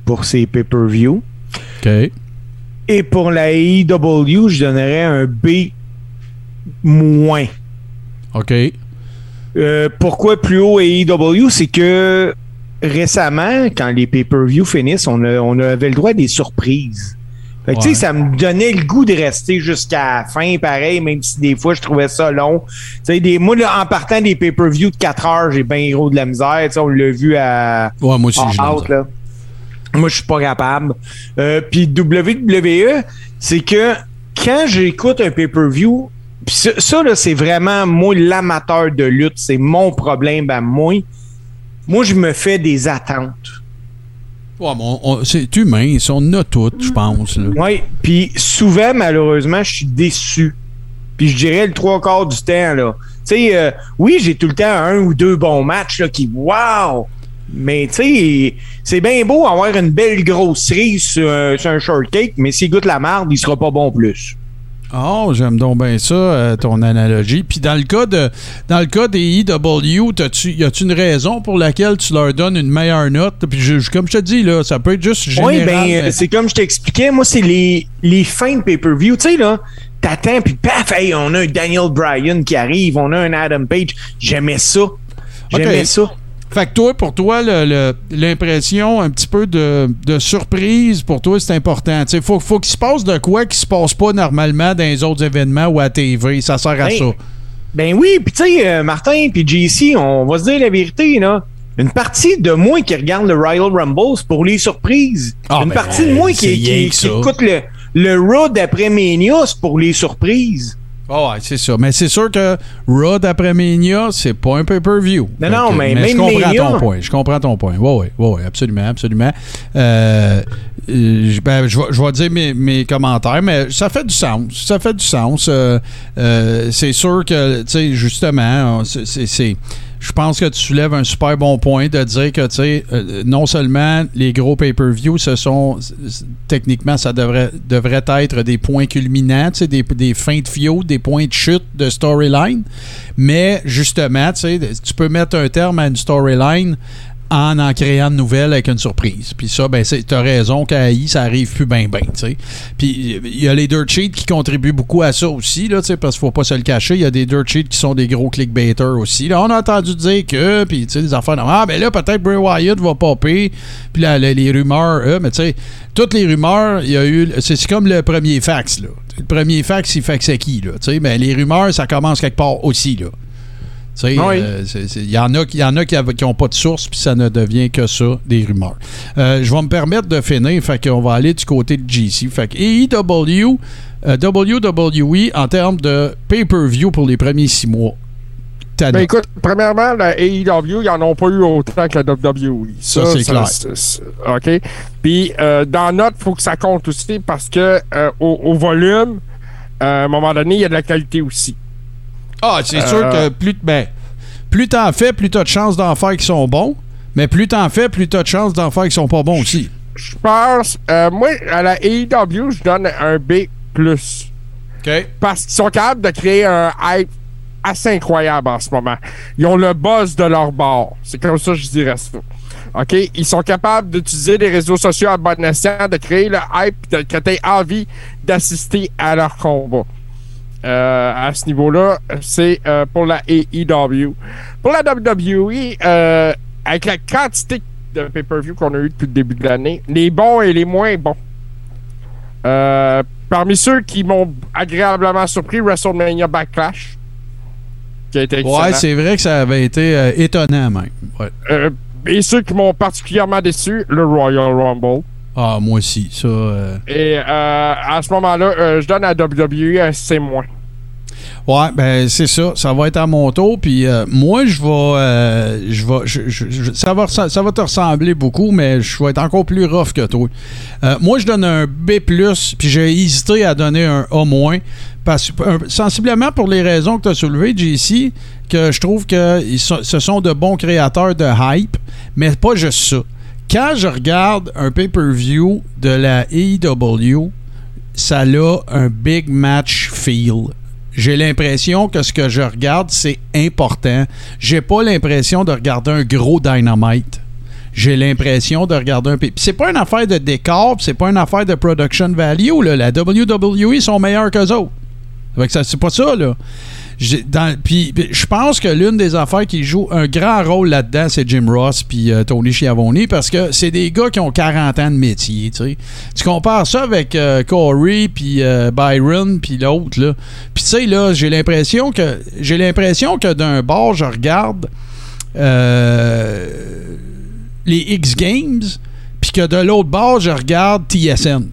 pour ses pay-per-view.
OK.
Et pour la AEW, je donnerais un B moins.
OK.
Euh, pourquoi plus haut AEW? C'est que récemment, quand les pay-per-view finissent, on, a- on avait le droit à des surprises. Fait que, tu
Ouais.
sais, ça me donnait le goût de rester jusqu'à la fin, pareil, même si des fois je trouvais ça long. Tu sais, des, moi, là, en partant des pay-per-view de 4 heures, j'ai bien gros de la misère. Tu sais, on l'a vu à.
Ouais, moi aussi,
là. Moi, je suis pas capable. Euh, Puis WWE, c'est que quand j'écoute un pay-per-view, puis ça, ça, là, c'est vraiment moi l'amateur de lutte, c'est mon problème à moi. Moi, je me fais des attentes.
Ouais, mais on- on- c'est humain, ça, on a toutes, je pense.
Oui, puis souvent, malheureusement, je suis déçu. Puis je dirais le trois quarts du temps, là. Tu euh, oui, j'ai tout le temps un ou deux bons matchs, là, qui, wow! Mais, tu sais, c'est bien beau avoir une belle grosse cerise sur un shortcake, mais s'il goûte la marde, il sera pas bon plus.
Oh, j'aime donc bien ça, euh, ton analogie. Puis dans le cas de dans le cas des EW, t'as-tu- y a-tu une raison pour laquelle tu leur donnes une meilleure note? Puis je- je- comme je te dis, là, ça peut être juste général.
Oui, ben,
mais-
c'est comme je t'expliquais, moi, c'est les, les fins de pay-per-view. Tu sais, là, t'attends, puis paf, hey, on a un Daniel Bryan qui arrive, on a un Adam Page. J'aimais ça. J'aimais ça.
Fait que toi, pour toi, l'impression un petit peu de, de surprise, pour toi, c'est important. Il faut, faut qu'il se passe de quoi qui se passe pas normalement dans les autres événements ou à TV. Ça sert à
Ben,
ça.
Ben oui, puis tu sais, euh, Martin puis JC, on va se dire la vérité, là. Une partie de moi qui regarde le Royal Rumble, c'est pour les surprises.
Ah,
Une
ben,
partie de moi qui, qui, écoute le, le Raw d'après Mania, c'est pour les surprises.
Ah ouais, c'est ça. Mais c'est sûr que Raw d'après Mania, c'est pas un pay-per-view.
Non, non,
que-
mais
je comprends
Mania-
ton point. Je comprends ton point. Oui, oui, oui, absolument, absolument. Euh, je- ben, je vais- je vais dire mes, mes commentaires, mais ça fait du sens. Ça fait du sens. Euh, euh, c'est sûr que, tu sais, justement, c'est. Je pense que tu soulèves un super bon point de dire que, tu sais, euh, non seulement les gros pay-per-view, ce sont, techniquement, ça devrait, devrait être des points culminants, tu sais, des, des fins de fio, des points de chute de storyline, mais justement, tu sais, tu peux mettre un terme à une storyline en en créant de nouvelles avec une surprise. Puis ça, ben, t'as raison qu'à AI, ça arrive plus bien, bien, tu sais. Puis il y a les dirt sheets qui contribuent beaucoup à ça aussi, là, tu sais, parce qu'il faut pas se le cacher. Il y a des dirt sheets qui sont des gros clickbaiters aussi. Là, on a entendu dire que, puis tu sais, des affaires, ah, ben là, peut-être Bray Wyatt va popper. Puis là, les, rumeurs, euh, mais tu sais, toutes les rumeurs, il y a eu, c'est comme le premier fax, là. Le premier fax, il faxait qui, là, tu sais, mais les rumeurs, ça commence quelque part aussi, là.
Oui.
euh, il y en a, y en a qui n'ont pas de source, puis ça ne devient que ça, des rumeurs. Euh, je vais me permettre de finir, fait qu'on va aller du côté de GC. Fait que AEW, euh, WWE, en termes de pay-per-view pour les premiers six mois,
Ben écoute, premièrement, la AEW, ils n'en ont pas eu autant que la WWE.
Ça, c'est clair.
OK? Puis, euh, dans notre, il faut que ça compte aussi parce que euh, au, au volume, euh, à un moment donné, il y a de la qualité aussi.
Ah, c'est
Euh,
sûr que plus, ben, plus t'en fais, plus t'as de chances d'en faire qui sont bons. Mais plus t'en fais, plus t'as de chances d'en faire qui sont pas bons aussi.
Je pense, euh, moi, à la AEW, je donne un B.
OK.
Parce qu'ils sont capables de créer un hype assez incroyable en ce moment. Ils ont le buzz de leur bord. C'est comme ça que je dirais ça. OK? Ils sont capables d'utiliser les réseaux sociaux à bon escient, de créer le hype, de, tu envie d'assister à leur combat. Euh, à ce niveau-là, c'est euh, pour la AEW. Pour la WWE, euh, avec la quantité de pay-per-view qu'on a eu depuis le début de l'année, les bons et les moins bons. Euh, parmi ceux qui m'ont agréablement surpris, WrestleMania Backlash. Qui a été excellent.
Ouais, c'est vrai que ça avait été euh, étonnant, même. Ouais.
Euh, et ceux qui m'ont particulièrement déçu, le Royal Rumble.
Ah, moi aussi. Ça. euh,
Et euh, à ce moment-là, euh, je donne à WWE un C-.
Ouais, ben c'est ça. Ça va être à mon tour. Puis euh, moi, je vais, euh, je vais, je- je- je- ça va, ça va te ressembler beaucoup, mais je vais être encore plus rough que toi. Euh, moi, je donne un B+, puis j'ai hésité à donner un A-, parce un- sensiblement pour les raisons que tu as soulevées, JC, que je trouve que ils ce sont de bons créateurs de hype, mais pas juste ça. Quand je regarde un pay-per-view de la AEW, ça a un big match feel. J'ai l'impression que ce que je regarde, c'est important. J'ai pas l'impression de regarder un gros dynamite. J'ai l'impression de regarder un... Puis c'est pas une affaire de décor, c'est pas une affaire de production value. La WWE sont meilleurs qu'eux autres. C'est pas ça, là. Puis je pense que l'une des affaires qui joue un grand rôle là-dedans, c'est Jim Ross puis euh, Tony Schiavone, parce que c'est des gars qui ont 40 ans de métier, tu sais. Tu compares ça avec euh, Corey puis euh, Byron puis l'autre, là. Puis tu sais, là, j'ai l'impression que j'ai l'impression que d'un bord, je regarde euh, les X Games, puis que de l'autre bord, je regarde TSN.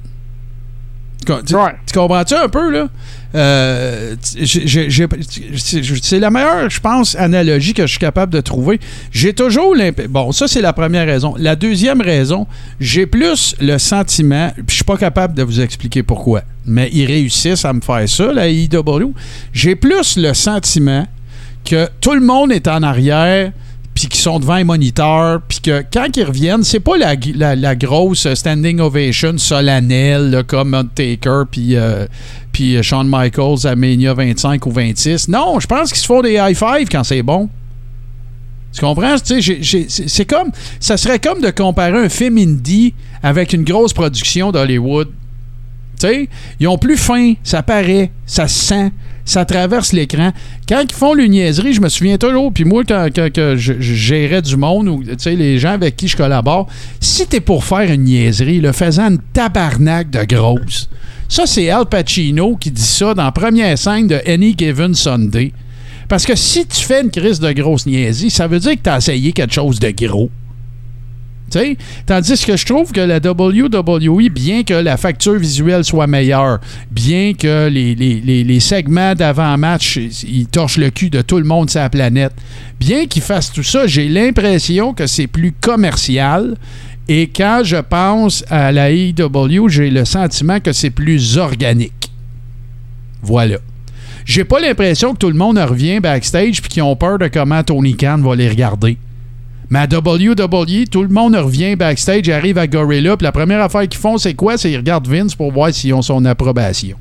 Tu, tu- tu comprends-tu un peu, là? Euh, c'est la meilleure, je pense, analogie que je suis capable de trouver. J'ai toujours l'impression. Bon, ça, c'est la première raison. La deuxième raison, j'ai plus le sentiment, puis je suis pas capable de vous expliquer pourquoi, mais ils réussissent à me faire ça, la IW. J'ai plus le sentiment que tout le monde est en arrière puis qu'ils sont devant les moniteurs, puis que quand ils reviennent, c'est pas la, la- grosse standing ovation solennelle comme Undertaker puis euh, puis euh, Shawn Michaels à Mania 25 ou 26. Non, je pense qu'ils se font des high five quand c'est bon. Tu comprends? C'est comme. Ça serait comme de comparer un film indie avec une grosse production d'Hollywood. Tu sais, ils ont plus faim, ça paraît, ça se sent, ça traverse l'écran. Quand ils font le niaiserie, je me souviens toujours, puis moi, quand, quand- je, gérais du monde, ou tu les gens avec qui je collabore, si t'es pour faire une niaiserie, le faisant une tabarnak de grosse. Ça, c'est Al Pacino qui dit ça dans la première scène de Any Given Sunday. Parce que si tu fais une crise de grosse niaiserie, ça veut dire que t'as essayé quelque chose de gros. Tandis que je trouve que la WWE, bien que la facture visuelle soit meilleure, bien que les, segments d'avant-match, ils torchent le cul de tout le monde sur la planète, bien qu'ils fassent tout ça, j'ai l'impression que c'est plus commercial. Et quand je pense à la AEW, j'ai le sentiment que c'est plus organique. Voilà. J'ai pas l'impression que tout le monde revient backstage puis qu'ils ont peur de comment Tony Khan va les regarder. Mais à WWE, tout le monde revient backstage, arrive à Gorilla, puis la première affaire qu'ils font, c'est quoi? C'est qu'ils regardent Vince pour voir s'ils ont son approbation.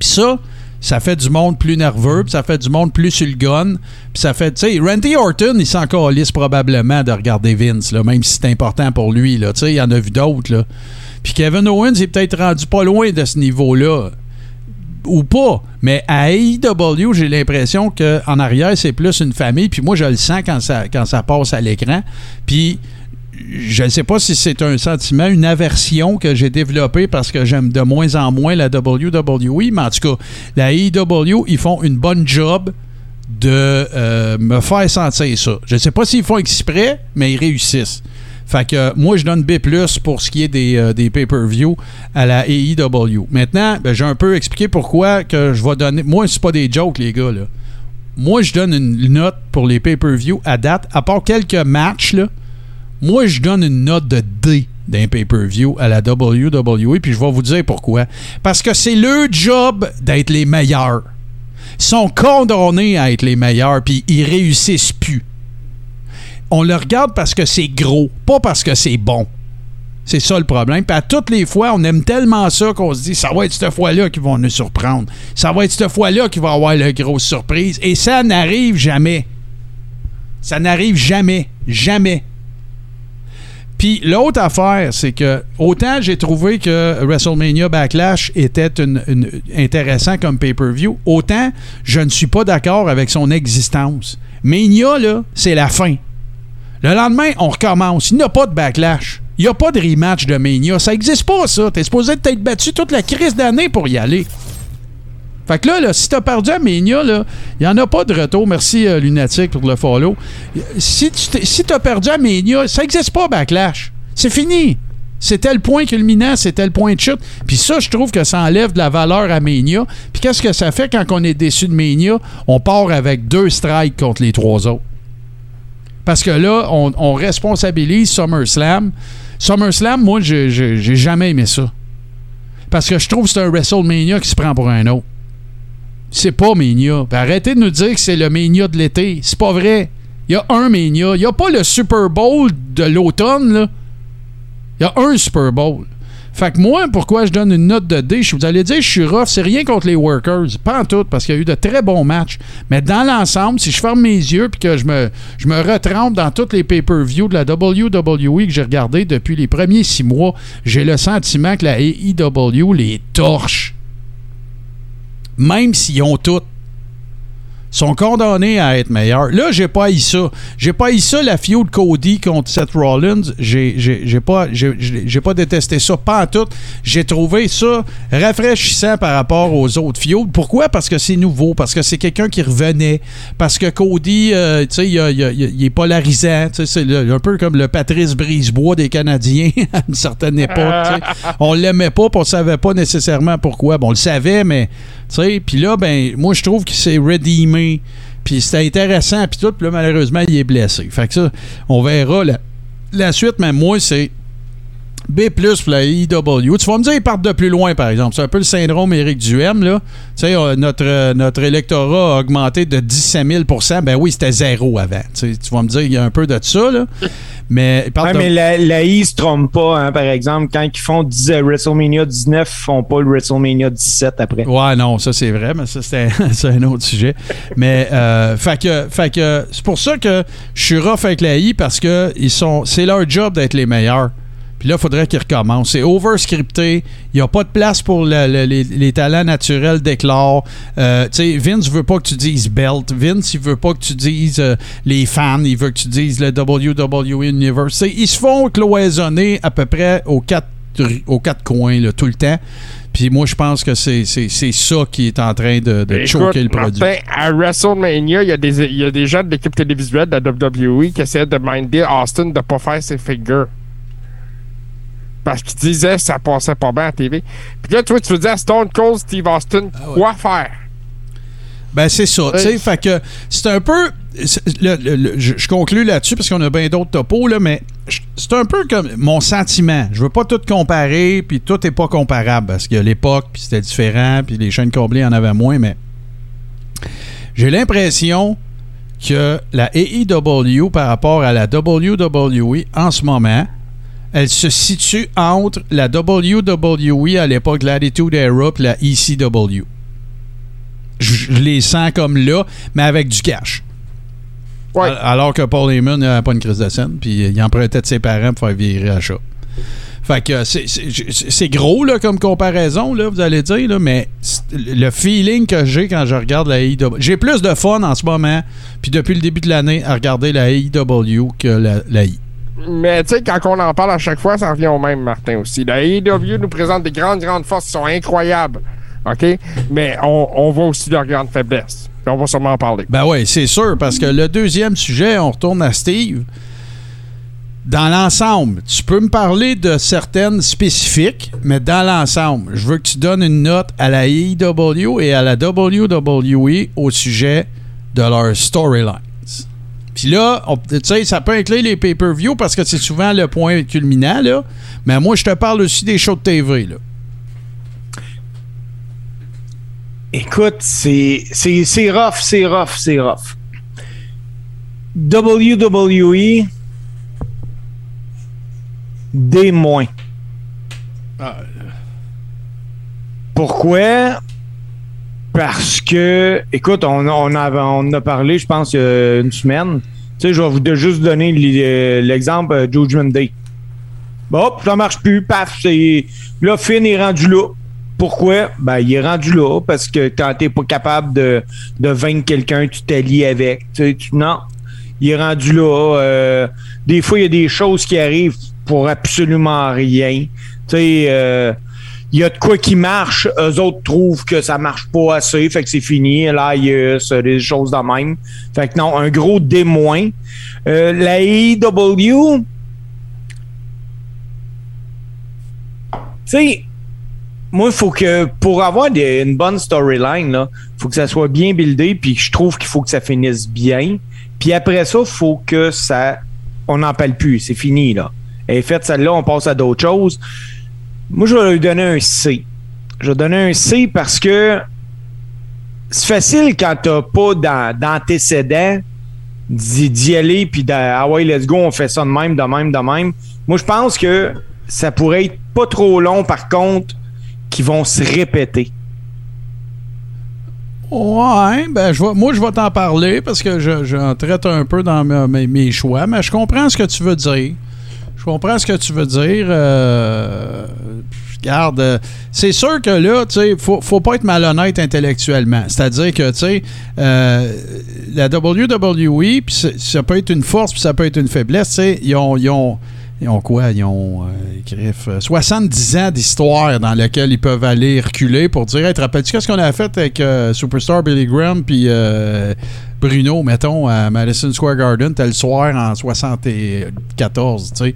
Puis ça, ça fait du monde plus nerveux, puis ça fait du monde plus sur. Puis ça fait, tu sais, Randy Orton, il s'en probablement de regarder Vince, là, même si c'est important pour lui. Tu sais, il y en a vu d'autres. Puis Kevin Owens est peut-être rendu pas loin de ce niveau-là ou pas. Mais à AEW, j'ai l'impression qu'en arrière, c'est plus une famille. Puis moi, je le sens quand ça, quand ça passe à l'écran. Puis je ne sais pas si c'est un sentiment, une aversion que j'ai développée parce que j'aime de moins en moins la WWE. Mais en tout cas, la AEW, ils font une bonne job de euh, me faire sentir ça. Je ne sais pas s'ils font exprès, mais ils réussissent. Fait que moi, je donne B pour ce qui est des, euh, des pay-per-view à la AEW. Maintenant, ben, j'ai un peu expliqué pourquoi que je vais donner. Moi, c'est pas des jokes, les gars. Là. Moi, je donne une note pour les pay-per-view à date, à part quelques matchs. Là, moi, je donne une note de D d'un pay-per-view à la WWE, puis je vais vous dire pourquoi. Parce que c'est le job d'être les meilleurs. Ils sont condamnés à être les meilleurs, puis ils réussissent plus. On le regarde parce que c'est gros, pas parce que c'est bon. C'est ça le problème. Puis à toutes les fois, on aime tellement ça qu'on se dit ça va être cette fois-là qu'ils vont nous surprendre. Ça va être cette fois-là qu'il va avoir la grosse surprise. Et ça n'arrive jamais. Ça n'arrive jamais. Jamais. Puis l'autre affaire, c'est que autant j'ai trouvé que WrestleMania Backlash était intéressant comme pay-per-view, autant je ne suis pas d'accord avec son existence. Mania, là, c'est la fin. Le lendemain, on recommence. Il n'y a pas de backlash. Il n'y a pas de rematch de Mania. Ça n'existe pas, ça. T'es supposé t'être battu toute la crise d'année pour y aller. Fait que là, là si t'as perdu à Mania, il n'y en a pas de retour. Merci, euh, Lunatic, pour le follow. Si tu si t'as perdu à Mania, ça n'existe pas, Backlash. C'est fini. C'était le point culminant, c'était le point de chute. Puis ça, je trouve que ça enlève de la valeur à Mania. Puis qu'est-ce que ça fait quand on est déçu de Mania? On part avec deux strikes contre les trois autres. Parce que là, on, on responsabilise SummerSlam. SummerSlam, moi, j'ai jamais aimé ça. Parce que je trouve que c'est un WrestleMania qui se prend pour un autre. C'est pas Mania. Puis arrêtez de nous dire que c'est le Mania de l'été. C'est pas vrai. Il y a un Mania. Il n'y a pas le Super Bowl de l'automne. Il y a un Super Bowl. Fait que moi, pourquoi je donne une note de D, je- vous allez dire je suis rough, c'est rien contre les workers, pas en tout, parce qu'il y a eu de très bons matchs. Mais dans l'ensemble, si je ferme mes yeux puis que je me, je me retrempe dans tous les pay-per-views de la WWE que j'ai regardé depuis les premiers six mois, j'ai le sentiment que la AEW les torche. Même s'ils ont toutes sont condamnés à être meilleurs. Là, j'ai pas haï ça. J'ai pas haï ça, la feud Cody contre Seth Rollins. J'ai j'ai- pas, pas détesté ça, pas en tout. J'ai trouvé ça rafraîchissant par rapport aux autres feuds. Pourquoi? Parce que c'est nouveau, parce que c'est quelqu'un qui revenait, parce que Cody, euh, tu sais, il, est polarisant. C'est un peu comme le Patrice Brisebois des Canadiens à une certaine époque. tu sais. On l'aimait pas, on savait pas nécessairement pourquoi. Bon, on le savait, mais sais, puis là, ben, moi, je trouve que c'est redeemé. Puis c'était intéressant, puis tout. Puis là, malheureusement, il est blessé. Fait que ça, on verra la, la suite, mais moi, c'est B pour la IW. Tu vas me dire, ils partent de plus loin, par exemple. C'est un peu le syndrome Éric Duhem, là. Tu sais, euh, notre, euh, notre électorat a augmenté de 17 000% Ben oui, c'était zéro avant. Tu sais, tu vas me dire, il y a un peu de ça, là. Mais ils
Ouais,
de-
mais la, la I se trompe pas, hein, par exemple. Quand ils font 10, euh, WrestleMania 19, ils font pas le WrestleMania 17 après.
Ouais, non, ça c'est vrai, mais ça c'est un autre sujet. Mais euh, fait que, fait que c'est pour ça que je suis rough avec la I parce que ils sont, c'est leur job d'être les meilleurs. Puis là, il faudrait qu'ils recommencent. C'est overscripté. Il n'y a pas de place pour le- le- les, les talents naturels d'éclore. Euh, tu sais, Vince veut pas que tu dises belt. Vince, il veut pas que tu dises euh, les fans. Il veut que tu dises le WWE Universe. Ils se font cloisonner à peu près aux quatre, aux quatre coins là, tout le temps. Puis moi, je pense que c'est c'est- c'est ça qui est en train de, de
Écoute,
choquer le produit.
Martin, à WrestleMania, il y, a des- il y a des gens de l'équipe télévisuelle de la WWE qui essaient de minder Austin de pas faire ses figures. Parce qu'ils disaient que ça passait pas bien à la TV. Puis là, toi, tu veux dire à Stone Cold Steve Austin quoi faire?
Ben, c'est ça. tu sais, Fait que c'est un peu. c'est- le- le- le- je, je conclue là-dessus parce qu'on a bien d'autres topos, là, mais c'est un peu comme mon sentiment. Je veux pas tout comparer, puis tout est pas comparable parce qu'il y a l'époque, puis c'était différent, puis les chaînes câblées en avaient moins, mais j'ai l'impression que la AEW par rapport à la WWE en ce moment, elle se situe entre la WWE à l'époque de l'Attitude Era et la ECW. Je, je les sens comme là, mais avec du cash. Al- Alors que Paul Heyman n'a pas une crise de scène, puis il empruntait de ses parents pour faire virer à chat. Fait que c'est- gros là, comme comparaison, là, vous allez dire, là, mais le feeling que j'ai quand je regarde la AEW. J'ai plus de fun en ce moment, puis depuis le début de l'année, à regarder la AEW que la, la I.
Mais tu sais, quand on en parle à chaque fois, ça revient au même, Martin, aussi. La AEW nous présente des grandes, grandes forces qui sont incroyables. OK? Mais on, on voit aussi leurs grandes faiblesses. On va sûrement en parler.
Ben oui, c'est sûr, parce que le deuxième sujet, on retourne à Steve. Dans l'ensemble, tu peux me parler de certaines spécifiques, mais dans l'ensemble, je veux que tu donnes une note à la AEW et à la WWE au sujet de leurs storylines. Puis là, tu sais, ça peut inclure les pay-per-view parce que c'est souvent le point culminant, là. Mais moi, je te parle aussi des shows de TV, là.
Écoute, c'est c'est- c'est rough, c'est rough, c'est rough. WWE, des moins. Pourquoi? Parce que, écoute, on, on, a, on a parlé, je pense, il y a une semaine. Tu sais, je vais vous juste donner l- l'exemple euh, Judgment Day. Hop, ça marche plus, paf, c'est. Là, Finn est rendu là. Pourquoi? Ben, il est rendu là parce que quand t'es pas capable de, de vaincre quelqu'un, tu t'allies avec. Tu sais, non. Il est rendu là. euh, des fois, il y a des choses qui arrivent pour absolument rien. Tu sais, euh, il y a de quoi qui marche, eux autres trouvent que ça marche pas assez, fait que c'est fini, l'AIS, euh, des choses de même. Fait que non, un gros démoin. Euh, la AEW, tu sais, moi, il faut que, pour avoir une bonne storyline, il faut que ça soit bien buildé, puis je trouve qu'il faut que ça finisse bien. Puis après ça, il faut que ça. On n'en parle plus, c'est fini, là. Elle est faite celle-là, on passe à d'autres choses. Moi, je vais lui donner un C. Je vais donner un C parce que c'est facile quand t'as pas d'an- d'antécédent d'y aller puis de ah ouais let's go on fait ça de même de même de même moi je pense que ça pourrait être pas trop long par contre qui vont se répéter
Ouais, ben je vais- moi je vais t'en parler parce que je- j'en traite un peu dans me- mes, mes choix, mais je comprends ce que tu veux dire. Je comprends ce que tu veux dire. Euh, regarde, euh, c'est sûr que là, tu sais, faut, faut pas être malhonnête intellectuellement. C'est-à-dire que, tu sais, euh, la WWE, puis ça peut être une force, puis ça peut être une faiblesse, tu sais, ils ont, ils ont quoi? Ils ont, euh, griffe, euh, 70 ans d'histoire dans laquelle ils peuvent aller reculer pour dire, hey, te rappelles-tu qu'est-ce qu'on a fait avec euh, Superstar Billy Graham puis euh, Bruno, mettons, à Madison Square Garden, tel soir en 74, tu sais?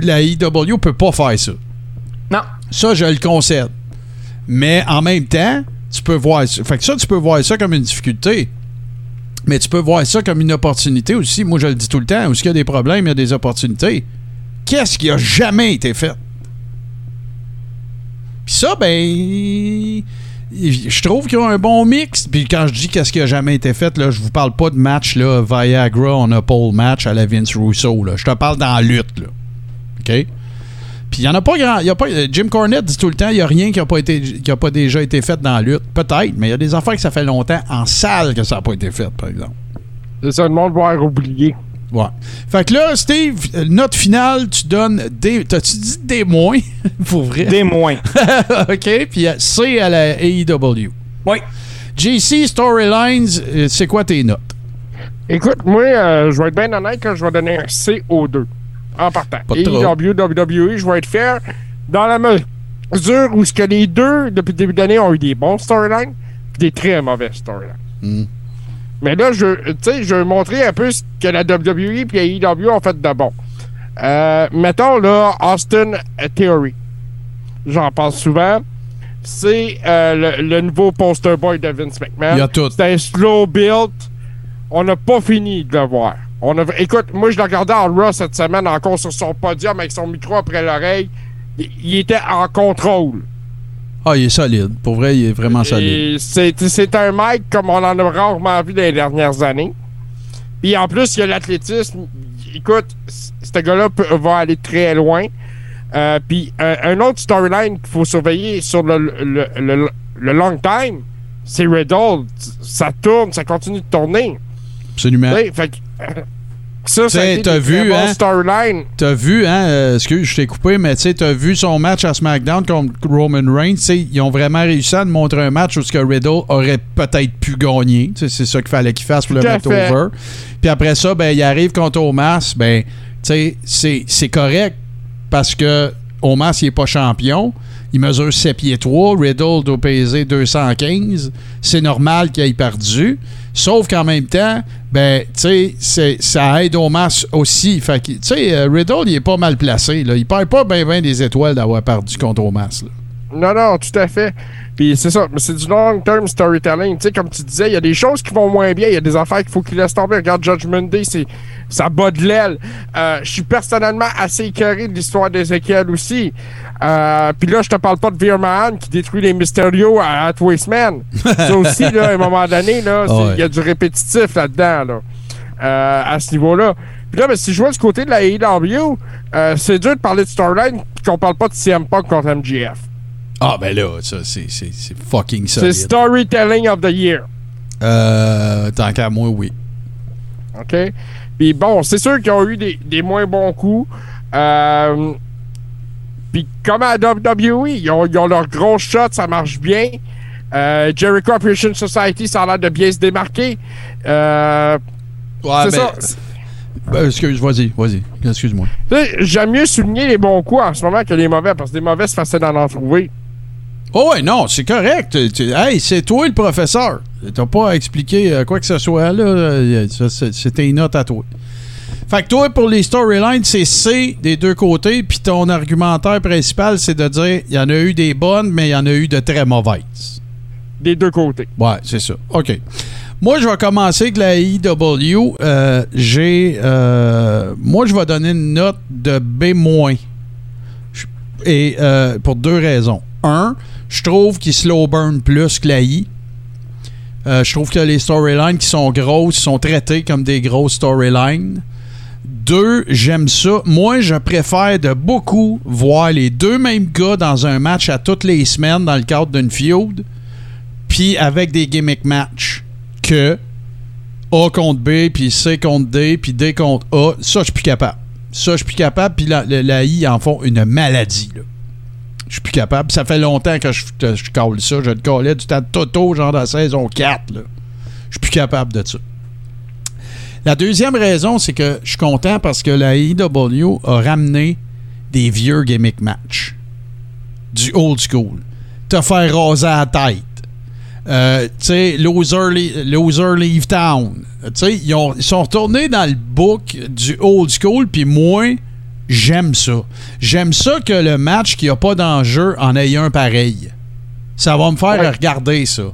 La IW peut pas faire ça.
Non.
Ça, je le concède. Mais en même temps, tu peux voir ça. Fait que ça, tu peux voir ça comme une difficulté. Mais tu peux voir ça comme une opportunité aussi. Moi, je le dis tout le temps. Où il y a des problèmes, il y a des opportunités. Qu'est-ce qui a jamais été fait? Puis ça, ben. Je trouve qu'ils ont un bon mix. Puis quand je dis qu'est-ce qui a jamais été fait, là, je vous parle pas de match là, Viagra on a pole match à la Vince Russo. Là. Je te parle dans la lutte. Là. OK? Puis il n'y en a pas grand. y a pas, Jim Cornette dit tout le temps il n'y a rien qui n'a pas, été, qui a pas déjà été fait dans la lutte. Peut-être, mais il y a des affaires que ça fait longtemps en salle que ça n'a pas été fait, par exemple.
C'est ça, le monde va avoir oublié.
Ouais. Fait que là, Steve, euh, note finale, tu donnes des. T'as-tu dit des moins? Pour vrai?
Des moins.
OK. Puis euh, C à la AEW.
Oui.
JC Storylines, euh, c'est quoi tes notes?
Écoute, moi, euh, je vais être bien honnête quand je vais donner un C aux deux. En partant.
Pas de
Et. WWE, je vais être fair dans la mesure où ce que les deux, depuis le début de l'année, ont eu des bons storylines puis des très mauvais storylines.
Hmm.
Mais là, je, tu sais, je vais montrer un peu ce que la WWE et la AEW ont fait de bon. Euh, mettons, là, Austin Theory. J'en parle souvent. C'est euh, le, le nouveau poster boy de Vince McMahon. C'est un slow build. On n'a pas fini de le voir. On a, écoute, moi, je l'ai regardé en Raw cette semaine, encore sur son podium avec son micro après l'oreille. Il, était en contrôle.
Ah, il est solide. Pour vrai, il est vraiment solide.
C'est un mec comme on en a rarement vu dans les dernières années. Puis en plus, il y a l'athlétisme. Écoute, ce gars-là va aller très loin. Euh, puis un, un autre storyline qu'il faut surveiller sur le, le, le- le long time, c'est Riddle. Ça tourne, ça continue de tourner.
Absolument.
Fait que, euh, ça, ça été
t'as vu, hein? T'as vu, hein, euh, excuse, je t'ai coupé, mais tu t'as vu son match à SmackDown contre Roman Reigns. Ils ont vraiment réussi à nous montrer un match où ce que Riddle aurait peut-être pu gagner. C'est ça qu'il fallait qu'il fasse pour le
Tout
mettre
fait.
over. Puis après ça, ben, il arrive contre Omas. Ben, c'est- c'est correct parce que Omas, il est pas champion. Il mesure 7 pieds 3. Riddle doit peser 215. C'est normal qu'il ait perdu. Sauf qu'en même temps, ben, tu sais, ça aide Omas aussi. Fait tu sais, euh, Riddle, il est pas mal placé. Là. Il perd pas bien ben des étoiles d'avoir perdu contre Omas. là.
Non, non, tout à fait. Puis c'est ça, mais c'est du long-term storytelling. Tu sais, comme tu disais, il y a des choses qui vont moins bien, il y a des affaires qu'il faut qu'ils laissent tomber. Regarde Judgment Day, c'est ça bat de l'aile. Euh, je suis personnellement assez écœuré de l'histoire d'Ezekiel aussi. Euh, Puis là, je te parle pas de Veerman qui détruit les Mysterio à, à Wasteman. ça aussi, là, à un moment donné, là, il
Ouais.
y a du répétitif là-dedans, là. Euh, à ce niveau-là. Puis là, ben, si je vois du côté de la AEW, euh, c'est dur de parler de storyline puis qu'on parle pas de CM Punk contre MGF.
Ah, ben là, ça, c'est c'est- c'est fucking
C'est
solide.
Storytelling of the Year.
Euh, tant qu'à moi, oui.
OK? Puis bon, c'est sûr qu'ils ont eu des, des moins bons coups. Euh, Puis comme à WWE, ils ont, ils ont leur gros shot, ça marche bien. Euh, Jericho Appreciation Society, ça a l'air de bien se démarquer. Euh,
Ouais,
c'est ça.
Ben, excuse, vas-y, vas-y. Excuse-moi.
Tu sais, J'aime mieux souligner les bons coups en ce moment que les mauvais, parce que les mauvais, c'est facile d'en en trouver.
Oh ouais, non, c'est correct. Hey, c'est toi le professeur. T'as pas à expliquer euh, quoi que ce soit là. C'était une note à toi. Fait que toi, pour les storylines, c'est C des deux côtés, puis ton argumentaire principal, c'est de dire il y en a eu des bonnes, mais il y en a eu de très mauvaises.
Des deux côtés.
Ouais, c'est ça. OK. Moi, je vais commencer avec la IW. Euh, J'ai. euh, moi, je vais donner une note de B-. Et euh, pour deux raisons. Un, je trouve qu'il slow burn plus que la I. Euh, je trouve que les storylines qui sont grosses sont traitées comme des grosses storylines. Deux, j'aime ça. Moi, je préfère de beaucoup voir les deux mêmes gars dans un match à toutes les semaines dans le cadre d'une feud, puis avec des gimmick match que A contre B, puis C contre D, puis D contre A. Ça, je suis plus capable. Ça, je suis plus capable, puis la, I en font une maladie. là. Je suis plus capable. Ça fait longtemps que je, je cale ça. Je le calais du temps de Toto, genre dans saison 4. là. Je suis plus capable de ça. La deuxième raison, c'est que je suis content parce que la AEW a ramené des vieux gimmick match. Du old school. Te faire raser la tête. Euh, tu sais, loser, loser Leave Town. Tu sais, ils, ils sont retournés dans le book du old school, puis moi, j'aime ça. J'aime ça que le match qui a pas d'enjeu en ait un pareil. Ça va me faire regarder ça.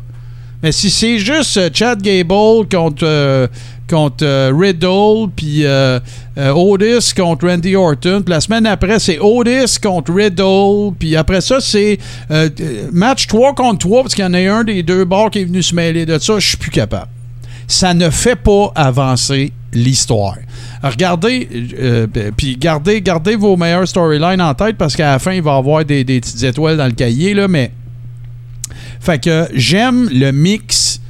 Mais si c'est juste euh, Chad Gable contre, euh, contre euh, Riddle, puis euh, Otis contre Randy Orton, puis la semaine après, c'est Otis contre Riddle, puis après ça, c'est match 3 contre 3, parce qu'il y en a un des deux bords qui est venu se mêler de ça, je suis plus capable. Ça ne fait pas avancer l'histoire. Regardez, euh, puis gardez, gardez vos meilleures storylines en tête, parce qu'à la fin, il va y avoir des, petites étoiles dans le cahier, là, mais fait que j'aime le mix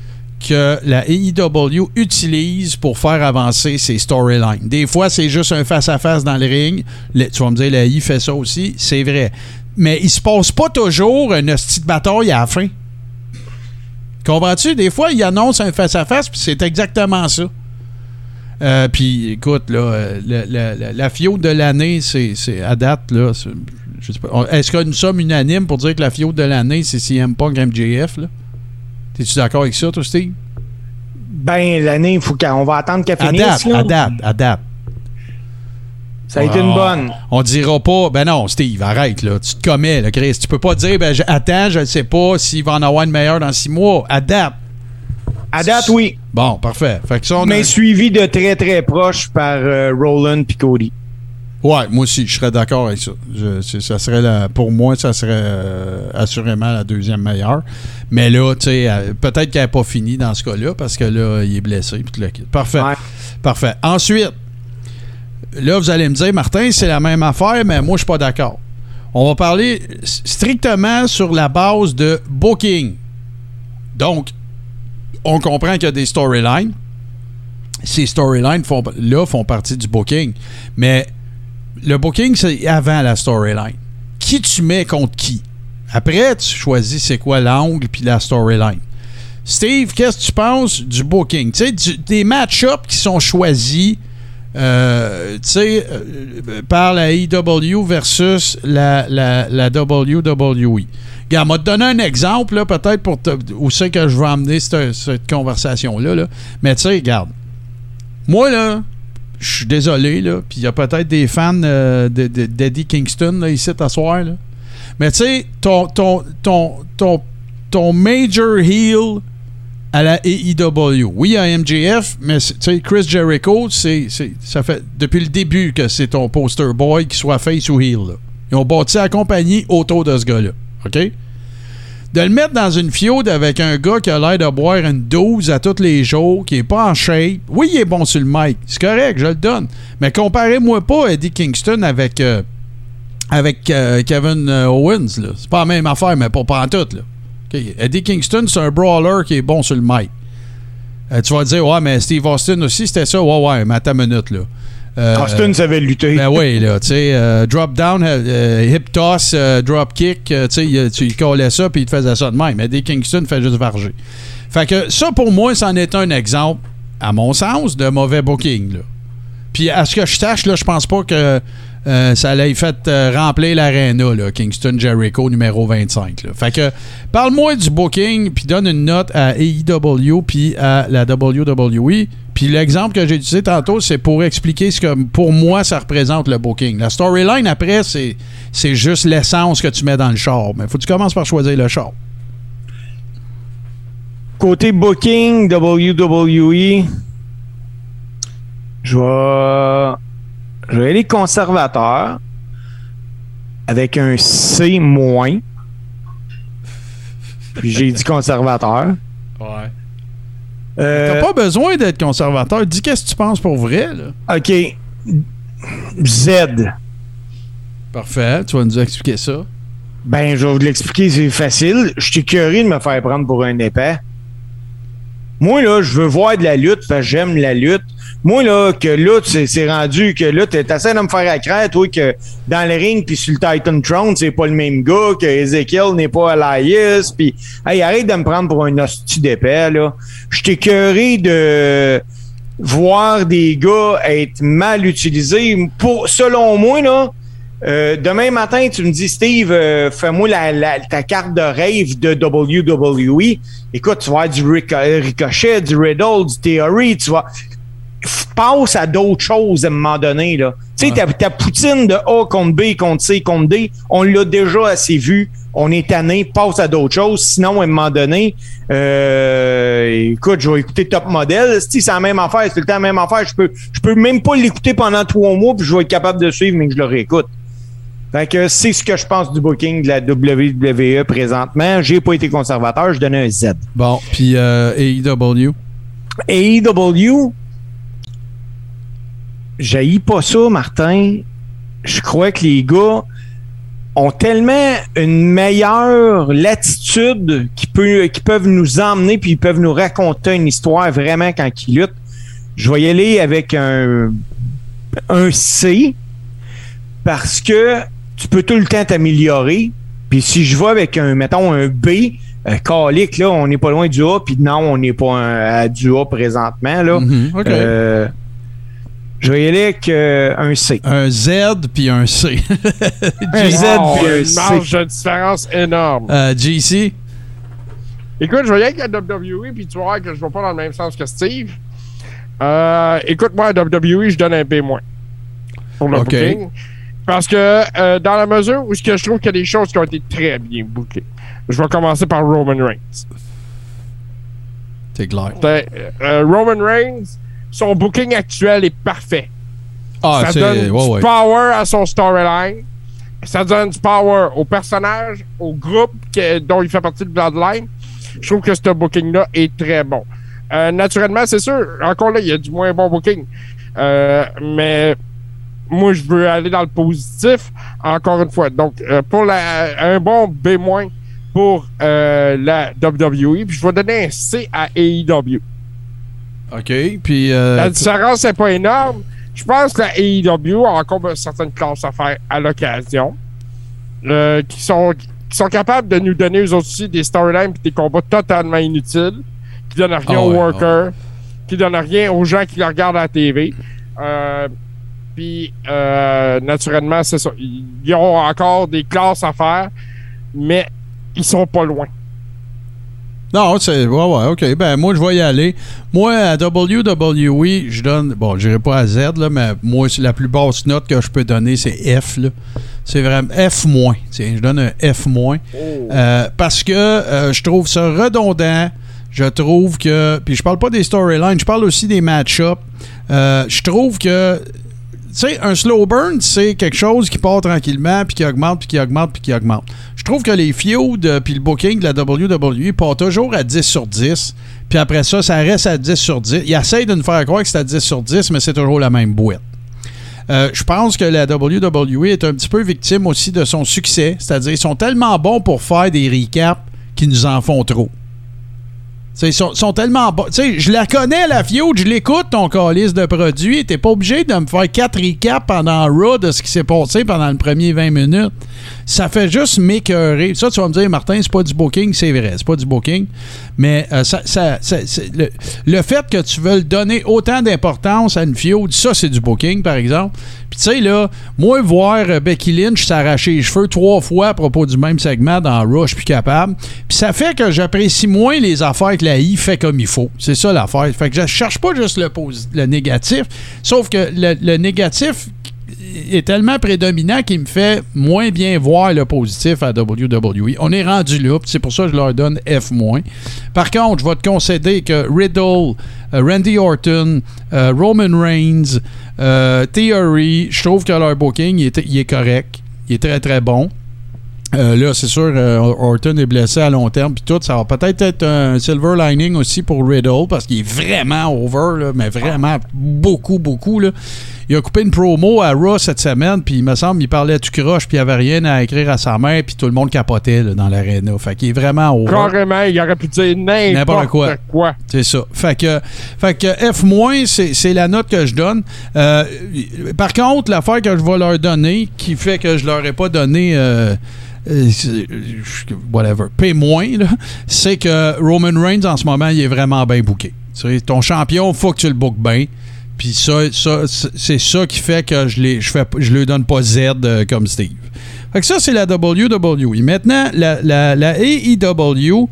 que la AEW utilise pour faire avancer ses storylines. Des fois, c'est juste un face-à-face dans le ring. Tu vas me dire, la I fait ça aussi. C'est vrai. Mais il se passe pas toujours une petite bataille à la fin. Comprends-tu? Des fois, il annonce un face-à-face, puis c'est exactement ça. Euh, puis, écoute, là, euh, la, la, la, la fiode de l'année, c'est à date, là. c'est- je sais pas. Est-ce qu'il y a une somme unanime pour dire que la fiode de l'année, c'est CM Punk MJF, là? T'es-tu d'accord avec ça, toi, Steve?
Ben, l'année, il faut qu'on va attendre qu'elle
À
finisse.
à date, à date.
Ça a été une
On-
bonne.
On dira pas, ben non, Steve, arrête, là. Tu te commets, là, Chris. Tu peux pas dire, ben, attends, je ne sais pas s'il va en avoir une meilleure dans six mois. À date.
À date, oui.
Bon, parfait. Fait que ça, on a-
Mais suivi de très, très proche par euh, Roland et Cody.
Ouais, moi aussi, je serais d'accord avec ça. Je- ça serait la- pour moi, ça serait euh, assurément la deuxième meilleure. Mais là, tu sais, peut-être qu'elle n'a pas fini dans ce cas-là parce que là, il est blessé. Puis le. Parfait. Parfait. Ensuite, là, vous allez me dire, Martin, c'est la même affaire, mais moi, je suis pas d'accord. On va parler strictement sur la base de booking. Donc, on comprend qu'il y a des storylines. Ces storylines font, là font partie du booking. Mais le booking, c'est avant la storyline. Qui tu mets contre qui? Après, tu choisis c'est quoi l'angle puis la storyline. Steve, qu'est-ce que tu penses du booking? Tu sais, des match-ups qui sont choisis euh, euh, par la EW versus la, la, la WWE. Regarde, m'a te donner un exemple, peut-être pour te- où c'est que je veux emmener cette, conversation-là. là. Mais tu sais, regarde, moi, là, je suis désolé, là, puis il y a peut-être des fans euh, de- de- d'Eddie Kingston, là, ici, à soir, là. Mais tu sais, ton, ton, ton, ton, ton major heel à la AEW. Oui, à MJF, mais Chris Jericho, c'est, ça fait depuis le début que c'est ton poster boy, qu'il soit face ou heel. là. Ils ont bâti la compagnie autour de ce gars-là. OK? De le mettre dans une fiode avec un gars qui a l'air de boire une 12 à tous les jours, qui est pas en shape. Oui, il est bon sur le mic. C'est correct, je le donne. Mais comparez-moi pas Eddie Kingston avec, euh, avec euh, Kevin euh, Owens. C'est pas la même affaire, mais pas, en tout. Là. Eddie Kingston, c'est un brawler qui est bon sur le mic. Tu vas dire, ouais, mais Steve Austin aussi, c'était ça. Ouais, ouais, mais attends une minute, là. Euh,
Austin savait lutter.
ben oui, là, tu sais, euh, drop down, euh, hip toss, drop kick, tu sais, il- tu collais ça puis il te faisait ça de même. Mais des Kingston fait juste varger. Fait que ça, pour moi, c'en est un exemple, à mon sens, de mauvais booking, là. Puis à ce que je sache, là, je pense pas que euh, ça l'ait fait euh, remplir l'aréna, là, Kingston Jericho numéro 25. Là. Fait que parle-moi du booking, puis donne une note à AEW puis à la WWE. Puis l'exemple que j'ai utilisé tantôt, c'est pour expliquer ce que pour moi ça représente le booking. La storyline après, c'est, c'est juste l'essence que tu mets dans le char. Mais faut que tu commences par choisir le char.
Côté booking, WWE, je vais, je vais aller conservateur avec un C moins. Puis j'ai dit conservateur.
Ouais.
Euh,
T'as pas besoin d'être conservateur. Dis qu'est-ce que tu penses pour vrai, là?
OK. Z.
Parfait. Tu vas nous expliquer ça.
Ben, je vais vous l'expliquer, c'est facile. Je suis curieux de me faire prendre pour un épais. Moi, là, je veux voir de la lutte, parce que j'aime la lutte. Moi, là, que là, c'est rendu que là, t'essaies de me faire accraire, toi, que dans le ring puis sur le Titan Throne, c'est pas le même gars, que Ezekiel n'est pas Elias, puis hey, arrête de me prendre pour un hostie d'épais, là. Je curieux de voir des gars être mal utilisés. Pour, selon moi, là, euh, demain matin, tu me dis, Steve, euh, fais-moi ta carte de rêve de WWE. Écoute, tu vas avoir du Rico- Ricochet, du Riddle, du Theory, tu vas. Passe à d'autres choses à un moment donné. Là. Tu sais, ta, ta poutine de A contre B, contre C, contre D, on l'a déjà assez vu. On est tanné, passe à d'autres choses. Sinon, à un moment donné, euh, écoute, je vais écouter Top Model. Si c'est la même affaire, c'est tout le temps la même affaire. Je peux, je peux même pas l'écouter pendant trois mois, puis je vais être capable de suivre, mais que je le réécoute. Fait que c'est ce que je pense du booking de la WWE présentement. J'ai pas été conservateur, je donnais un Z.
Bon, puis euh, AEW.
AEW, j'haïs pas ça, Martin. Je crois que les gars ont tellement une meilleure latitude qui, peut, qui peuvent nous emmener puis ils peuvent nous raconter une histoire vraiment quand ils luttent. Je vais y aller avec un, un C parce que tu peux tout le temps t'améliorer. Puis si je vais avec un, mettons, un B, euh, calique, là, on n'est pas loin du A, puis non, on n'est pas un- à du A présentement, là.
Mhm, ok.
Euh, je vais y aller avec euh, un C.
Un Z puis un C.
Un Z
Wow,
puis un
une
C.
marge de différence énorme.
Euh, GC.
Écoute, je vais y aller avec la WWE, puis tu vas voir que je vais pas dans le même sens que Steve. Euh, écoute, moi, à WWE, je donne un B- pour le
OK.
booking. Parce que euh, dans la mesure où ce que je trouve qu'il y a des choses qui ont été très bien bookées. Je vais commencer par Roman Reigns.
C'est clair.
Euh, Roman Reigns, son booking actuel est parfait.
Ah,
ça donne
Ouais,
du
ouais.
power à son storyline. Ça donne du power au personnage, au groupe que- dont il fait partie de Bloodline. Je trouve que ce booking-là est très bon. Euh, naturellement, c'est sûr, encore là, il y a du moins bon booking. Euh, mais moi, je veux aller dans le positif, encore une fois. Donc, euh, pour la, un bon B- pour la WWE, puis je vais donner un C à AEW.
OK. Puis. euh,
La différence n'est pas énorme. Je pense que la AEW a encore une certaine classe à faire à l'occasion. euh, qui, sont, qui sont capables de nous donner eux aussi des storylines et des combats totalement inutiles, qui donnent rien
Ah
aux
ouais,
workers, qui donnent rien aux gens qui les regardent à la TV. Euh, Puis, euh, naturellement, c'est ça. Ils ont encore des classes à faire, mais ils sont pas loin.
Non, c'est. Ouais, ouais, OK. Ben, moi, je vais y aller. Moi, à WWE, je donne. Bon, je n'irai pas à Z, là, mais moi, c'est la plus basse note que je peux donner, c'est F, là. C'est vraiment F-. Tiens, je donne un F-. Euh, parce que euh, je trouve ça redondant. Je trouve que. Puis je parle pas des storylines, je parle aussi des match-ups. Euh, je trouve que. Tu sais, un slow burn, c'est quelque chose qui part tranquillement, puis qui augmente, puis qui augmente, puis qui augmente. Je trouve que les feuds, puis le booking de la WWE part toujours à 10 sur 10, puis après ça, ça reste à 10 sur 10. Ils essayent de nous faire croire que c'est à 10 sur 10, mais c'est toujours la même boîte. Euh, je pense que la WWE est un petit peu victime aussi de son succès. C'est-à-dire, ils sont tellement bons pour faire des recaps qu'ils nous en font trop. T'sais, sont, sont tellement bons. Je la connais, la feud, je l'écoute, ton calice de produits. T'es pas obligé de me faire quatre recaps pendant Raw de ce qui s'est passé pendant le premier 20 minutes. Ça fait juste m'écœurer. Ça, tu vas me dire, Martin, c'est pas du booking, c'est vrai, c'est pas du booking. Mais euh, ça, ça- le, fait que tu veux donner autant d'importance à une feud, ça, c'est du booking, par exemple. Puis tu sais, là, moi, voir euh, Becky Lynch s'arracher les cheveux trois fois à propos du même segment dans suis plus capable. Puis ça fait que j'apprécie moins les affaires que la I fait comme il faut. C'est ça l'affaire. Fait que je cherche pas juste le, le négatif, sauf que le négatif est tellement prédominant qu'il me fait moins bien voir le positif à WWE. On est rendu là, c'est pour ça que je leur donne F-. Par contre, je vais te concéder que Riddle, euh, Randy Orton, euh, Roman Reigns, euh, Theory, je trouve que leur booking il est, correct. Il est très très bon. Là, c'est sûr, Orton est blessé à long terme, puis tout. Ça va peut-être être un silver lining aussi pour Riddle, parce qu'il est vraiment over, mais vraiment beaucoup, beaucoup. Là. Il a coupé une promo à Raw cette semaine, puis il me semble il parlait du croche, puis il avait rien à écrire à sa mère, puis tout le monde capotait là, dans l'aréna. Fait qu'il est vraiment over.
Carrément, il aurait pu dire n'importe quoi.
quoi. C'est ça. Fait que, fait que F-, c'est c'est la note que je donne. Euh, par contre, l'affaire que je vais leur donner, qui fait que je leur ai pas donné. euh, euh, whatever, P-, c'est que Roman Reigns en ce moment, il est vraiment bien booké. Ton champion, faut que tu le bookes bien. Puis ça, ça c'est ça qui fait que je ne je lui donne pas Z euh, comme Steve. Fait que ça, c'est la WWE. Maintenant, la, la, la AEW,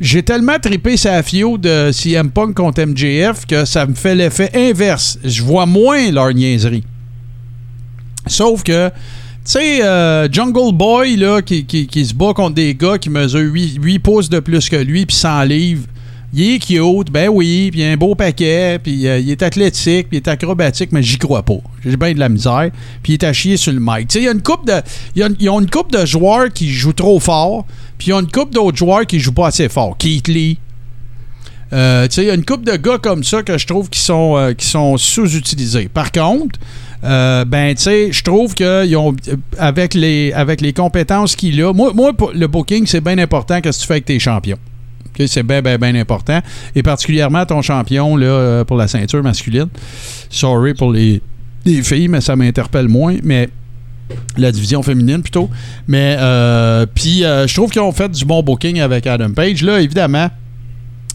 j'ai tellement trippé sa fio de CM Punk contre MJF que ça me fait l'effet inverse. Je vois moins leur niaiserie. Sauf que, tu sais, euh, Jungle Boy, là, qui, qui- se bat contre des gars qui mesurent 8, pouces de plus que lui, puis 100 livres. Il est cute, ben oui, puis il a un beau paquet, puis euh, il est athlétique, puis il est acrobatique, mais j'y crois pas. J'ai bien de la misère, puis il est à chier sur le mic. Tu sais, il y a une coupe de, il y a- une coupe de joueurs qui jouent trop fort, puis ils ont une coupe d'autres joueurs qui jouent pas assez fort. Keith Lee, euh, il y a une couple de gars comme ça que je trouve qui sont, euh, sont sous-utilisés. Par contre, ben, je trouve que ont, avec les, avec les compétences qu'il a, moi, moi, le booking, c'est bien important que tu fais avec tes champions. C'est bien, bien, bien important. Et particulièrement ton champion là, euh, pour la ceinture masculine. Sorry pour les, les filles, mais ça m'interpelle moins. Mais la division féminine plutôt. Mais euh, puis euh, je trouve qu'ils ont fait du bon booking avec Adam Page. Là, évidemment,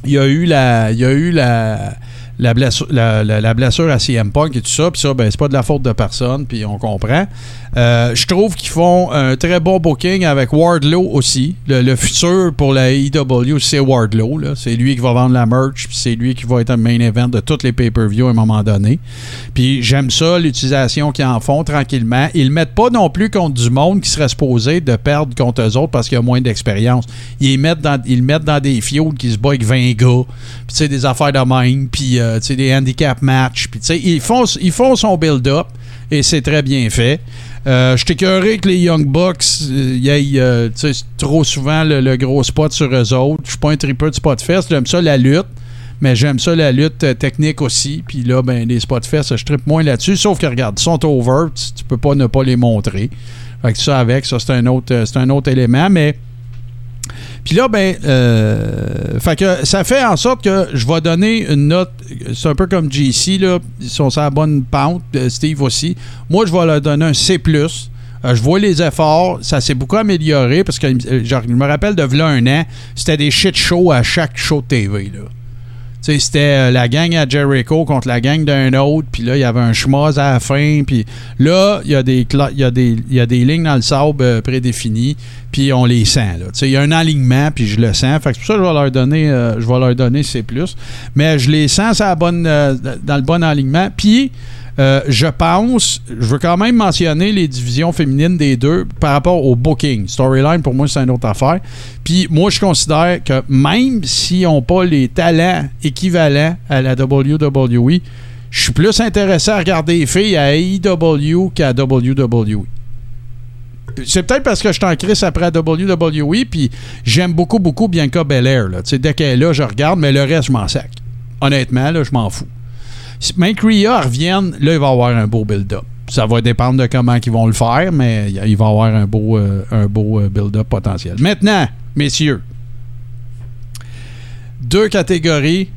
il y a eu la. Il y a eu la. La blessure, la- la blessure à CM Punk et tout ça, puis ça, ben, c'est pas de la faute de personne, puis on comprend. Euh, je trouve qu'ils font un très bon booking avec Wardlow aussi. Le, futur pour la AEW, c'est Wardlow. C'est lui qui va vendre la merch, c'est lui qui va être un main event de tous les pay-per-views à un moment donné. Puis j'aime ça, l'utilisation qu'ils en font tranquillement. Ils le mettent pas non plus contre du monde qui serait supposé de perdre contre eux autres parce qu'il y a moins d'expérience. Ils, mettent ils mettent dans des fioles qui se battent avec 20 gars, puis des affaires de même, puis euh, des handicap sais, ils font, ils font son build-up et c'est très bien fait. Euh, je t'écœurais que les Young Bucks, euh, y aient, euh, trop souvent le, gros spot sur eux autres. Je suis pas un tripeux de spot fest. J'aime ça la lutte, mais j'aime ça la lutte euh, technique aussi. Puis là, ben, les spot fest, je trippe moins là-dessus. Sauf que, regarde, ils sont over. Tu, tu peux pas ne pas les montrer. Fait que ça, avec, ça, c'est un autre, c'est un autre élément. Mais puis là, ben, euh, fait que ça fait en sorte que je vais donner une note. C'est un peu comme JC, là. Ils sont sur la bonne pente. euh, Steve aussi. Moi, je vais leur donner un C. Euh, je vois les efforts. Ça s'est beaucoup amélioré parce que euh, genre, je me rappelle de v'là un an, c'était des shit shows à chaque show de TV. Là. C'était euh, la gang à Jericho contre la gang d'un autre, puis là, il y avait un schmoz à la fin, puis là, il y, a des y, y a des lignes dans le sable euh, prédéfinies, puis on les sent. Il y a un alignement, puis je le sens. Fait que c'est pour ça que je vais leur donner, euh, je vais leur donner C+. Mais je les sens bonne, euh, dans le bon alignement. Puis, Euh, je pense, je veux quand même mentionner les divisions féminines des deux par rapport au booking. Storyline, pour moi, c'est une autre affaire. Puis moi, je considère que même s'ils n'ont pas les talents équivalents à la WWE, je suis plus intéressé à regarder les filles à AEW qu'à WWE. C'est peut-être parce que je suis en crise après WWE, puis j'aime beaucoup, beaucoup Bianca Belair. Là. Tu sais, Dès qu'elle est là, je regarde, mais le reste, je m'en sac. Honnêtement, là, je m'en fous. Mike Rhea revienne, là, il va avoir un beau build-up. Ça va dépendre de comment ils vont le faire, mais il va avoir un beau, euh, euh, build-up potentiel. Maintenant, messieurs, deux catégories.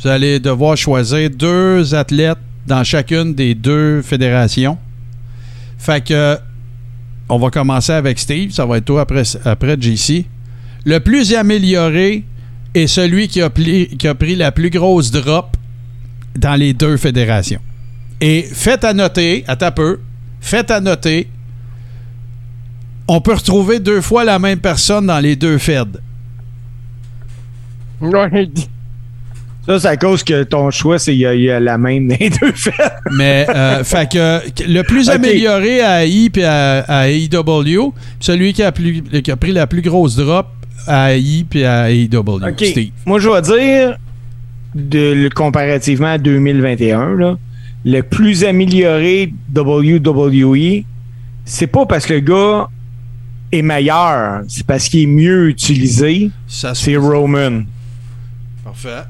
Vous allez devoir choisir deux athlètes dans chacune des deux fédérations. Fait que on va commencer avec Steve. Ça va être toi après, après JC. Le plus amélioré est celui qui a, qui a pris la plus grosse drop dans les deux fédérations. Et faites à noter, à ta peu, faites à noter, on peut retrouver deux fois la même personne dans les deux feds.
Ça, c'est à cause que ton choix, c'est qu'il y, a- il y a la même dans les deux faits.
Mais, euh, fait que le plus amélioré à AI et à, à AEW, celui qui a, plus- qui a pris la plus grosse drop à AI et à AEW.
OK.
Steve.
Moi, je vais dire, de, comparativement à 2021, là, le plus amélioré WWE, c'est pas parce que le gars est meilleur, c'est parce qu'il est mieux utilisé. C'est Roman.
Parfait.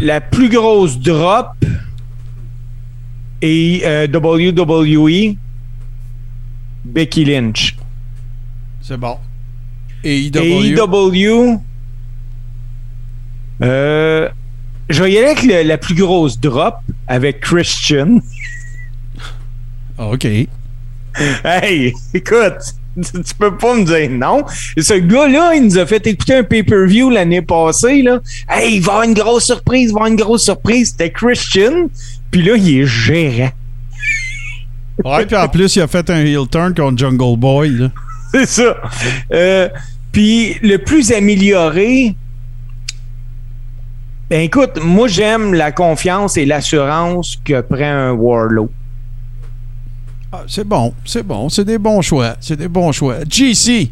La plus grosse drop est euh, WWE, Becky Lynch.
C'est bon. AEW.
AEW. Euh, je vais y aller avec le- la plus grosse drop avec Christian.
OK.
Hey, écoute, tu, tu peux pas me dire non. Ce gars-là, il nous a fait écouter un pay-per-view l'année passée. Là. Hey, il va y avoir une grosse surprise, il va y avoir une grosse surprise. C'était Christian. Puis là, il est gérant.
Ouais, puis en plus, il a fait un heel turn contre Jungle Boy. là.
C'est ça. Euh, Puis le plus amélioré, ben écoute, moi j'aime la confiance et l'assurance que prend un Warlow.
Ah, c'est bon, c'est bon, c'est des bons choix. C'est des bons choix. GC.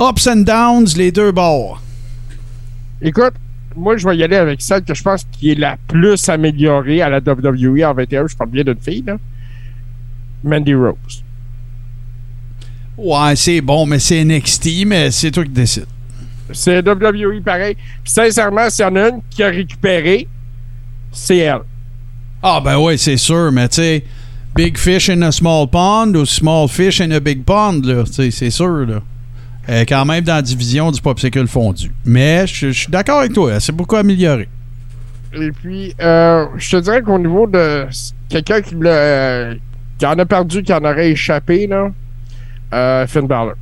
Ups and downs, les deux bords.
Écoute, moi, je vais y aller avec celle que je pense qui est la plus améliorée à la WWE en 21. Je parle bien d'une fille, là. Mandy Rose.
Ouais, c'est bon, mais c'est NXT, mais c'est toi qui décides.
C'est WWE pareil. Puis sincèrement, s'il y en a une qui a récupéré, c'est elle.
Ah, ben oui, c'est sûr, mais tu sais, big fish in a small pond ou small fish in a big pond, là, c'est sûr, là. Quand même dans la division du popsicle fondu. Mais je suis d'accord avec toi, s'est beaucoup améliorée.
Et puis, euh, je te dirais qu'au niveau de quelqu'un qui, euh, qui en a perdu, qui en aurait échappé, là, euh, Finn Balor.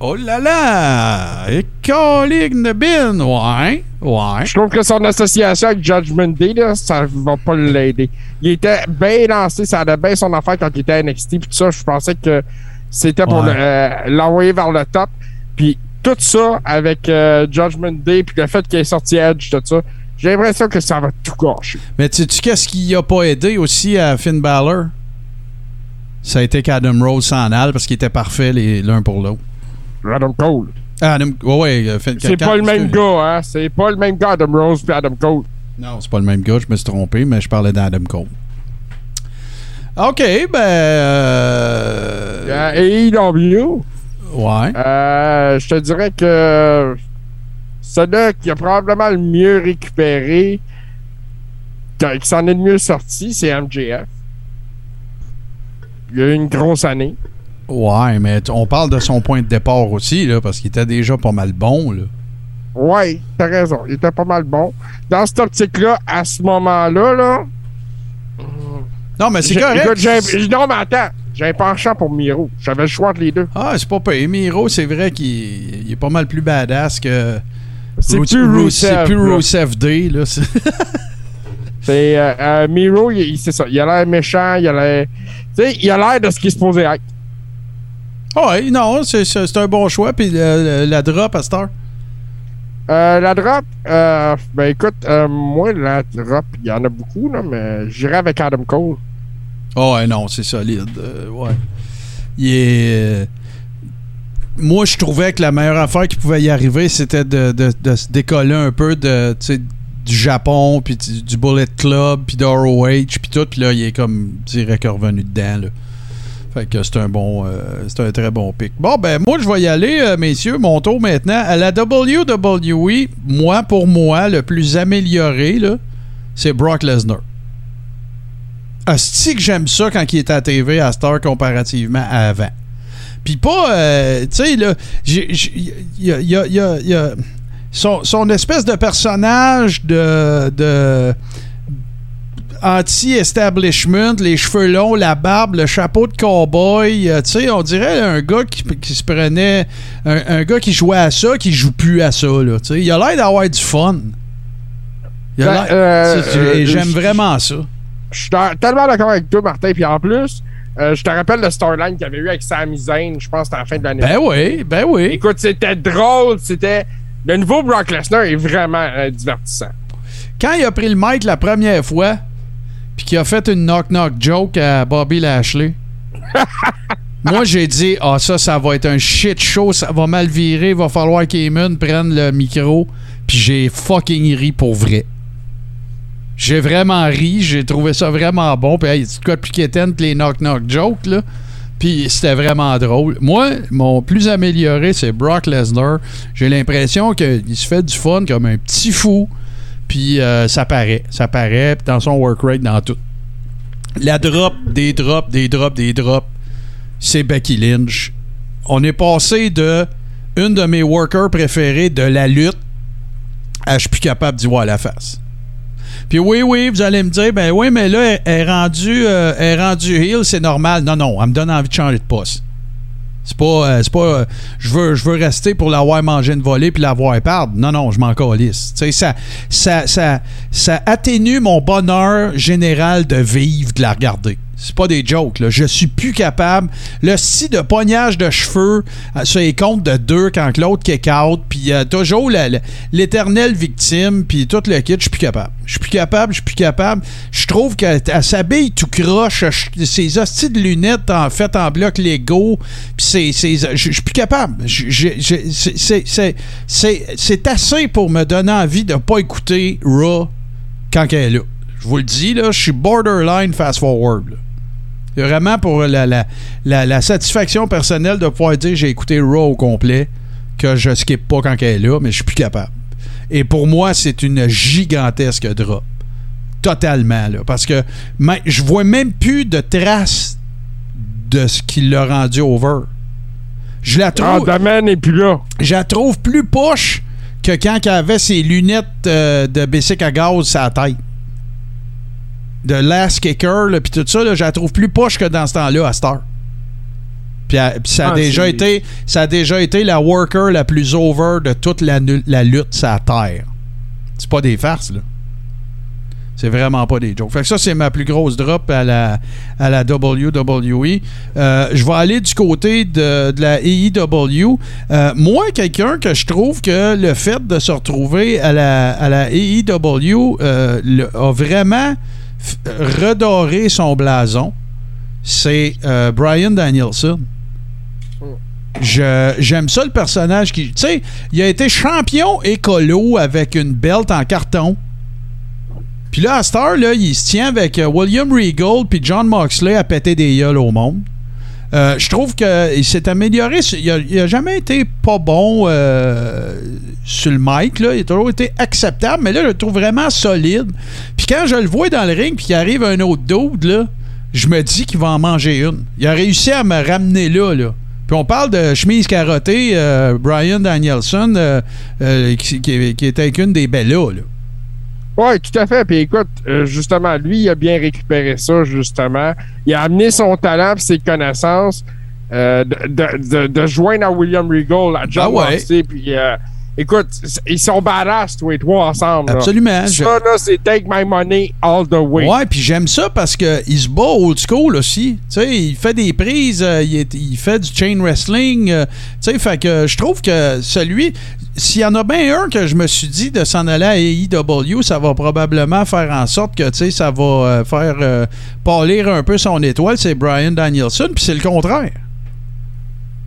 Oh là là! Et de bin! Ouais, ouais.
Je trouve que son association avec Judgment Day, là, ça va pas l'aider. Il était bien lancé, ça allait bien son affaire quand il était à NXT, puis tout ça, je pensais que c'était pour
Ouais.
le- euh, l'envoyer vers le top. Puis tout ça avec euh, Judgment Day, puis le fait qu'il ait sorti Edge, tout ça, j'ai l'impression que ça va tout gâcher.
Mais tu sais qu'est-ce qui a pas aidé aussi à Finn Balor? Ça a été qu'Adam Rose s'en parce qu'ils étaient parfaits les- l'un pour l'autre.
Adam Cole.
Adam, ouais, euh,
C'est pas le même gars, hein? C'est pas le même gars, Adam Rose puis Adam Cole.
Non, c'est pas le même gars, je me suis trompé, mais je parlais d'Adam Cole. OK, ben. euh,
AEW,
ouais.
euh, je te dirais que celui qui a probablement le mieux récupéré, qui qui s'en est le mieux sorti, c'est MJF. Il y a eu une grosse année.
Ouais, mais on parle de son point de départ aussi, là, parce qu'il était déjà pas mal bon, là.
Ouais, t'as raison. Il était pas mal bon. Dans cette optique-là, à ce moment-là, là.
Non, mais c'est correct.
écoute, non, mais attends. J'ai un penchant pour Miro. J'avais le choix entre les deux.
Ah, c'est pas payé. Miro, c'est vrai qu'il il est pas mal plus badass que.
C'est plus Rusev,
C'est plus. Rusev Day, là. c'est-
euh, euh, Miro, il, c'est ça. Il a l'air méchant, il a l'air. Tu sais, il a l'air de ce qu'il est supposé être.
Ouais, non, c'est un bon choix. Puis le- la drop à.
Euh, la drop, euh, ben écoute, euh, moi, la drop, il y en a beaucoup, là, mais j'irai avec Adam Cole.
Oh, ouais, non, c'est solide. euh, ouais. Il est. euh, Moi, je trouvais que la meilleure affaire qui pouvait y arriver, c'était de, de- de se décoller un peu de, du Japon, puis du, du Bullet Club, puis d'ROH, puis tout. Puis là, il est comme direct revenu dedans. Là. Fait que c'est un bon, euh, c'est un très bon pic. Bon, ben moi, je vais y aller, euh, messieurs, mon tour maintenant. À la WWE, moi, pour moi, le plus amélioré, là, c'est Brock Lesnar. Asti que j'aime ça quand il est à TV à Star comparativement à avant. Puis pas, euh, tu sais, là, il y a- son, son espèce de personnage de, de anti-establishment, les cheveux longs, la barbe, le chapeau de cowboy, euh, tu sais, on dirait un gars qui, qui se prenait, un, un gars qui jouait à ça, qui joue plus à ça, là, tu sais. Il a l'air d'avoir du fun. Il a
Ben,
l'air-
euh, euh,
J'aime vraiment ça.
Je suis tellement d'accord avec toi, Martin. Puis en plus, euh, je te rappelle le storyline qu'il y avait eu avec Sami Zayn, je pense, à la fin de l'année.
Ben oui, ben oui.
Écoute, c'était drôle. C'était. Le nouveau Brock Lesnar est vraiment euh, divertissant.
Quand il a pris le mic la première fois, puis qu'il a fait une knock-knock joke à Bobby Lashley, moi j'ai dit Ah, ça, ça va être un shit show, ça va mal virer, va falloir qu'Eamon prenne le micro, puis j'ai fucking ri pour vrai. J'ai vraiment ri, j'ai trouvé ça vraiment bon, puis hey, c'est quoi plus quétaine les knock-knock jokes, là. Puis c'était vraiment drôle. Moi, mon plus amélioré, c'est Brock Lesnar. J'ai l'impression qu'il se fait du fun comme un petit fou. Puis euh, ça paraît. Ça paraît puis dans son work rate, dans tout. La drop, des drops, des drops, des drops, c'est Becky Lynch. On est passé de une de mes workers préférés de la lutte à je suis plus capable d'y voir la face. Puis oui, oui, vous allez me dire, ben oui, mais là, elle est rendue, euh, elle heel, c'est normal. Non, non, elle me donne envie de changer de poste. C'est pas, euh, c'est pas, euh, je veux, je veux rester pour l'avoir mangé une volée puis l'avoir perdre. Non, non, je m'en calisse. Tu sais, ça, ça, ça, ça atténue mon bonheur général de vivre, de la regarder. C'est pas des jokes, là. Je suis plus capable. Le si de pognage de cheveux euh, sur les comptes de deux quand l'autre kick out, puis euh, toujours l'éternelle victime, puis tout le kit, je suis plus capable. Je suis plus capable, je suis plus capable. Je trouve qu'elle elle s'habille tout croche, je- ses hosties de lunettes en fait en bloc Lego, puis je suis plus capable. C'est assez pour me donner envie de pas écouter Raw quand elle est là. Je vous le dis, là, je suis borderline fast-forward. Vraiment pour la, la, la, la satisfaction personnelle de pouvoir dire j'ai écouté Raw au complet, que je skip pas quand elle est là, mais je suis plus capable. Et pour moi, c'est une gigantesque drop. Totalement, là. Parce que je vois même plus de traces de ce qui l'a rendu over. Je la
Ah,
trouve.
Daman n'est plus là.
Je la trouve plus poche que quand elle avait ses lunettes euh, de bicycle à gaz sur la tête. De last kicker, puis tout ça, là, je la trouve plus poche que dans ce temps-là à Star. Puis, ça, a
Ah,
déjà été, ça a déjà été la worker la plus over de toute la, la lutte la terre. C'est pas des farces, là. C'est vraiment pas des jokes. Fait que ça, c'est ma plus grosse drop à la, à la WWE. Euh, je vais aller du côté de, de la AEW. Euh, moi, quelqu'un que je trouve que le fait de se retrouver à la, à la AEW euh, le- a vraiment f- redoré son blason, c'est euh, Brian Danielson. J'aime ça le personnage qui. Tu sais, il a été champion écolo avec une belt en carton. Puis là, à il se tient avec euh, William Regal puis John Moxley à péter des gueules au monde. Euh, je trouve qu'il s'est amélioré. Il a, il a jamais été pas bon euh, sur le mic. Là. Il a toujours été acceptable, mais là, je le trouve vraiment solide. Puis quand je le vois dans le ring puis qu'il arrive un autre dude, là, je me dis qu'il va en manger une. Il a réussi à me ramener là. Puis on parle de chemise carottée, euh, Brian Danielson, euh, qui, qui- qui était une des bellas. Là.
Oui, tout à fait. Puis écoute, euh, justement, lui, il a bien récupéré ça, justement. Il a amené son talent et ses connaissances euh, de, de, de, de joindre à William Regal, à John
Ah ouais.
Puis euh, écoute, ils sont badass, tous les trois ensemble.
Absolument.
Ça, là, c'est take my money all the way.
Ouais, puis j'aime ça parce qu'il se bat old school aussi. Tu sais, il fait des prises, euh, il, est- il fait du chain wrestling. tu sais, fait que je trouve que celui. S'il y en a bien un que je me suis dit de s'en aller à AEW, ça va probablement faire en sorte que, tu sais, ça va euh, faire euh, pâlir un peu son étoile, c'est Brian Danielson, puis c'est le contraire.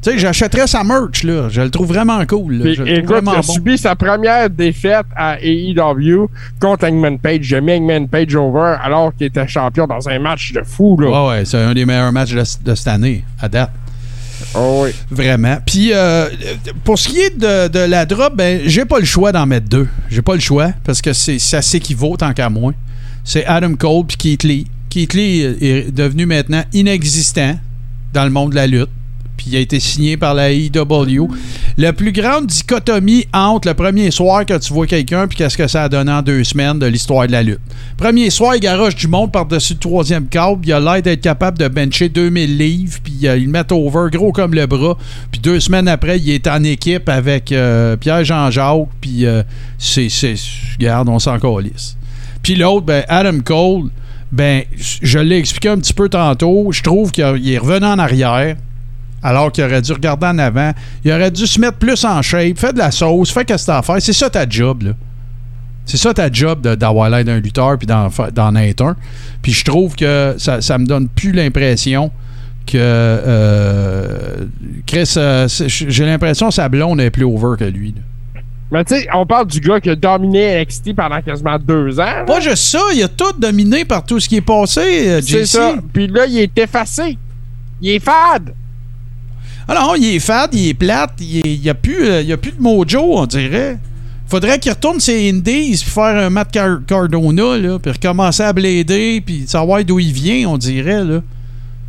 Tu sais, j'achèterais sa merch, là. Je le trouve vraiment cool. là.
Puis,
Je le trouve
écoute,
vraiment
il a
bon.
subi sa première défaite à AEW contre Hangman Page. J'ai mis Hangman Page over alors qu'il était champion dans un match de fou. Là.
Ouais, ouais, c'est un des meilleurs matchs de, de cette année, à date.
Oh.
Vraiment. Puis, euh, pour ce qui est de, de la drop, ben, j'ai pas le choix d'en mettre deux. J'ai pas le choix parce que c'est, ça s'équivaut tant qu'à moi. C'est Adam Cole puis Keith Lee. Keith Lee est devenu maintenant inexistant dans le monde de la lutte. Puis il a été signé par la AEW. La plus grande dichotomie entre le premier soir que tu vois quelqu'un puis qu'est-ce que ça a donné en deux semaines de l'histoire de la lutte. Premier soir, il garoche du monde par-dessus le troisième câble. Il a l'air d'être capable de bencher 2000 livres puis euh, il met over gros comme le bras. Puis deux semaines après, il est en équipe avec euh, Pierre-Jean-Jacques. Puis euh, c'est, c'est... Regarde, on s'en calisse. Puis l'autre, ben, Adam Cole, ben, je l'ai expliqué un petit peu tantôt. Je trouve qu'il est revenu en arrière. Alors qu'il aurait dû regarder en avant. Il aurait dû se mettre plus en shape, faire de la sauce, faire qu'est-ce que t'as à faire. C'est ça ta job, là. C'est ça ta job d'avoir l'air d'un lutteur puis d'en, être un. Puis je trouve que ça, ça me donne plus l'impression que euh, Chris, euh, j'ai l'impression que sa blonde est plus over que lui. là.
Mais tu sais, on parle du gars qui a dominé NXT pendant quasiment deux ans. là.
Pas juste ça, il a tout dominé par tout ce qui est passé, euh,
C'est ça. Puis là, il est effacé. Il est fade.
Ah non, il est fade, il est plate, il n'y a, plus, euh, a plus de mojo, on dirait. Faudrait qu'il retourne ses indies puis faire un Matt Car- Cardona, là, puis recommencer à blader, puis savoir d'où il vient, on dirait, là.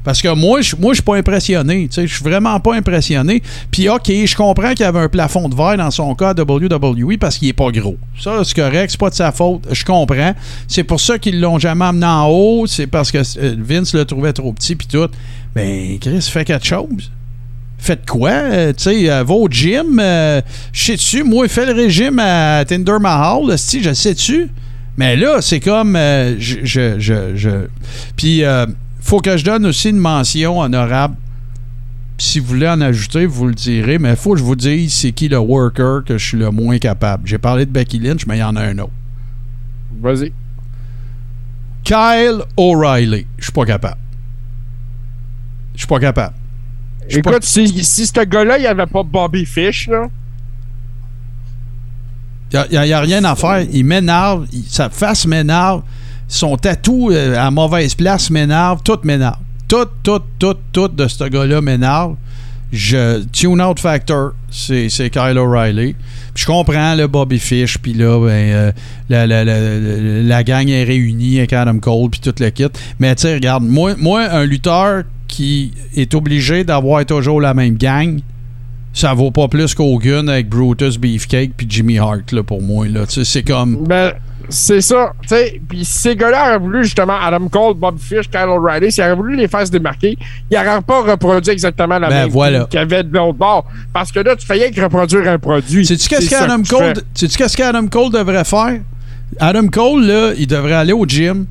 Parce que moi, je suis pas impressionné. Je suis vraiment pas impressionné. Puis, OK, je comprends qu'il y avait un plafond de verre dans son cas WWE parce qu'il est pas gros. Ça, c'est correct, c'est pas de sa faute. Je comprends. C'est pour ça qu'ils l'ont jamais amené en haut. C'est parce que euh, Vince le trouvait trop petit, puis tout. Ben, Chris, fait quelque chose. Faites quoi? Euh, tu sais, euh, va au gym. Euh, je sais-tu, moi, fais le régime à Tinder Mahal, si je sais-tu? Mais là, c'est comme. euh, je, je, je, je- Puis, euh, faut que je donne aussi une mention honorable. Si vous voulez en ajouter, vous le direz. Mais il faut que je vous dise c'est qui le worker que je suis le moins capable. J'ai parlé de Becky Lynch, mais il y en a un autre.
Vas-y.
Kyle O'Reilly. Je suis pas capable. Je suis pas capable. Je suis pas-
Écoute, si, si ce gars-là, il n'y avait pas Bobby Fish, là.
Il n'y a, rien à faire. Il m'énerve. Sa face m'énerve. Son tatou euh, à mauvaise place m'énerve. Tout m'énerve. Tout, tout, tout, tout de ce gars-là m'énerve. Je tune out factor, c'est c'est Kyle O'Reilly. Puis je comprends le Bobby Fish, puis là, ben, euh, la, la- la- la- la gang est réunie avec Adam Cole, puis tout le kit. Mais tu sais, regarde, moi, moi, un lutteur qui est obligé d'avoir toujours la même gang, ça vaut pas plus qu'Hogan avec Brutus Beefcake puis Jimmy Hart là, pour moi. Là. Tu sais, C'est comme.
Ben, c'est ça. Tu sais, puis ces gars-là auraient voulu justement Adam Cole, Bob Fish, Kyle O'Reilly, s'ils auraient voulu les faire se démarquer, ils n'auraient pas reproduit exactement la
Ben,
même
voilà.
qu'il y avait de l'autre bord. Parce que là, tu fais rien que reproduire un produit.
Sais-tu qu'est-ce qu'Adam
tu
Cole,
fais.
sais-tu qu'est-ce qu'Adam Cole devrait faire? Adam Cole, là, il devrait aller au gym,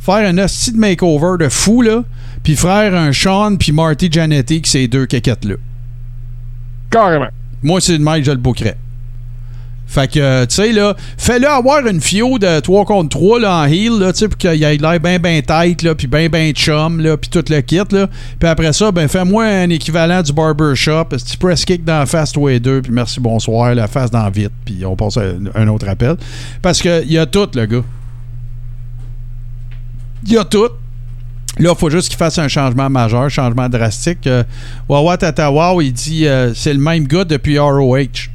faire un hostie de makeover de fou, là, puis faire un Sean puis Marty Jannetty, qui ces deux caquettes-là.
Carrément.
Moi, c'est même que je le bookerais. Fait que, euh, tu sais, là, fais-le avoir une fio de 3 contre 3 là, en heel, là, tu sais, pour qu'il ait l'air bien, bien tête, là, puis bien, bien chum, là, puis tout le kit, là. Puis après ça, ben, fais-moi un équivalent du barbershop, un petit press kick dans la face, toi et deux, puis merci, bonsoir, la face dans vite, puis on passe à un autre appel. Parce qu'il y a tout, le gars. Il y a tout. Là, il faut juste qu'il fasse un changement majeur, changement drastique. Euh, Wawa Tatawa, il dit euh, c'est le même gars depuis ROH.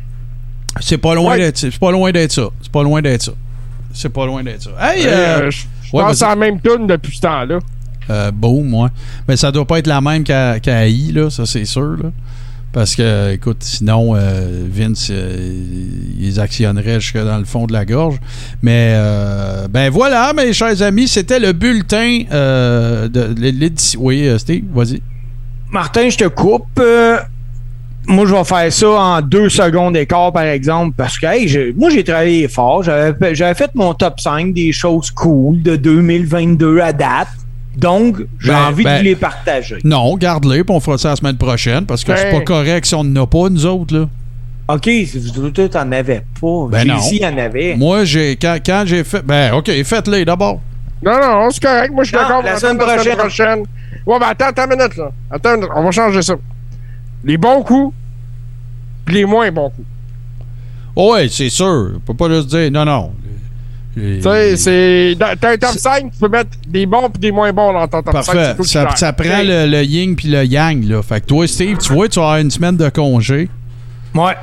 C'est pas loin
Ouais.
d'être c'est pas loin d'être ça. C'est pas loin d'être ça. C'est pas loin d'être ça. Hey,
Euh,
euh,
je
ouais,
pense à la même tune depuis ce temps-là.
euh, boom, moi. Mais ça doit pas être la même qu'à AI, là, ça c'est sûr. Là. Parce que, écoute, sinon, euh, Vince, euh, il les actionnerait jusque dans le fond de la gorge. Mais, euh, ben voilà, mes chers amis, c'était le bulletin euh, de l'édition. Oui, Steve, vas-y.
Martin, je te coupe. Moi, je vais faire ça en deux secondes d'écart, par exemple, parce que moi, j'ai travaillé fort. J'avais fait mon top 5 des choses cool de 2022 à date. Donc, j'ai
Ben,
envie
ben,
de vous les partager.
Non, garde-les, puis on fera ça la semaine prochaine, parce que c'est
Ben.
pas correct si on n'en a pas, nous autres, là.
OK, vous tout en avais pas.
Ben non.
Jay-Z en avait.
Moi, j'ai quand, quand j'ai fait. Ben, OK, faites-les d'abord.
Non, non, c'est correct. Moi, je suis d'accord.
la
va
semaine prochaine.
prochaine. Ouais, ben attends, attends une minute, là. Attends une minute. On va changer ça. Les bons coups, puis les moins bons coups.
Oh, ouais, c'est sûr. On peut pas juste dire. Non, non.
Tu sais, c'est. T'as un top 5, tu peux mettre des bons puis des moins bons dans ton top 5.
Parfait. Ça, ça prend le, le yin puis le yang, là. Fait que toi, Steve, tu vois, tu vas avoir une semaine de congé.
Ouais.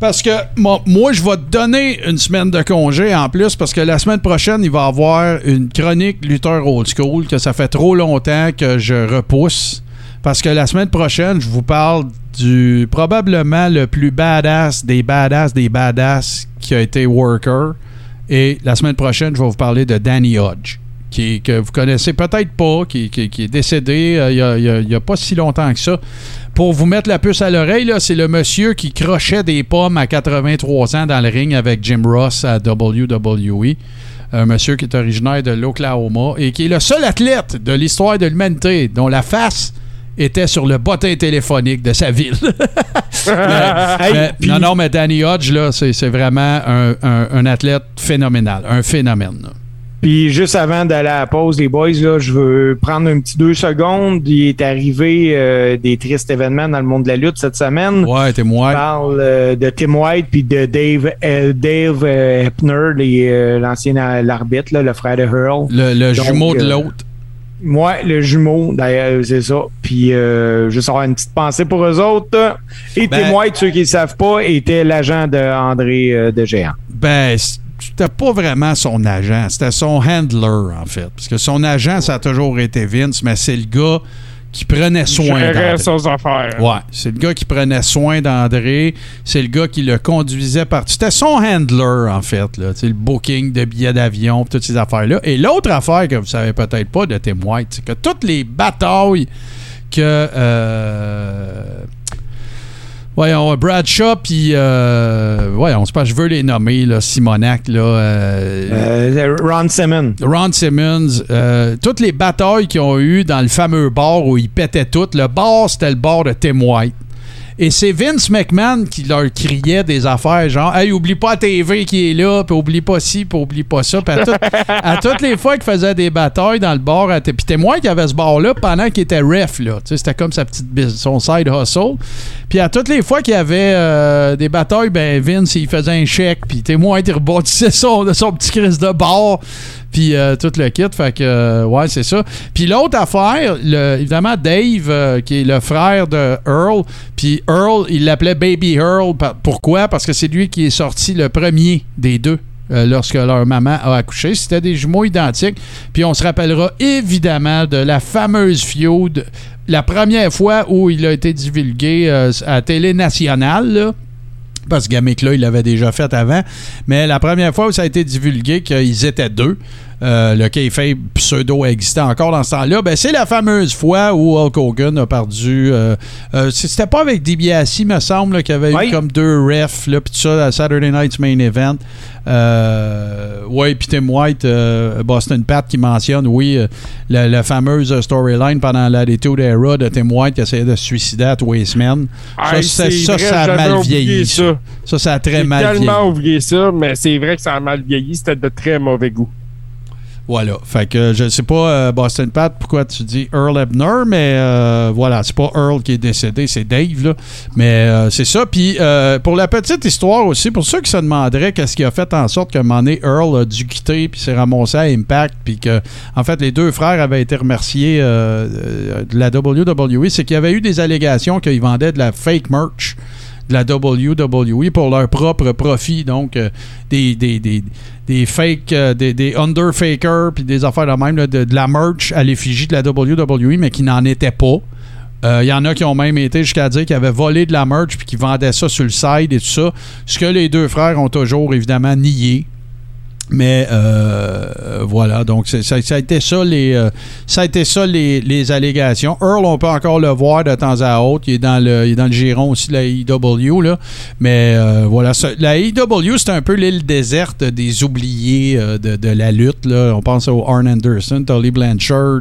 Parce que moi, moi, je vais te donner une semaine de congé en plus parce que la semaine prochaine, il va y avoir une chronique lutteur old school que ça fait trop longtemps que je repousse. Parce que la semaine prochaine, je vous parle du probablement le plus badass des badass des badass qui a été worker. Et la semaine prochaine, je vais vous parler de Danny Hodge, qui, que vous connaissez peut-être pas, qui, qui- qui est décédé euh, il y a- a- pas si longtemps que ça. Pour vous mettre la puce à l'oreille, c'est le monsieur qui crochait des pommes à 83 ans dans le ring avec Jim Ross à WWE. Un monsieur qui est originaire de l'Oklahoma et qui est le seul athlète de l'histoire de l'humanité dont la face était sur le bottin téléphonique de sa ville. Mais- mais-
puis-
non, non, mais Danny Hodge, là, c'est c'est vraiment un, un- un athlète phénoménal, un phénomène. là.
Puis juste avant d'aller à la pause, les boys, là, je veux prendre un petit deux secondes. Il est arrivé euh, des tristes événements dans le monde de la lutte cette semaine.
Ouais, t'es
On
moi.
parle euh, de Tim White puis de Dave euh, Dave euh, euh, l'ancien euh, l'arbitre, là, le frère de Earl.
Le, le
Donc,
jumeau de
euh, Ouais, le jumeau, d'ailleurs, c'est ça. Puis euh, juste avoir une petite pensée pour eux autres. Et
Ben-
White, ceux qui ne savent pas, était l'agent de André euh, de Géant.
Ben, c'était pas vraiment son agent, c'était son handler, en fait. Parce que son agent, ça a toujours été Vince, mais c'est le gars qui prenait soin d'André. Ouais, c'est le gars qui prenait soin d'André, c'est le gars qui le conduisait partout. C'était son handler, en fait, là, le booking de billets d'avion, toutes ces affaires-là. Et l'autre affaire que vous savez peut-être pas de Tim White, c'est que toutes les batailles que. euh, Voyons, Bradshaw, puis. Euh, voyons, c'est pas, je veux les nommer, là, Simonac, là. euh,
Euh, Ron Simmons.
Ron Simmons, euh, toutes les batailles qu'ils ont eues dans le fameux bar où ils pétaient tout, le bar, c'était le bar de Tim White. Et c'est Vince McMahon qui leur criait des affaires genre Hey, oublie pas TV qui est là, puis oublie pas ci, puis oublie pas ça. Puis à, tout- à toutes les fois qu'il faisait des batailles dans le bar, puis Tim White qui avait ce bar-là pendant qu'il était ref, là. C'était comme sa petite son side hustle. Puis à toutes les fois qu'il y avait euh, des batailles, ben Vince, il faisait un chèque, puis Tim White, il rebâtissait son, son petit crise de bar, puis euh, tout le kit. Fait que, euh, ouais, c'est ça. Puis l'autre affaire, évidemment, Dave, euh, qui est le frère de Earl, puis Earl, il l'appelait Baby Earl. Pourquoi? Parce que c'est lui qui est sorti le premier des deux. euh, lorsque leur maman a accouché. C'était des jumeaux identiques. Puis on se rappellera évidemment de la fameuse feud, la première fois où il a été divulgué à la télé nationale, là, parce que Gamic-là, il l'avait déjà fait avant. Mais la première fois où ça a été divulgué qu'ils étaient deux, euh, le kayfabe pseudo existait encore dans ce temps-là, ben, c'est la fameuse fois où Hulk Hogan a perdu... euh, euh, c'était pas avec DiBiase, me semble, qu'il y avait
Oui.
eu comme deux refs, puis tout ça, à Saturday Night's Main Event. Euh, ouais, puis Tim White, euh, Boston Pat qui mentionne, oui, euh, la, la fameuse storyline pendant l'attitude era de Tim White qui essayait de se suicider à tous les semaines.
Hey,
ça, ça,
vrai,
ça a mal vieilli. Ça.
ça.
Ça, a très
J'ai
mal vieilli.
tellement oublié ça, mais c'est vrai que ça a mal vieilli. C'était de très mauvais goût.
Voilà. Fait que je sais pas, euh, Boston Pat, pourquoi tu dis Earl Ebner, mais euh, voilà, c'est pas Earl qui est décédé, c'est Dave. Mais euh, c'est ça. Puis pour la petite histoire aussi, pour ceux qui se demanderaient qu'est-ce qui a fait en sorte moment donné, Earl a dû quitter puis s'est ramassé à Impact, puis que, en fait, les deux frères avaient été remerciés de la WWE, c'est qu'il y avait eu des allégations qu'ils vendaient de la fake merch de la WWE pour leur propre profit. Donc, euh, des, des, des, des fake, euh, des, underfakers, puis des affaires de même, de, de la merch à l'effigie de la WWE, mais qui n'en étaient pas. Il y en a qui ont même été jusqu'à dire qu'ils avaient volé de la merch puis qu'ils vendaient ça sur le side et tout ça. Ce que les deux frères ont toujours évidemment nié. Mais euh, voilà, donc ça, a été ça les euh, ça a été ça les, les allégations. Earl, on peut encore le voir de temps à autre. Il est dans le, il est dans le giron aussi de la EW là. Mais euh, voilà, la EW c'est un peu l'île déserte des oubliés de, la lutte là. On pense au Arn Anderson, Tully Blanchard.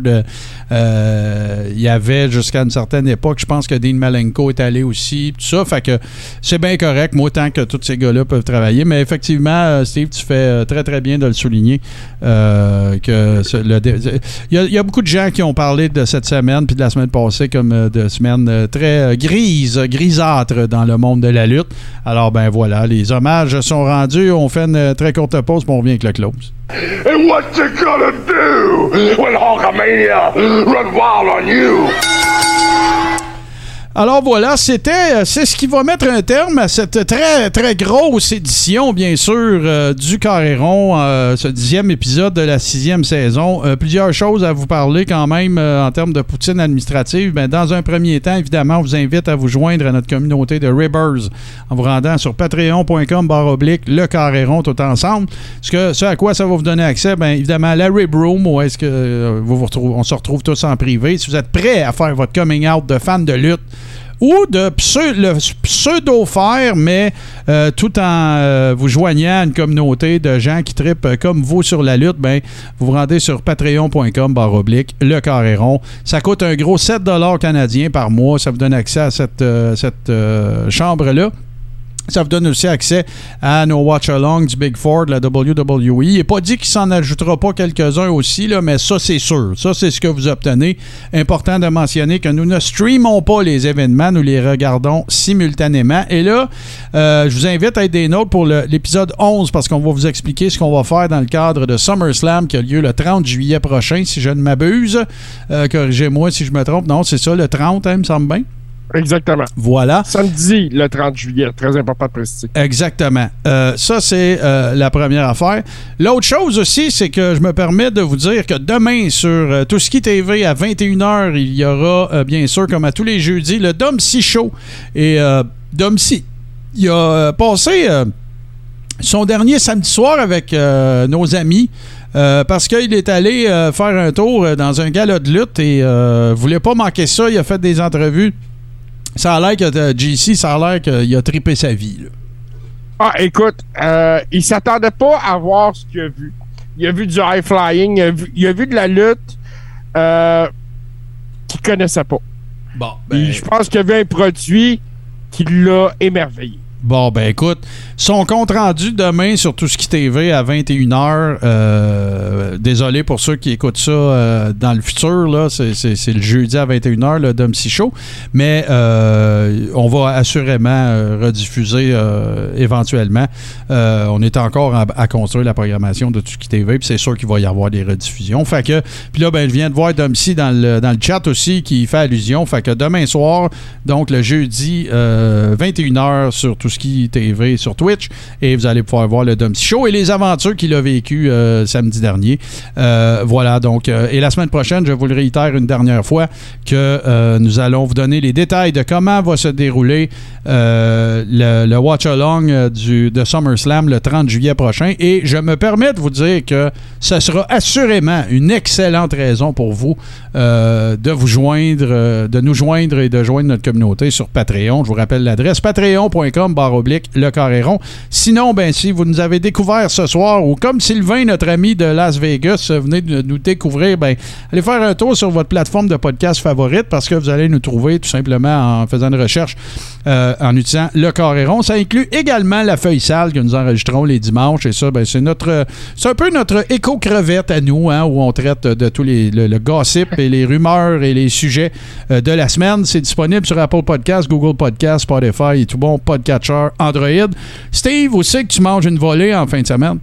il y avait jusqu'à une certaine époque, je pense que Dean Malenko est allé aussi, tout ça. Fait que c'est bien correct, moi autant que tous ces gars-là peuvent travailler. Mais effectivement, Steve, tu fais euh, très bien de le souligner. euh, dé- il, y a, beaucoup de gens qui ont parlé de cette semaine puis de la semaine passée comme euh, de semaine euh, très euh, grise, grisâtre dans le monde de la lutte. Alors ben voilà, les hommages sont rendus. On fait une euh, très courte pause, puis on revient avec le close.
And what you gonna do when Hulkamania run wild on you?
Alors voilà, c'était, euh, c'est ce qui va mettre un terme à cette très très grosse édition, bien sûr, euh, du Carréron, euh, ce dixième épisode de la sixième saison. Plusieurs choses à vous parler quand même en termes de poutine administrative. Ben, dans un premier temps, évidemment, on vous invite à vous joindre à notre communauté de Ribbers en vous rendant sur patreon.com barre oblique le Carréron tout ensemble. Ce, que, à quoi ça va vous donner accès, bien évidemment, la Rib Room, où est-ce que vous vous retrouvez- on se retrouve tous en privé. Si vous êtes prêts à faire votre coming out de fan de lutte, ou de pseudo-faire, mais euh, tout en euh, vous joignant à une communauté de gens qui tripent euh, comme vous sur la lutte, ben, vous vous rendez sur patreon.com barre oblique, le carréron. Ça coûte un gros 7 canadiens par mois. Ça vous donne accès à cette, cette chambre-là. Ça vous donne aussi accès à nos watch-along du Big Four de la WWE. Il n'est pas dit qu'il s'en ajoutera pas quelques-uns aussi, mais ça, c'est sûr. Ça, c'est ce que vous obtenez. Important de mentionner que nous ne streamons pas les événements, nous les regardons simultanément. Et là, euh, je vous invite à être des nôtres pour l'épisode 11 parce qu'on va vous expliquer ce qu'on va faire dans le cadre de SummerSlam qui a lieu le 30 juillet prochain, si je ne m'abuse. Euh, Corrigez-moi si je me trompe. Non, c'est ça, le 30, hein, il me semble bien?
Exactement.
Voilà.
Samedi, le 30 juillet. Très important de préciser.
Exactement. Euh, ça, c'est euh, la première affaire. L'autre chose aussi, c'est que je me permets de vous dire que demain, sur euh, Tout ce qui TV, à 21h, il y aura, euh, bien sûr, comme à tous les jeudis, le Dom Si Show. Et Dom Si, il a passé son dernier samedi soir avec nos amis. euh, parce qu'il est allé euh, faire un tour dans un gala de lutte et euh, voulait pas manquer ça. Il a fait des entrevues. Ça a l'air que euh, JC, ça a l'air qu'il a trippé sa vie. là.
Ah, écoute, euh, il s'attendait pas à voir ce qu'il a vu. Il a vu du high flying, il a vu, il a vu de la lutte euh, qu'il connaissait pas.
Bon,
Puis Je pense qu'il a vu un produit qui l'a émerveillé.
Bon, ben écoute, son compte rendu demain sur Tout TV à 21h. euh, désolé pour ceux qui écoutent ça euh, dans le futur, là. C'est, le jeudi à 21h, le Dom Show. Mais euh, on va assurément rediffuser éventuellement. On est encore à, construire la programmation de Tout ce qui TV, puis c'est sûr qu'il va y avoir des rediffusions. Fait que, puis là, ben, je viens de voir Dom dans le, dans le chat aussi qui fait allusion. Fait que demain soir, donc le jeudi, euh, 21h sur Tout qui TV sur Twitch, et vous allez pouvoir voir le Si Show et les aventures qu'il a vécues euh, samedi dernier. Euh, voilà, donc, euh, et la semaine prochaine, je vous le réitère une dernière fois, que nous allons vous donner les détails de comment va se dérouler le, watch-along du, de SummerSlam le 30 juillet prochain. Et je me permets de vous dire que ce sera assurément une excellente raison pour vous de vous joindre, de nous joindre et de joindre notre communauté sur Patreon. Je vous rappelle l'adresse patreon.com barre oblique le carréron. Sinon, ben si vous nous avez découvert ce soir ou comme Sylvain, notre ami de Las Vegas, euh, venez de nous découvrir, ben allez faire un tour sur votre plateforme de podcast favorite parce que vous allez nous trouver tout simplement en faisant une recherche euh, en utilisant le carréron. Ça inclut également la feuille sale que nous enregistrons les dimanches et ça, ben, c'est notre c'est un peu notre éco-crevette à nous, hein, où on traite de tous les le, gossip et les rumeurs et les sujets euh, de la semaine. C'est disponible sur Apple Podcasts, Google Podcasts, Spotify et tout bon podcatcher Android. Steve, où c'est que tu manges une volée en fin de semaine?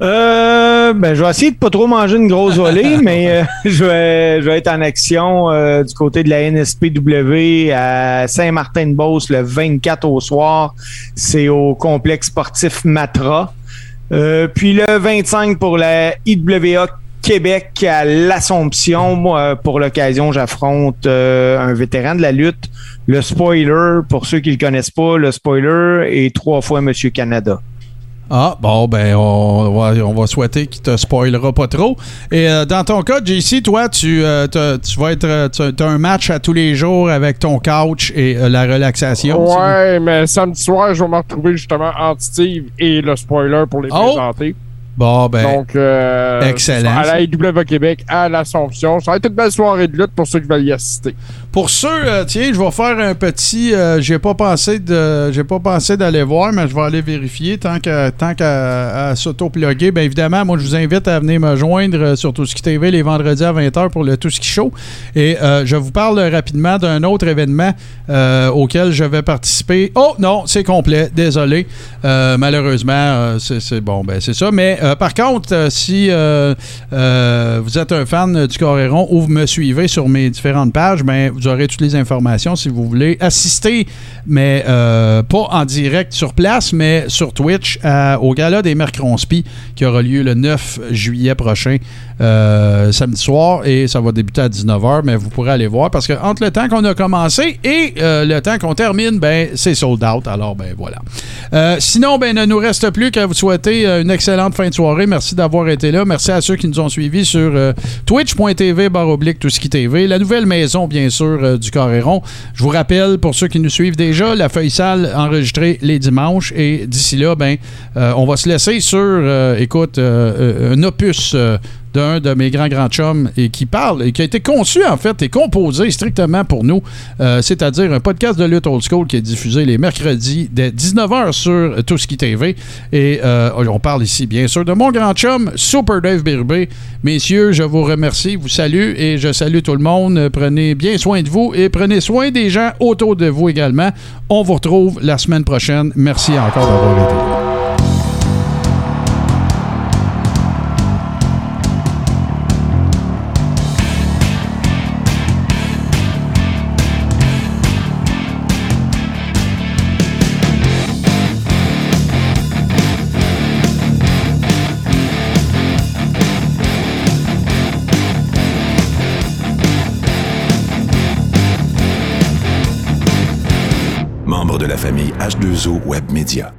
Euh, ben, je vais essayer de pas trop manger une grosse volée, mais euh, je, vais, je vais être en action euh, du côté de la NSPW à Saint-Martin-de-Beauce le 24 au soir. C'est au complexe sportif Matra. Puis le 25 pour la IWA Québec à l'Assomption. Moi, pour l'occasion, j'affronte un vétéran de la lutte. Le spoiler, pour ceux qui le connaissent pas, le spoiler est trois fois Monsieur Canada.
Ah, bon, ben, on va, on va souhaiter qu'il te spoilera pas trop. Et euh, dans ton cas, JC, toi, tu, euh, tu vas être. euh, Tu as un match à tous les jours avec ton couch et euh, la relaxation. tu-
Ouais, mais samedi soir, je vais me retrouver justement entre Steve et le spoiler pour les
Oh!
présenter.
Bon, ben.
Donc, euh,
Excellent,
À la IW Québec, à l'Assomption. Ça va être une belle soirée de lutte pour ceux qui veulent y assister.
Pour ceux, euh, tiens, je vais faire un petit. euh, j'ai pas pensé de, j'ai pas pensé d'aller voir, mais je vais aller vérifier tant qu'à, tant qu'à s'auto-plugger. Bien évidemment, moi je vous invite à venir me joindre euh, sur Tout TV les vendredis à 20h pour le Tout Show. Et euh, je vous parle rapidement d'un autre événement auquel je vais participer. Oh non, c'est complet, désolé. Malheureusement, c'est, bon, ben c'est ça. Mais par contre, si vous êtes un fan du Coréron ou vous me suivez sur mes différentes pages, ben, vous aurez toutes les informations si vous voulez assister, mais euh, pas en direct sur place, mais sur Twitch à- au gala des Mercronspi qui aura lieu le 9 juillet prochain, euh, samedi soir, et ça va débuter à 19h, mais vous pourrez aller voir parce que entre le temps qu'on a commencé et euh, le temps qu'on termine, ben, c'est sold out. Alors, ben voilà. Euh, sinon, ben, ne nous reste plus qu'à vous souhaiter une excellente fin de soirée. Merci d'avoir été là. Merci à ceux qui nous ont suivis sur twitch.tv baroblique tout TV, la nouvelle maison, bien sûr, du Coréron. Je vous rappelle, pour ceux qui nous suivent déjà, la feuille sale enregistrée les dimanches. Et d'ici là, ben, on va se laisser sur, écoute, un opus. D'un de mes grands grands chums et qui parle et qui a été conçu en fait et composé strictement pour nous, euh, c'est-à-dire un podcast de lutte old school qui est diffusé les mercredis dès 19h sur Touski TV et euh, on parle ici bien sûr de mon grand chum Super Dave Birbé. Messieurs, je vous remercie, vous salue et je salue tout le monde. Prenez bien soin de vous et prenez soin des gens autour de vous également. On vous retrouve la semaine prochaine. Merci encore d'avoir été.
H2O Web Media.